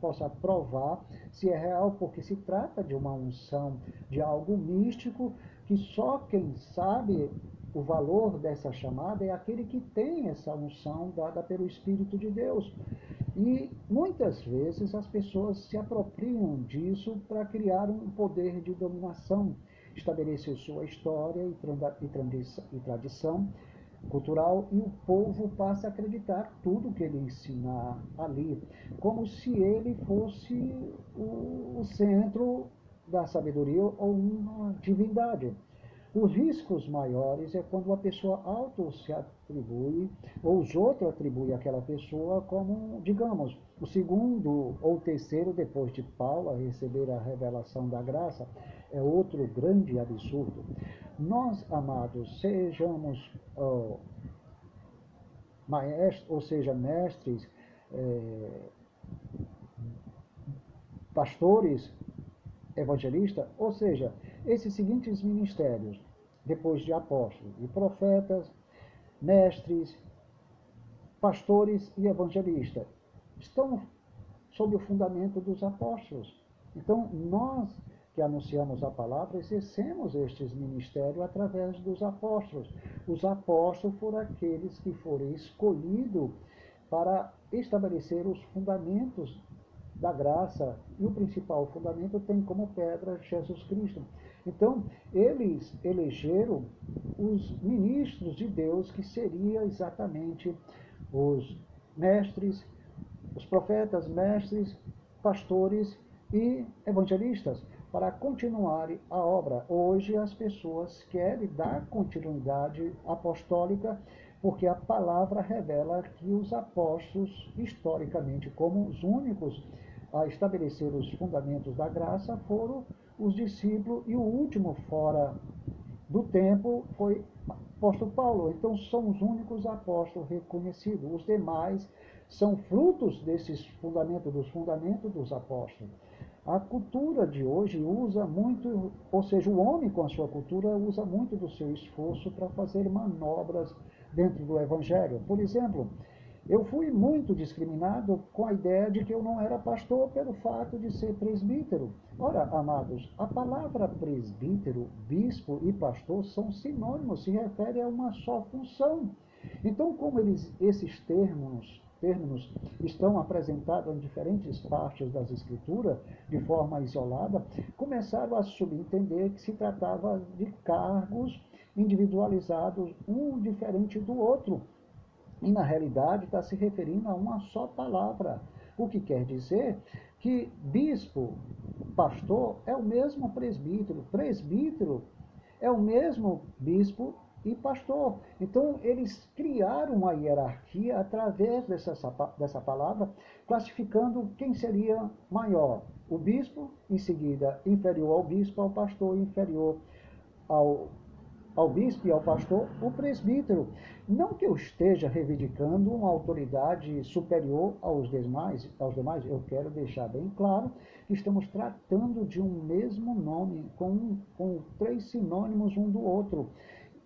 possa provar se é real, porque se trata de uma unção, de algo místico, que só quem sabe o valor dessa chamada é aquele que tem essa unção dada pelo Espírito de Deus. E muitas vezes as pessoas se apropriam disso para criar um poder de dominação, estabelecer sua história e tradição cultural e o povo passa a acreditar tudo que ele ensina ali, como se ele fosse o centro da sabedoria ou uma divindade. Os riscos maiores é quando a pessoa auto se atribui, ou os outros atribuem aquela pessoa como, digamos, o segundo ou terceiro depois de Paulo a receber a revelação da graça. É outro grande absurdo. Nós, amados, sejamos oh, maestros, ou seja, mestres, é, pastores, evangelistas, ou seja, esses seguintes ministérios, depois de apóstolos e profetas, mestres, pastores e evangelistas, estão sob o fundamento dos apóstolos. Então, nós que anunciamos a palavra, exercemos estes ministérios através dos apóstolos. Os apóstolos foram aqueles que foram escolhidos para estabelecer os fundamentos da graça, e o principal fundamento tem como pedra Jesus Cristo. Então, eles elegeram os ministros de Deus, que seriam exatamente os mestres, os profetas, mestres, pastores e evangelistas para continuar a obra. Hoje as pessoas querem dar continuidade apostólica porque a palavra revela que os apóstolos, historicamente, como os únicos a estabelecer os fundamentos da graça, foram os discípulos e o último fora do tempo foi apóstolo Paulo. Então são os únicos apóstolos reconhecidos. Os demais são frutos desses fundamentos, dos fundamentos dos apóstolos. A cultura de hoje usa muito, ou seja, o homem com a sua cultura usa muito do seu esforço para fazer manobras dentro do evangelho. Por exemplo, eu fui muito discriminado com a ideia de que eu não era pastor pelo fato de ser presbítero. Ora, amados, a palavra presbítero, bispo e pastor são sinônimos, se refere a uma só função. Então, como eles, esses termos termos estão apresentados em diferentes partes das Escrituras, de forma isolada, começaram a subentender que se tratava de cargos individualizados, um diferente do outro. E, na realidade, está se referindo a uma só palavra, o que quer dizer que bispo, pastor, é o mesmo presbítero, presbítero é o mesmo bispo e pastor. Então, eles criaram uma hierarquia através dessa, dessa palavra, classificando quem seria maior. O bispo, em seguida, inferior ao bispo, ao pastor, inferior ao, ao bispo e ao pastor, o presbítero. Não que eu esteja reivindicando uma autoridade superior aos demais, aos demais, eu quero deixar bem claro que estamos tratando de um mesmo nome, com, com três sinônimos um do outro.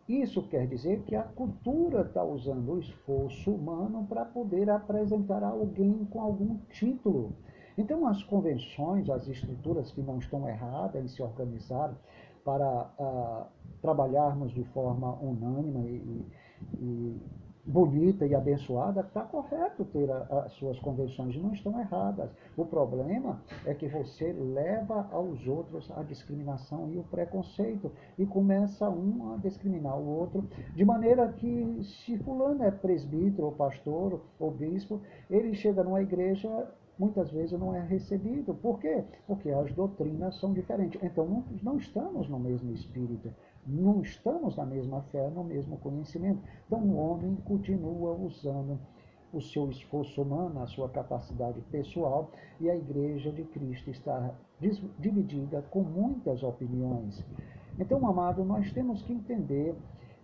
isso quer dizer que a cultura está usando o esforço humano para poder apresentar alguém com algum título. Então, as convenções, as estruturas que não estão erradas em se organizar para uh, trabalharmos de forma unânime e, e bonita e abençoada, está correto ter as suas convenções, não estão erradas. O problema é que você leva aos outros a discriminação e o preconceito e começa um a discriminar o outro, de maneira que se fulano é presbítero ou pastor ou bispo, ele chega numa igreja muitas vezes não é recebido. Por quê? Porque as doutrinas são diferentes. Então, não, não estamos no mesmo espírito não estamos na mesma fé, no mesmo conhecimento. Então o homem continua usando o seu esforço humano, a sua capacidade pessoal, e a igreja de Cristo está dividida com muitas opiniões. Então, amado, nós temos que entender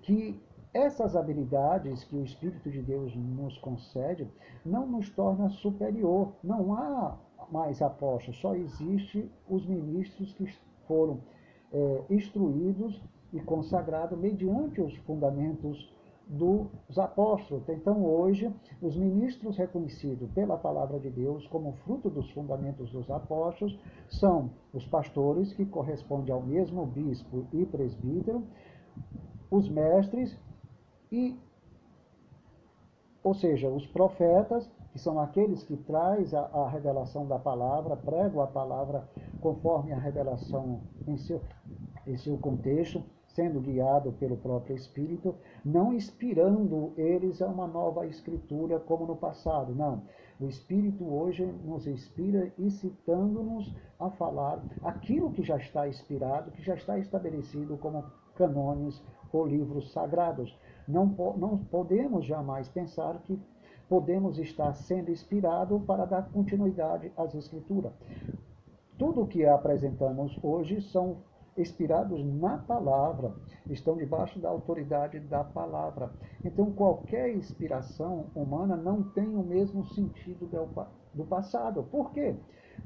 que essas habilidades que o Espírito de Deus nos concede não nos torna superior. Não há mais apóstolos, só existe os ministros que foram é, instruídos e consagrado mediante os fundamentos dos apóstolos. Então, hoje, os ministros reconhecidos pela palavra de Deus como fruto dos fundamentos dos apóstolos são os pastores, que correspondem ao mesmo bispo e presbítero, os mestres e ou seja, os profetas, que são aqueles que traz a, a revelação da palavra, pregam a palavra conforme a revelação em seu, em seu contexto, sendo guiado pelo próprio Espírito, não inspirando eles a uma nova escritura como no passado. Não. O Espírito hoje nos inspira incitando-nos a falar aquilo que já está inspirado, que já está estabelecido como canones ou livros sagrados. Não, não podemos jamais pensar que podemos estar sendo inspirado para dar continuidade às Escrituras. Tudo o que apresentamos hoje são inspirados na palavra, estão debaixo da autoridade da palavra. Então, qualquer inspiração humana não tem o mesmo sentido do passado. Por quê?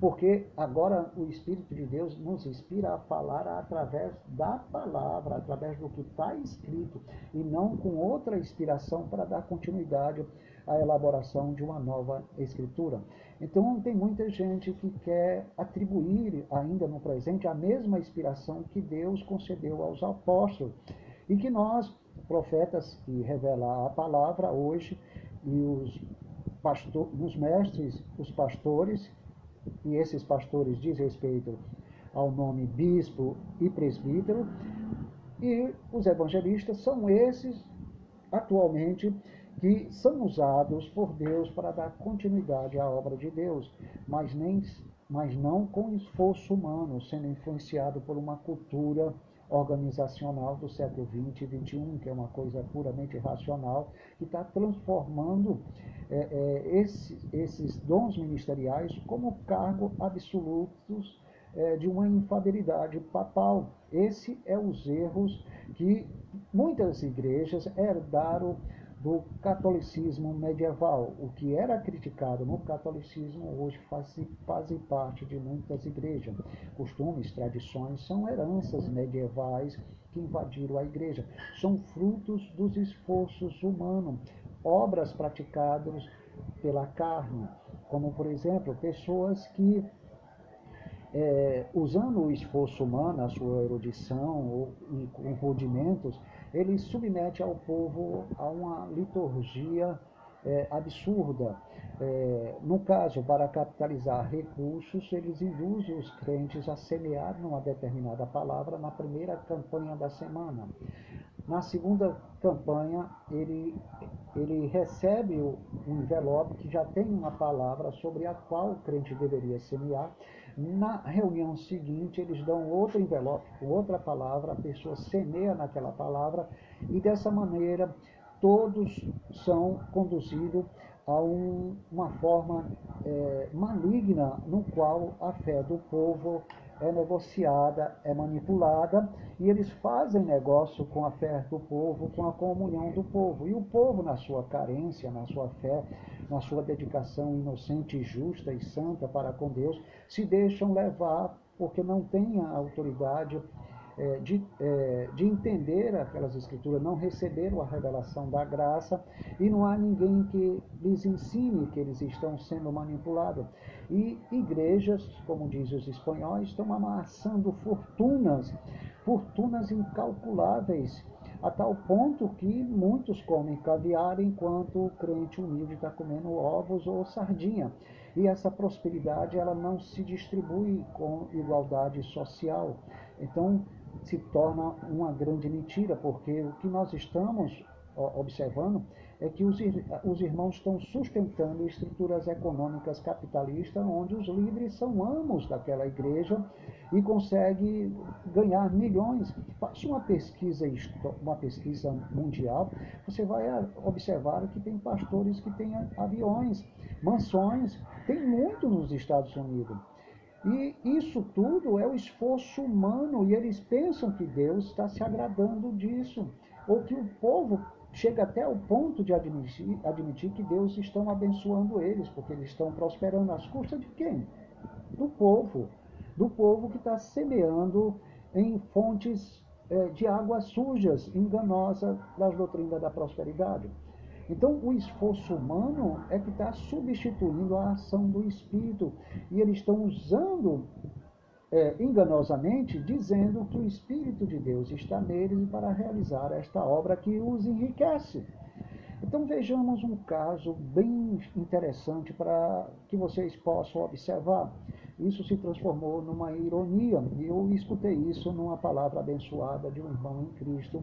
Porque agora o Espírito de Deus nos inspira a falar através da palavra, através do que está escrito, e não com outra inspiração para dar continuidade à elaboração de uma nova escritura. Então, tem muita gente que quer atribuir ainda no presente a mesma inspiração que Deus concedeu aos apóstolos. E que nós, profetas que revelam a palavra hoje, e os, pastor, os mestres, os pastores, e esses pastores diz respeito ao nome bispo e presbítero, e os evangelistas são esses atualmente que são usados por Deus para dar continuidade à obra de Deus, mas, nem, mas não com esforço humano, sendo influenciado por uma cultura organizacional do século XX e XXI, que é uma coisa puramente racional, que está transformando é, é, esses, esses dons ministeriais como cargo absolutos é, de uma infabilidade papal. Esse é os erros que muitas igrejas herdaram do catolicismo medieval. O que era criticado no catolicismo hoje faz, faz parte de muitas igrejas. Costumes, tradições são heranças medievais que invadiram a igreja. São frutos dos esforços humanos, obras praticadas pela carne, como por exemplo pessoas que é, usando o esforço humano, a sua erudição ou, e rudimentos, ele submete ao povo a uma liturgia é, absurda. É, no caso, para capitalizar recursos, eles induzem os crentes a semear numa determinada palavra na primeira campanha da semana. Na segunda campanha, ele, ele recebe um envelope que já tem uma palavra sobre a qual o crente deveria semear na reunião seguinte, eles dão outro envelope, outra palavra, a pessoa semeia naquela palavra e dessa maneira todos são conduzidos a um, uma forma é, maligna no qual a fé do povo é negociada, é manipulada, e eles fazem negócio com a fé do povo, com a comunhão do povo. E o povo, na sua carência, na sua fé, na sua dedicação inocente, justa e santa para com Deus, se deixam levar porque não têm a autoridade é, de, é, de entender aquelas escrituras, não receberam a revelação da graça e não há ninguém que lhes ensine que eles estão sendo manipulados. E igrejas, como dizem os espanhóis, estão amassando fortunas, fortunas incalculáveis a tal ponto que muitos comem caviar enquanto o crente humilde está comendo ovos ou sardinha. E essa prosperidade ela não se distribui com igualdade social. Então se torna uma grande mentira, porque o que nós estamos observando é que os, os irmãos estão sustentando estruturas econômicas capitalistas, onde os líderes são amos daquela igreja e conseguem ganhar milhões. Faça uma pesquisa, uma pesquisa mundial, você vai observar que tem pastores que têm aviões, mansões, tem muito nos Estados Unidos. E isso tudo é o esforço humano, e eles pensam que Deus está se agradando disso, ou que o povo chega até o ponto de admitir, admitir que Deus estão abençoando eles, porque eles estão prosperando às custas de quem? Do povo. Do povo que está semeando em fontes é, de águas sujas, enganosas das doutrinas da prosperidade. Então, o esforço humano é que está substituindo a ação do Espírito. E eles estão usando é, enganosamente, dizendo que o Espírito de Deus está neles para realizar esta obra que os enriquece. Então vejamos um caso bem interessante para que vocês possam observar. Isso se transformou numa ironia, e eu escutei isso numa palavra abençoada de um irmão em Cristo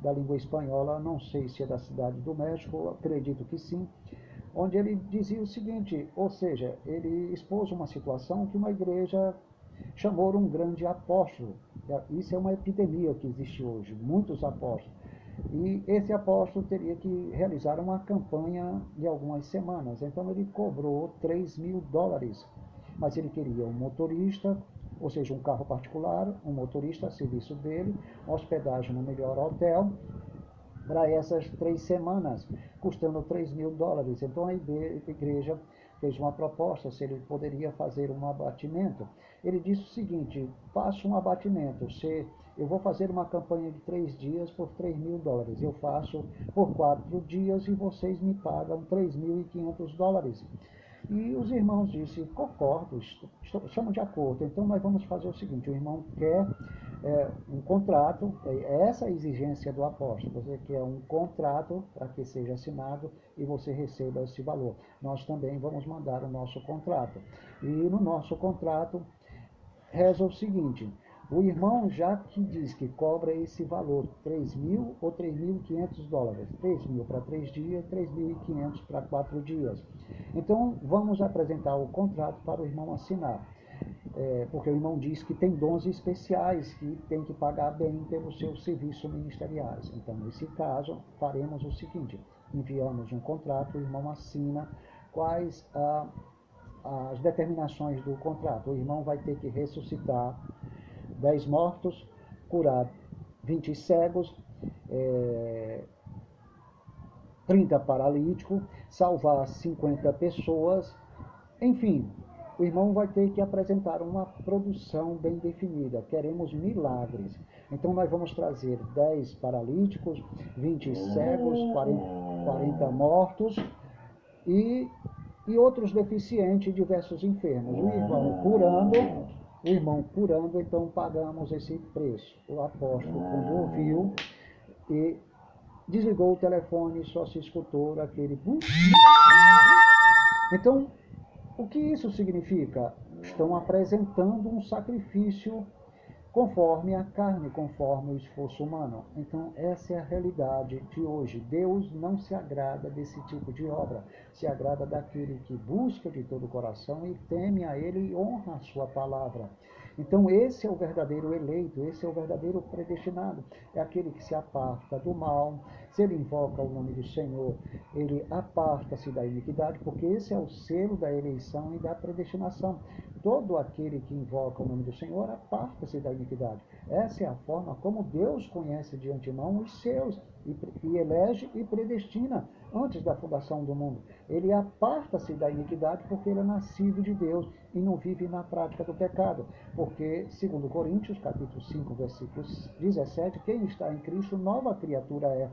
da língua espanhola, não sei se é da cidade do México, acredito que sim, onde ele dizia o seguinte, ou seja, ele expôs uma situação que uma igreja chamou um grande apóstolo. Isso é uma epidemia que existe hoje, muitos apóstolos. E esse apóstolo teria que realizar uma campanha de algumas semanas. Então ele cobrou 3 mil dólares. Mas ele queria um motorista, ou seja, um carro particular, um motorista a serviço dele, hospedagem no melhor hotel, para essas três semanas, custando 3 mil dólares. Então a igreja fez uma proposta se ele poderia fazer um abatimento. Ele disse o seguinte: faço um abatimento. Se eu vou fazer uma campanha de três dias por 3 mil dólares. Eu faço por quatro dias e vocês me pagam 3.500 dólares. E os irmãos disseram, concordo, estamos de acordo. Então nós vamos fazer o seguinte, o irmão quer é, um contrato, é essa a exigência do apóstolo, você quer um contrato para que seja assinado e você receba esse valor. Nós também vamos mandar o nosso contrato. E no nosso contrato reza o seguinte, o irmão já que diz que cobra esse valor, 3 mil ou 3.500 dólares, 3 mil para 3 dias, 3.500 para 4 dias. Então, vamos apresentar o contrato para o irmão assinar. É, porque o irmão diz que tem dons especiais que tem que pagar bem pelos seus serviços ministeriais. Então, nesse caso, faremos o seguinte: enviamos um contrato, o irmão assina quais ah, as determinações do contrato. O irmão vai ter que ressuscitar 10 mortos, curar 20 cegos, é, 30 paralíticos, salvar 50 pessoas, enfim, o irmão vai ter que apresentar uma produção bem definida. Queremos milagres. Então nós vamos trazer 10 paralíticos, 20 cegos, 40, 40 mortos e, e outros deficientes, diversos enfermos. O irmão curando irmão curando, então pagamos esse preço. O apóstolo, quando ouviu, e desligou o telefone, só se escutou aquele. Então, o que isso significa? Estão apresentando um sacrifício conforme a carne, conforme o esforço humano. Então, essa é a realidade de hoje. Deus não se agrada desse tipo de obra, se agrada daquele que busca de todo o coração e teme a Ele e honra a Sua palavra. Então, esse é o verdadeiro eleito, esse é o verdadeiro predestinado. É aquele que se aparta do mal. Se ele invoca o nome do Senhor, ele aparta-se da iniquidade, porque esse é o selo da eleição e da predestinação. Todo aquele que invoca o nome do Senhor aparta-se da iniquidade. Essa é a forma como Deus conhece de antemão os seus e elege e predestina antes da fundação do mundo. Ele aparta-se da iniquidade porque ele é nascido de Deus e não vive na prática do pecado. Porque, segundo Coríntios, capítulo 5, versículo 17, quem está em Cristo, nova criatura é.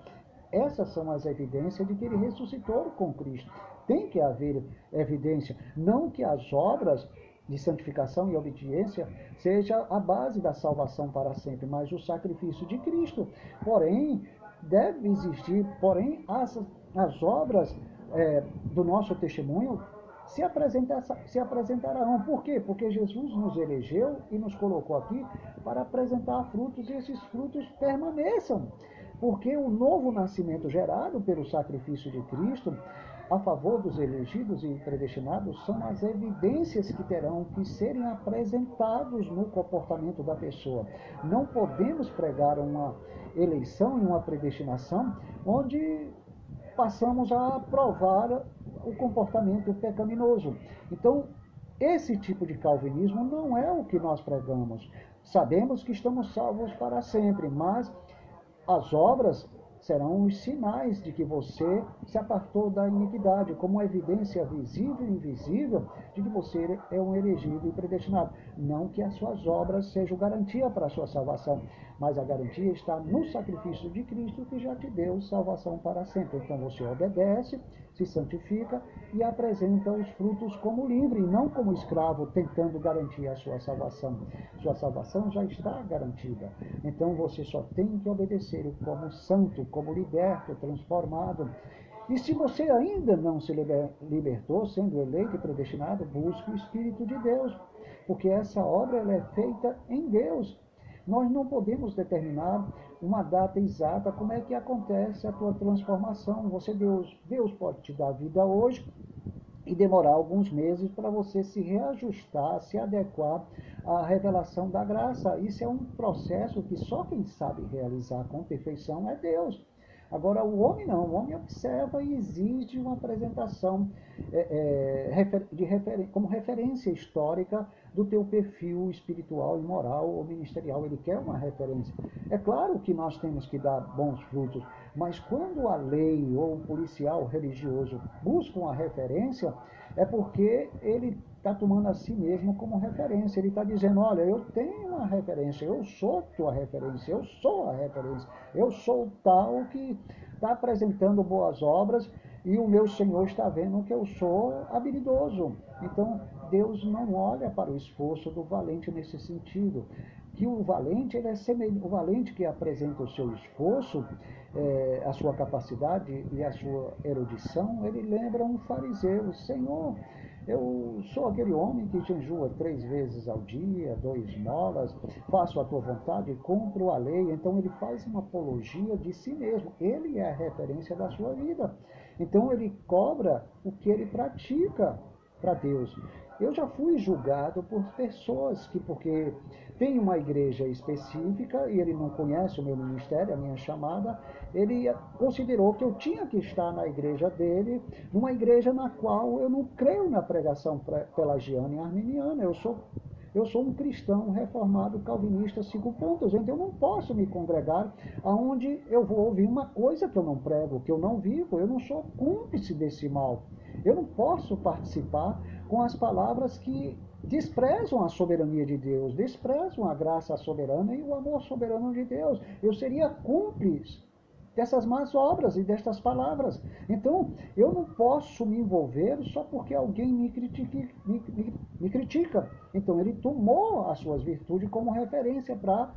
Essas são as evidências de que ele ressuscitou com Cristo. Tem que haver evidência, não que as obras de santificação e obediência seja a base da salvação para sempre, mas o sacrifício de Cristo. Porém, deve existir, porém, as, as obras é, do nosso testemunho se, se apresentarão. Por quê? Porque Jesus nos elegeu e nos colocou aqui para apresentar frutos e esses frutos permaneçam. Porque o novo nascimento gerado pelo sacrifício de Cristo a favor dos elegidos e predestinados são as evidências que terão que serem apresentados no comportamento da pessoa. Não podemos pregar uma eleição e uma predestinação onde passamos a provar o comportamento pecaminoso. Então, esse tipo de calvinismo não é o que nós pregamos. Sabemos que estamos salvos para sempre, mas as obras serão os sinais de que você se apartou da iniquidade, como evidência visível e invisível de que você é um elegido e predestinado. Não que as suas obras sejam garantia para a sua salvação, mas a garantia está no sacrifício de Cristo que já te deu salvação para sempre. Então você obedece, se santifica e apresenta os frutos como livre, e não como escravo, tentando garantir a sua salvação. Sua salvação já está garantida. Então você só tem que obedecer como santo, como liberto, transformado. E se você ainda não se libertou, sendo eleito e predestinado, busque o Espírito de Deus, porque essa obra é feita em Deus. Nós não podemos determinar uma data exata como é que acontece a tua transformação. Você Deus, Deus pode te dar vida hoje e demorar alguns meses para você se reajustar, se adequar à revelação da graça. Isso é um processo que só quem sabe realizar com perfeição é Deus. Agora, o homem não, o homem observa e exige uma apresentação é, é, de refer, como referência histórica do teu perfil espiritual e moral ou ministerial. Ele quer uma referência. É claro que nós temos que dar bons frutos, mas quando a lei ou o policial religioso busca uma referência, é porque ele está tomando a si mesmo como referência. Ele está dizendo: olha, eu tenho uma referência, eu sou tua referência, eu sou a referência, eu sou tal que está apresentando boas obras e o meu Senhor está vendo que eu sou habilidoso. Então, Deus não olha para o esforço do valente nesse sentido. Que o valente, ele é semelhante, o valente que apresenta o seu esforço, é, a sua capacidade e a sua erudição, ele lembra um fariseu, Senhor, eu sou aquele homem que jejua três vezes ao dia, dois molas, faço a tua vontade, e cumpro a lei. Então ele faz uma apologia de si mesmo. Ele é a referência da sua vida. Então ele cobra o que ele pratica para Deus. Eu já fui julgado por pessoas que, porque tem uma igreja específica e ele não conhece o meu ministério, a minha chamada, ele considerou que eu tinha que estar na igreja dele, numa igreja na qual eu não creio na pregação pelagiana e arminiana. Eu sou eu sou um cristão reformado calvinista cinco pontos, então eu não posso me congregar aonde eu vou ouvir uma coisa que eu não prego, que eu não vivo, eu não sou cúmplice desse mal. Eu não posso participar com as palavras que desprezam a soberania de Deus, desprezam a graça soberana e o amor soberano de Deus. Eu seria cúmplice dessas más obras e destas palavras. Então, eu não posso me envolver só porque alguém me, critique, me, me, me critica. Então, ele tomou as suas virtudes como referência para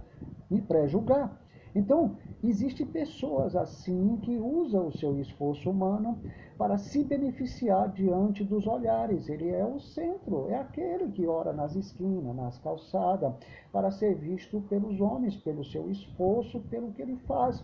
me pré-julgar. Então, existem pessoas assim que usam o seu esforço humano para se beneficiar diante dos olhares. Ele é o centro, é aquele que ora nas esquinas, nas calçadas, para ser visto pelos homens, pelo seu esforço, pelo que ele faz.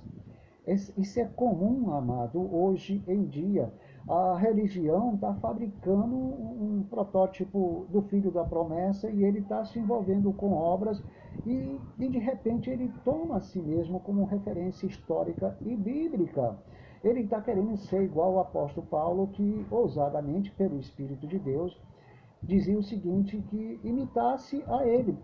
Isso é comum, amado, hoje em dia. A religião está fabricando um protótipo do filho da promessa e ele está se envolvendo com obras e, e, de repente ele toma a si mesmo como referência histórica e bíblica. Ele está querendo ser igual ao apóstolo Paulo, que ousadamente, pelo Espírito de Deus, dizia o seguinte, que imitasse a ele.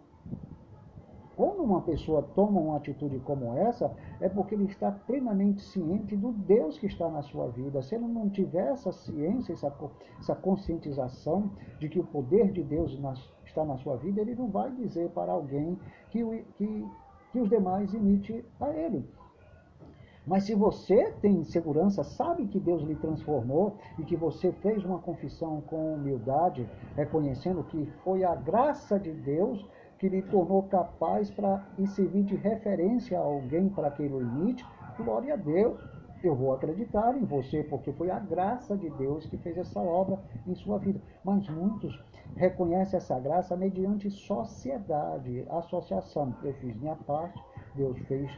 Quando uma pessoa toma uma atitude como essa, é porque ele está plenamente ciente do Deus que está na sua vida. Se ele não tiver essa ciência, essa, essa conscientização de que o poder de Deus está na sua vida, ele não vai dizer para alguém que, que, que os demais imite a ele. Mas se você tem segurança, sabe que Deus lhe transformou e que você fez uma confissão com humildade, reconhecendo que foi a graça de Deus que lhe tornou capaz para servir de referência a alguém para que ele imite, glória a Deus. Eu vou acreditar em você, porque foi a graça de Deus que fez essa obra em sua vida. Mas muitos reconhecem essa graça mediante sociedade, associação. Eu fiz minha parte, Deus fez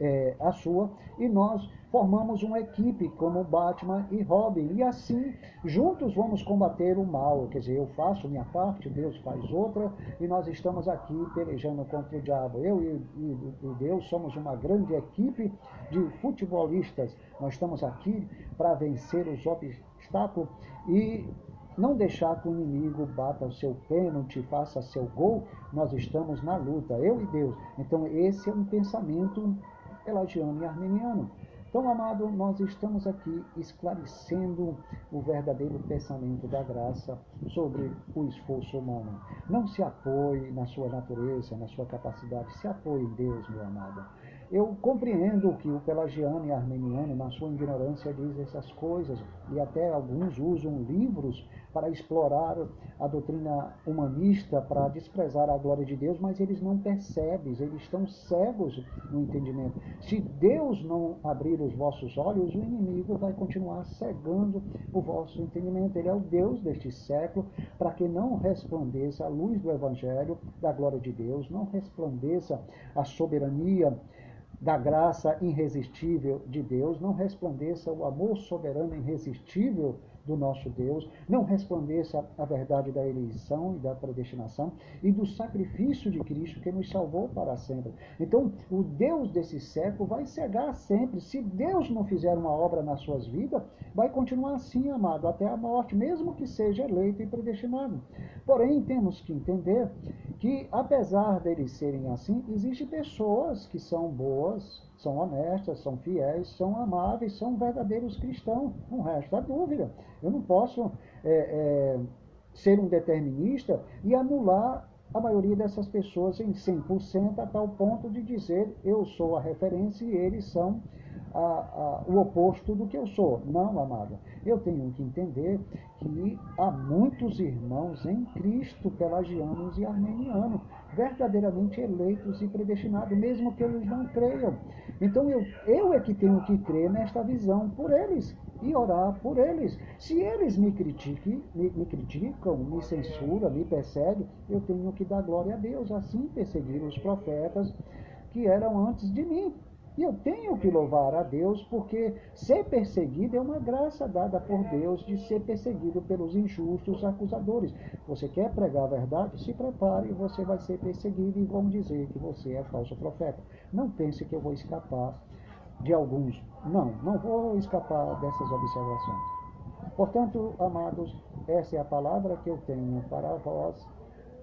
é, a sua, e nós formamos uma equipe como Batman e Robin, e assim juntos vamos combater o mal. Quer dizer, eu faço minha parte, Deus faz outra, e nós estamos aqui pelejando contra o diabo. Eu e, e, e Deus somos uma grande equipe de futebolistas. Nós estamos aqui para vencer os obstáculos e não deixar que o inimigo bata o seu pênalti, faça seu gol, nós estamos na luta, eu e Deus. Então, esse é um pensamento pelagiano e armeniano. Então, amado, nós estamos aqui esclarecendo o verdadeiro pensamento da graça sobre o esforço humano. Não se apoie na sua natureza, na sua capacidade, se apoie em Deus, meu amado. Eu compreendo que o pelagiano e armeniano, na sua ignorância, diz essas coisas, e até alguns usam livros para explorar a doutrina humanista, para desprezar a glória de Deus, mas eles não percebem, eles estão cegos no entendimento. Se Deus não abrir os vossos olhos, o inimigo vai continuar cegando o vosso entendimento. Ele é o Deus deste século, para que não resplandeça a luz do Evangelho, da glória de Deus, não resplandeça a soberania da graça irresistível de Deus, não resplandeça o amor soberano irresistível do nosso Deus, não resplandeça a verdade da eleição e da predestinação e do sacrifício de Cristo que nos salvou para sempre. Então, o Deus desse século vai cegar sempre. Se Deus não fizer uma obra nas suas vidas, vai continuar assim, amado, até a morte, mesmo que seja eleito e predestinado. Porém, temos que entender que, apesar deles serem assim, existem pessoas que são boas, são honestas, são fiéis, são amáveis, são verdadeiros cristãos. Não resta dúvida. Eu não posso é, é, ser um determinista e anular a maioria dessas pessoas em 100% a tal ponto de dizer eu sou a referência e eles são a, a, o oposto do que eu sou. Não, amado. Eu tenho que entender que há muitos irmãos em Cristo, pelagianos e armenianos, verdadeiramente eleitos e predestinados, mesmo que eles não creiam. Então eu, eu é que tenho que crer nesta visão por eles e orar por eles. Se eles me me, me criticam, me censuram, me perseguem, eu tenho que dar glória a Deus. Assim perseguiram os profetas que eram antes de mim. E eu tenho que louvar a Deus porque ser perseguido é uma graça dada por Deus de ser perseguido pelos injustos acusadores. Você quer pregar a verdade? Se prepare, você vai ser perseguido e vão dizer que você é falso profeta. Não pense que eu vou escapar de alguns. Não, não vou escapar dessas observações. Portanto, amados, essa é a palavra que eu tenho para vós,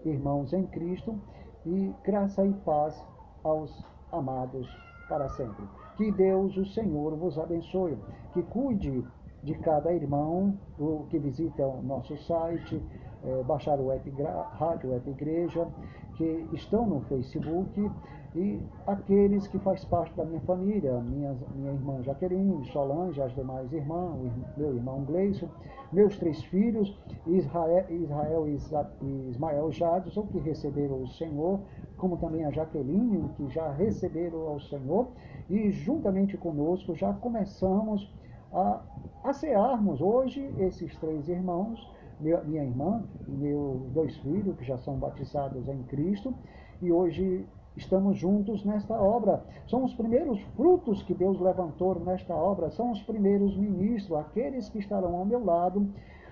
irmãos em Cristo, e graça e paz aos amados para sempre. Que Deus, o Senhor, vos abençoe, que cuide de cada irmão o que visita o nosso site, é, baixar o app Rádio Web Igreja, que estão no Facebook e aqueles que faz parte da minha família, minha, minha irmã Jaqueline, Solange, as demais irmãs, meu irmão Gleison, meus três filhos, Israel, Israel e Ismael Jadson, que receberam o Senhor, como também a Jaqueline, que já receberam ao Senhor, e juntamente conosco já começamos a, a cearmos hoje esses três irmãos, minha irmã e meus dois filhos, que já são batizados em Cristo, e hoje estamos juntos nesta obra. São os primeiros frutos que Deus levantou nesta obra, são os primeiros ministros, aqueles que estarão ao meu lado,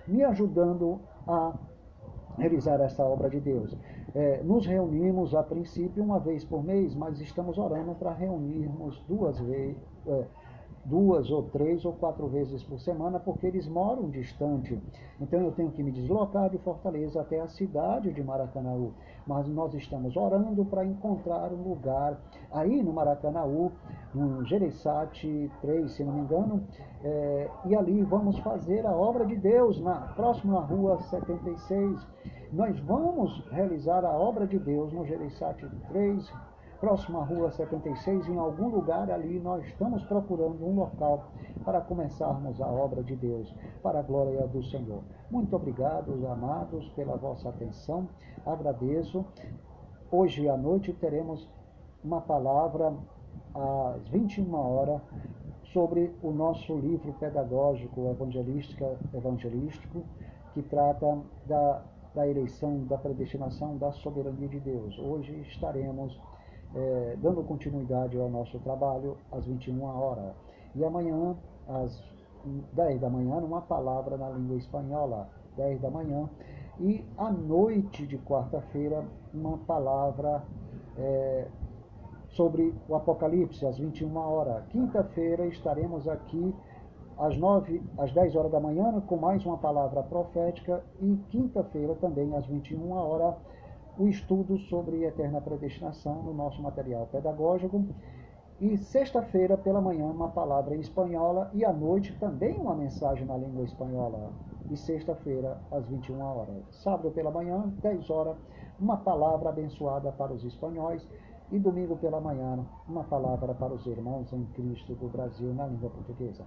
me ajudando a realizar esta obra de Deus. É, nos reunimos a princípio uma vez por mês, mas estamos orando para reunirmos duas vezes, é, duas ou três ou quatro vezes por semana, porque eles moram distante. Então eu tenho que me deslocar de Fortaleza até a cidade de Maracanaú. Mas nós estamos orando para encontrar um lugar aí no Maracanaú, no Gereissati 3, se não me engano, é, e ali vamos fazer a obra de Deus na próxima rua 76. Nós vamos realizar a obra de Deus no Gereissati 3, próximo à rua 76, em algum lugar ali nós estamos procurando um local para começarmos a obra de Deus, para a glória do Senhor. Muito obrigado, amados, pela vossa atenção. Agradeço. Hoje à noite teremos uma palavra às 21 horas sobre o nosso livro pedagógico evangelística, evangelístico, que trata da, da eleição, da predestinação, da soberania de Deus. Hoje estaremos é, dando continuidade ao nosso trabalho às 21 horas. E amanhã, às 10 da manhã, uma palavra na língua espanhola, 10 da manhã. E à noite de quarta-feira, uma palavra é, sobre o Apocalipse, às 21 horas. Quinta-feira estaremos aqui às, 9, às 10 horas da manhã com mais uma palavra profética e quinta-feira também às 21 horas o estudo sobre eterna predestinação no nosso material pedagógico. E sexta-feira pela manhã uma palavra em espanhola e à noite também uma mensagem na língua espanhola. E sexta-feira às 21 horas. Sábado pela manhã, 10 horas, uma palavra abençoada para os espanhóis e domingo pela manhã, uma palavra para os irmãos em Cristo do Brasil na língua portuguesa.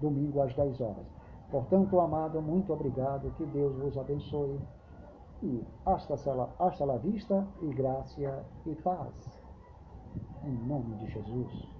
Domingo às 10 horas. Portanto, amado, muito obrigado, que Deus vos abençoe e hasta, hasta la vista e graça e paz. Em nome de Jesus.